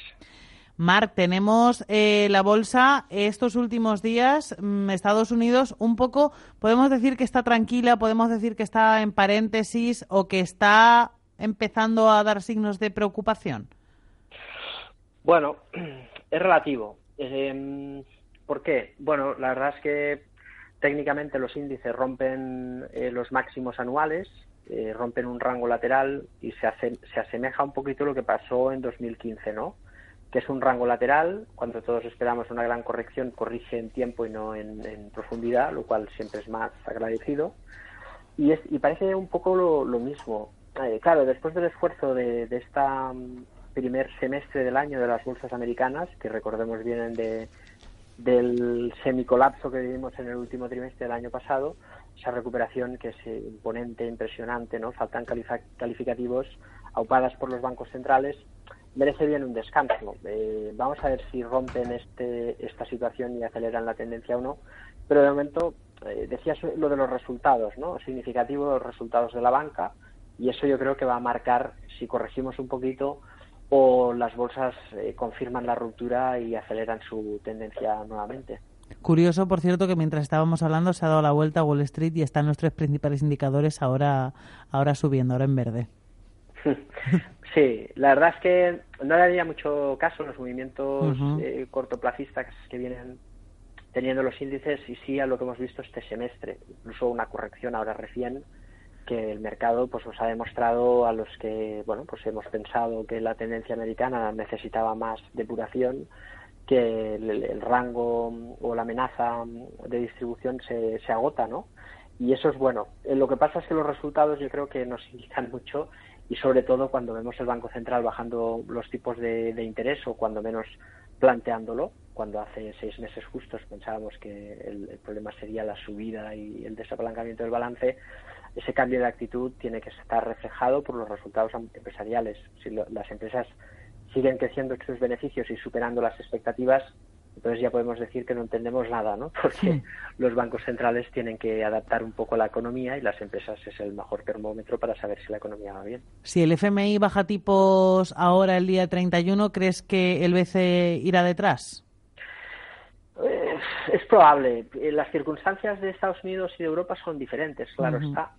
Marc, tenemos eh, la bolsa estos últimos días, mm, Estados Unidos, un poco, podemos decir que está tranquila, podemos decir que está en paréntesis o que está empezando a dar signos de preocupación. Bueno, es relativo. Em, ¿Por qué? Bueno, la verdad es que técnicamente los índices rompen eh, los máximos anuales, eh, rompen un rango lateral y se, se asemeja un poquito a lo que pasó en 2015, ¿no? que es un rango lateral, cuando todos esperamos una gran corrección, corrige en tiempo y no en, profundidad, lo cual siempre es más agradecido. Y, es, y parece un poco lo, mismo. Eh, claro, después del esfuerzo de, de este primer semestre del año de las bolsas americanas, que recordemos vienen de, del semicolapso que vivimos en el último trimestre del año pasado, esa recuperación que es imponente, impresionante, ¿no? Faltan calificativos aupadas por los bancos centrales merece bien un descanso. Eh, vamos a ver si rompen este, esta situación y aceleran la tendencia o no. Pero de momento, eh, decías lo de los resultados, ¿no? Significativo los resultados de la banca y eso yo creo que va a marcar si corregimos un poquito o las bolsas eh, confirman la ruptura y aceleran su tendencia nuevamente. Curioso, por cierto, que mientras estábamos hablando se ha dado la vuelta a Wall Street y están nuestros principales indicadores ahora, ahora subiendo, ahora en verde. Sí, la verdad es que no le daría mucho caso los movimientos eh, cortoplacistas que vienen teniendo los índices y sí a lo que hemos visto este semestre, incluso una corrección ahora recién que el mercado pues nos ha demostrado a los que bueno pues hemos pensado que la tendencia americana necesitaba más depuración que el, rango o la amenaza de distribución se, se agota no y eso es bueno. Eh, lo que pasa es que los resultados yo creo que nos indican mucho y sobre todo cuando vemos el Banco Central bajando los tipos de, interés o cuando menos planteándolo, cuando hace seis meses justos pensábamos que el, problema sería la subida y el desapalancamiento del balance, ese cambio de actitud tiene que estar reflejado por los resultados empresariales. Si las empresas siguen creciendo sus beneficios y superando las expectativas, entonces ya podemos decir que no entendemos nada, ¿no? Porque los bancos centrales tienen que adaptar un poco la economía y las empresas es el mejor termómetro para saber si la economía va bien. Si el FMI baja tipos ahora el día 31, ¿crees que el BCE irá detrás? Eh, es probable. Las circunstancias de Estados Unidos y de Europa son diferentes, claro está.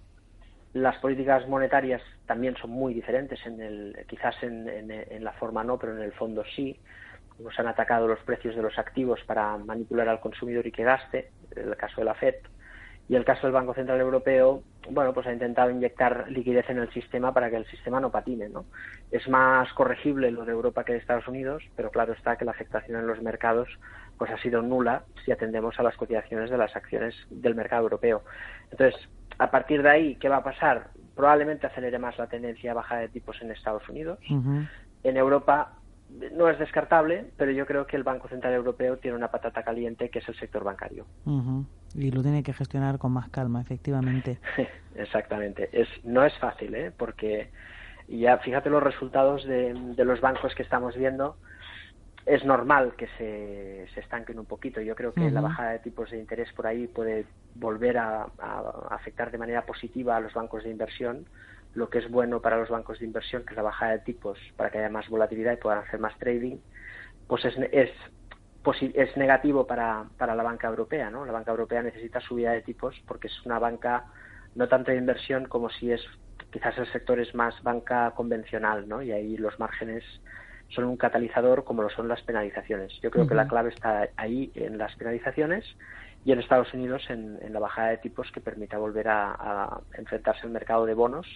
Las políticas monetarias también son muy diferentes, en el, quizás en, en la forma no, pero en el fondo sí nos han atacado los precios de los activos para manipular al consumidor y que gaste, el caso de la FED, y el caso del Banco Central Europeo, bueno, pues ha intentado inyectar liquidez en el sistema para que el sistema no patine, ¿no? Es más corregible lo de Europa que de Estados Unidos, pero claro está que la afectación en los mercados pues ha sido nula si atendemos a las cotizaciones de las acciones del mercado europeo. Entonces, a partir de ahí, ¿qué va a pasar? Probablemente acelere más la tendencia a baja de tipos en Estados Unidos. En Europa no es descartable, pero yo creo que el Banco Central Europeo tiene una patata caliente que es el sector bancario. Y lo tiene que gestionar con más calma, efectivamente. Exactamente. Es, no es fácil, ¿eh? porque ya fíjate los resultados de, los bancos que estamos viendo. Es normal que se, se estanquen un poquito. Yo creo que la bajada de tipos de interés por ahí puede volver a afectar de manera positiva a los bancos de inversión lo que es bueno para los bancos de inversión, que es la bajada de tipos, para que haya más volatilidad y puedan hacer más trading, pues es, es, es negativo para, para la banca europea. ¿no? La banca europea necesita subida de tipos porque es una banca no tanto de inversión como si es quizás el sector es más banca convencional, ¿no? Y ahí los márgenes son un catalizador como lo son las penalizaciones. Yo creo que la clave está ahí en las penalizaciones y en Estados Unidos en, la bajada de tipos que permita volver a, enfrentarse al mercado de bonos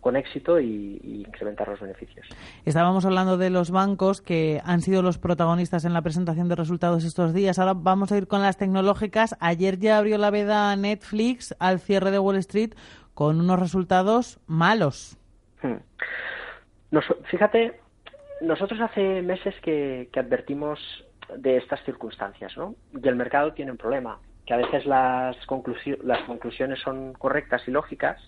con éxito y, incrementar los beneficios. Estábamos hablando de los bancos que han sido los protagonistas en la presentación de resultados estos días. Ahora vamos a ir con las tecnológicas. Ayer ya abrió la veda Netflix al cierre de Wall Street con unos resultados malos. Hmm. fíjate, nosotros hace meses que advertimos de estas circunstancias, ¿no? Y el mercado tiene un problema, que a veces las, las conclusiones son correctas y lógicas,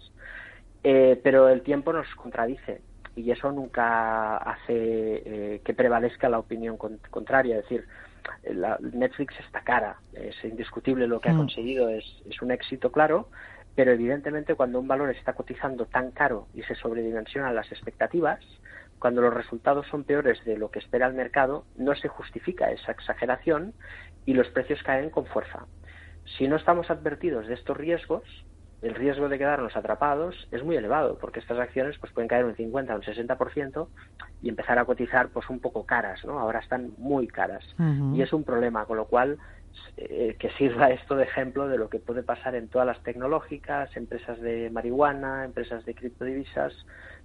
eh, pero el tiempo nos contradice y eso nunca hace eh, que prevalezca la opinión contraria. Es decir, la, Netflix está cara, es indiscutible lo que ha mm. conseguido, es, es un éxito claro, pero evidentemente cuando un valor está cotizando tan caro y se sobredimensionan las expectativas, cuando los resultados son peores de lo que espera el mercado, no se justifica esa exageración y los precios caen con fuerza. Si no estamos advertidos de estos riesgos, el riesgo de quedarnos atrapados es muy elevado, porque estas acciones pues, pueden caer un 50 o un 60% y empezar a cotizar pues un poco caras, ¿no? Ahora están muy caras. Y es un problema, con lo cual eh, que sirva esto de ejemplo de lo que puede pasar en todas las tecnológicas, empresas de marihuana, empresas de criptodivisas,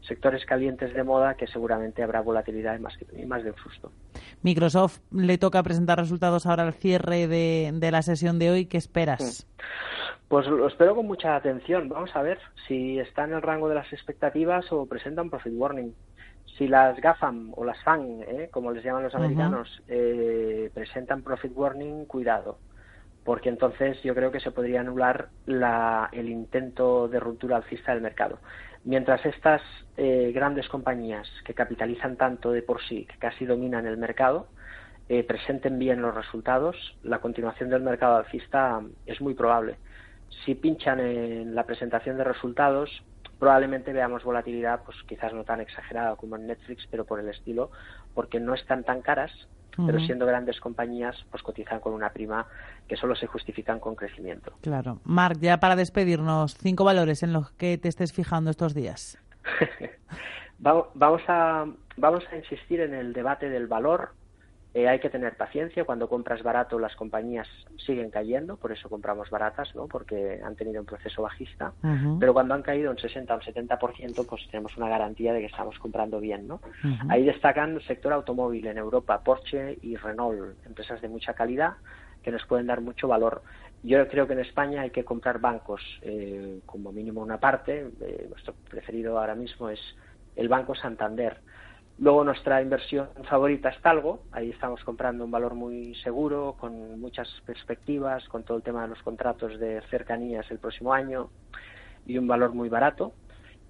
sectores calientes de moda que seguramente habrá volatilidad y más, y más de un susto. Microsoft le toca presentar resultados ahora al cierre de, de la sesión de hoy. ¿Qué esperas? Pues lo espero con mucha atención. Vamos a ver si está en el rango de las expectativas o presenta un profit warning. Si las GAFAM o las FAN, ¿eh? como les llaman los americanos, eh, presentan profit warning, cuidado, porque entonces yo creo que se podría anular la, el intento de ruptura alcista del mercado. Mientras estas eh, grandes compañías que capitalizan tanto de por sí, que casi dominan el mercado, eh, presenten bien los resultados, la continuación del mercado alcista es muy probable. Si pinchan en la presentación de resultados, probablemente veamos volatilidad, pues quizás no tan exagerada como en Netflix, pero por el estilo, porque no están tan caras pero siendo grandes compañías, pues cotizan con una prima que solo se justifican con crecimiento. Claro. Marc, ya para despedirnos, cinco valores en los que te estés fijando estos días. vamos, a, vamos a insistir en el debate del valor eh, hay que tener paciencia. Cuando compras barato, las compañías siguen cayendo, por eso compramos baratas, ¿no? Porque han tenido un proceso bajista. Pero cuando han caído un 60 o un 70%, pues tenemos una garantía de que estamos comprando bien, ¿no? Ahí destacan el sector automóvil en Europa, Porsche y Renault, empresas de mucha calidad que nos pueden dar mucho valor. Yo creo que en España hay que comprar bancos, eh, como mínimo una parte. Eh, nuestro preferido ahora mismo es el Banco Santander Luego nuestra inversión favorita es Talgo, ahí estamos comprando un valor muy seguro, con muchas perspectivas, con todo el tema de los contratos de cercanías el próximo año. y un valor muy barato.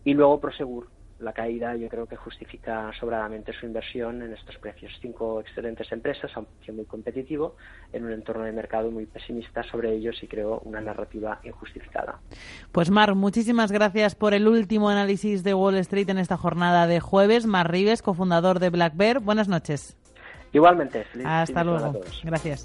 Y luego Prosegur, la caída yo creo que justifica sobradamente su inversión en estos precios. Cinco excelentes empresas a un precio muy competitivo en un entorno de mercado muy pesimista sobre ellos y creo una narrativa injustificada. Pues Mar, muchísimas gracias por el último análisis de Wall Street en esta jornada de jueves. Mar Rives, cofundador de Black Bear. Buenas noches. Igualmente. Hasta luego. Gracias.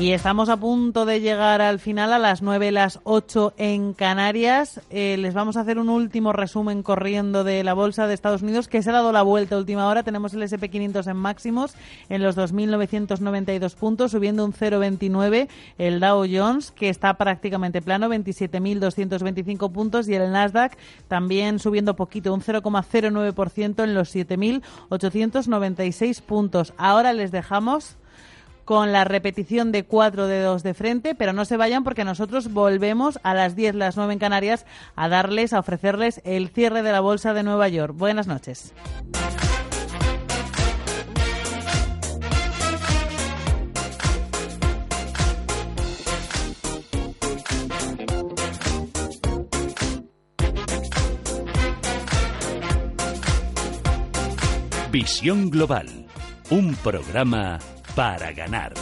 Y estamos a punto de llegar al final, a las 9, las 8 en Canarias. Eh, les vamos a hacer un último resumen corriendo de la bolsa de Estados Unidos, que se ha dado la vuelta a última hora. Tenemos el SP500 en máximos, en los 2.992 puntos, subiendo un 0,29. El Dow Jones, que está prácticamente plano, 27.225 puntos. Y el Nasdaq también subiendo poquito, un 0,09% en los 7.896 puntos. Ahora les dejamos con la repetición de cuatro dedos de frente, pero no se vayan porque nosotros volvemos a las 10, las 9 en Canarias a darles, a ofrecerles el cierre de la Bolsa de Nueva York. Buenas noches. Visión Global, un programa para ganar.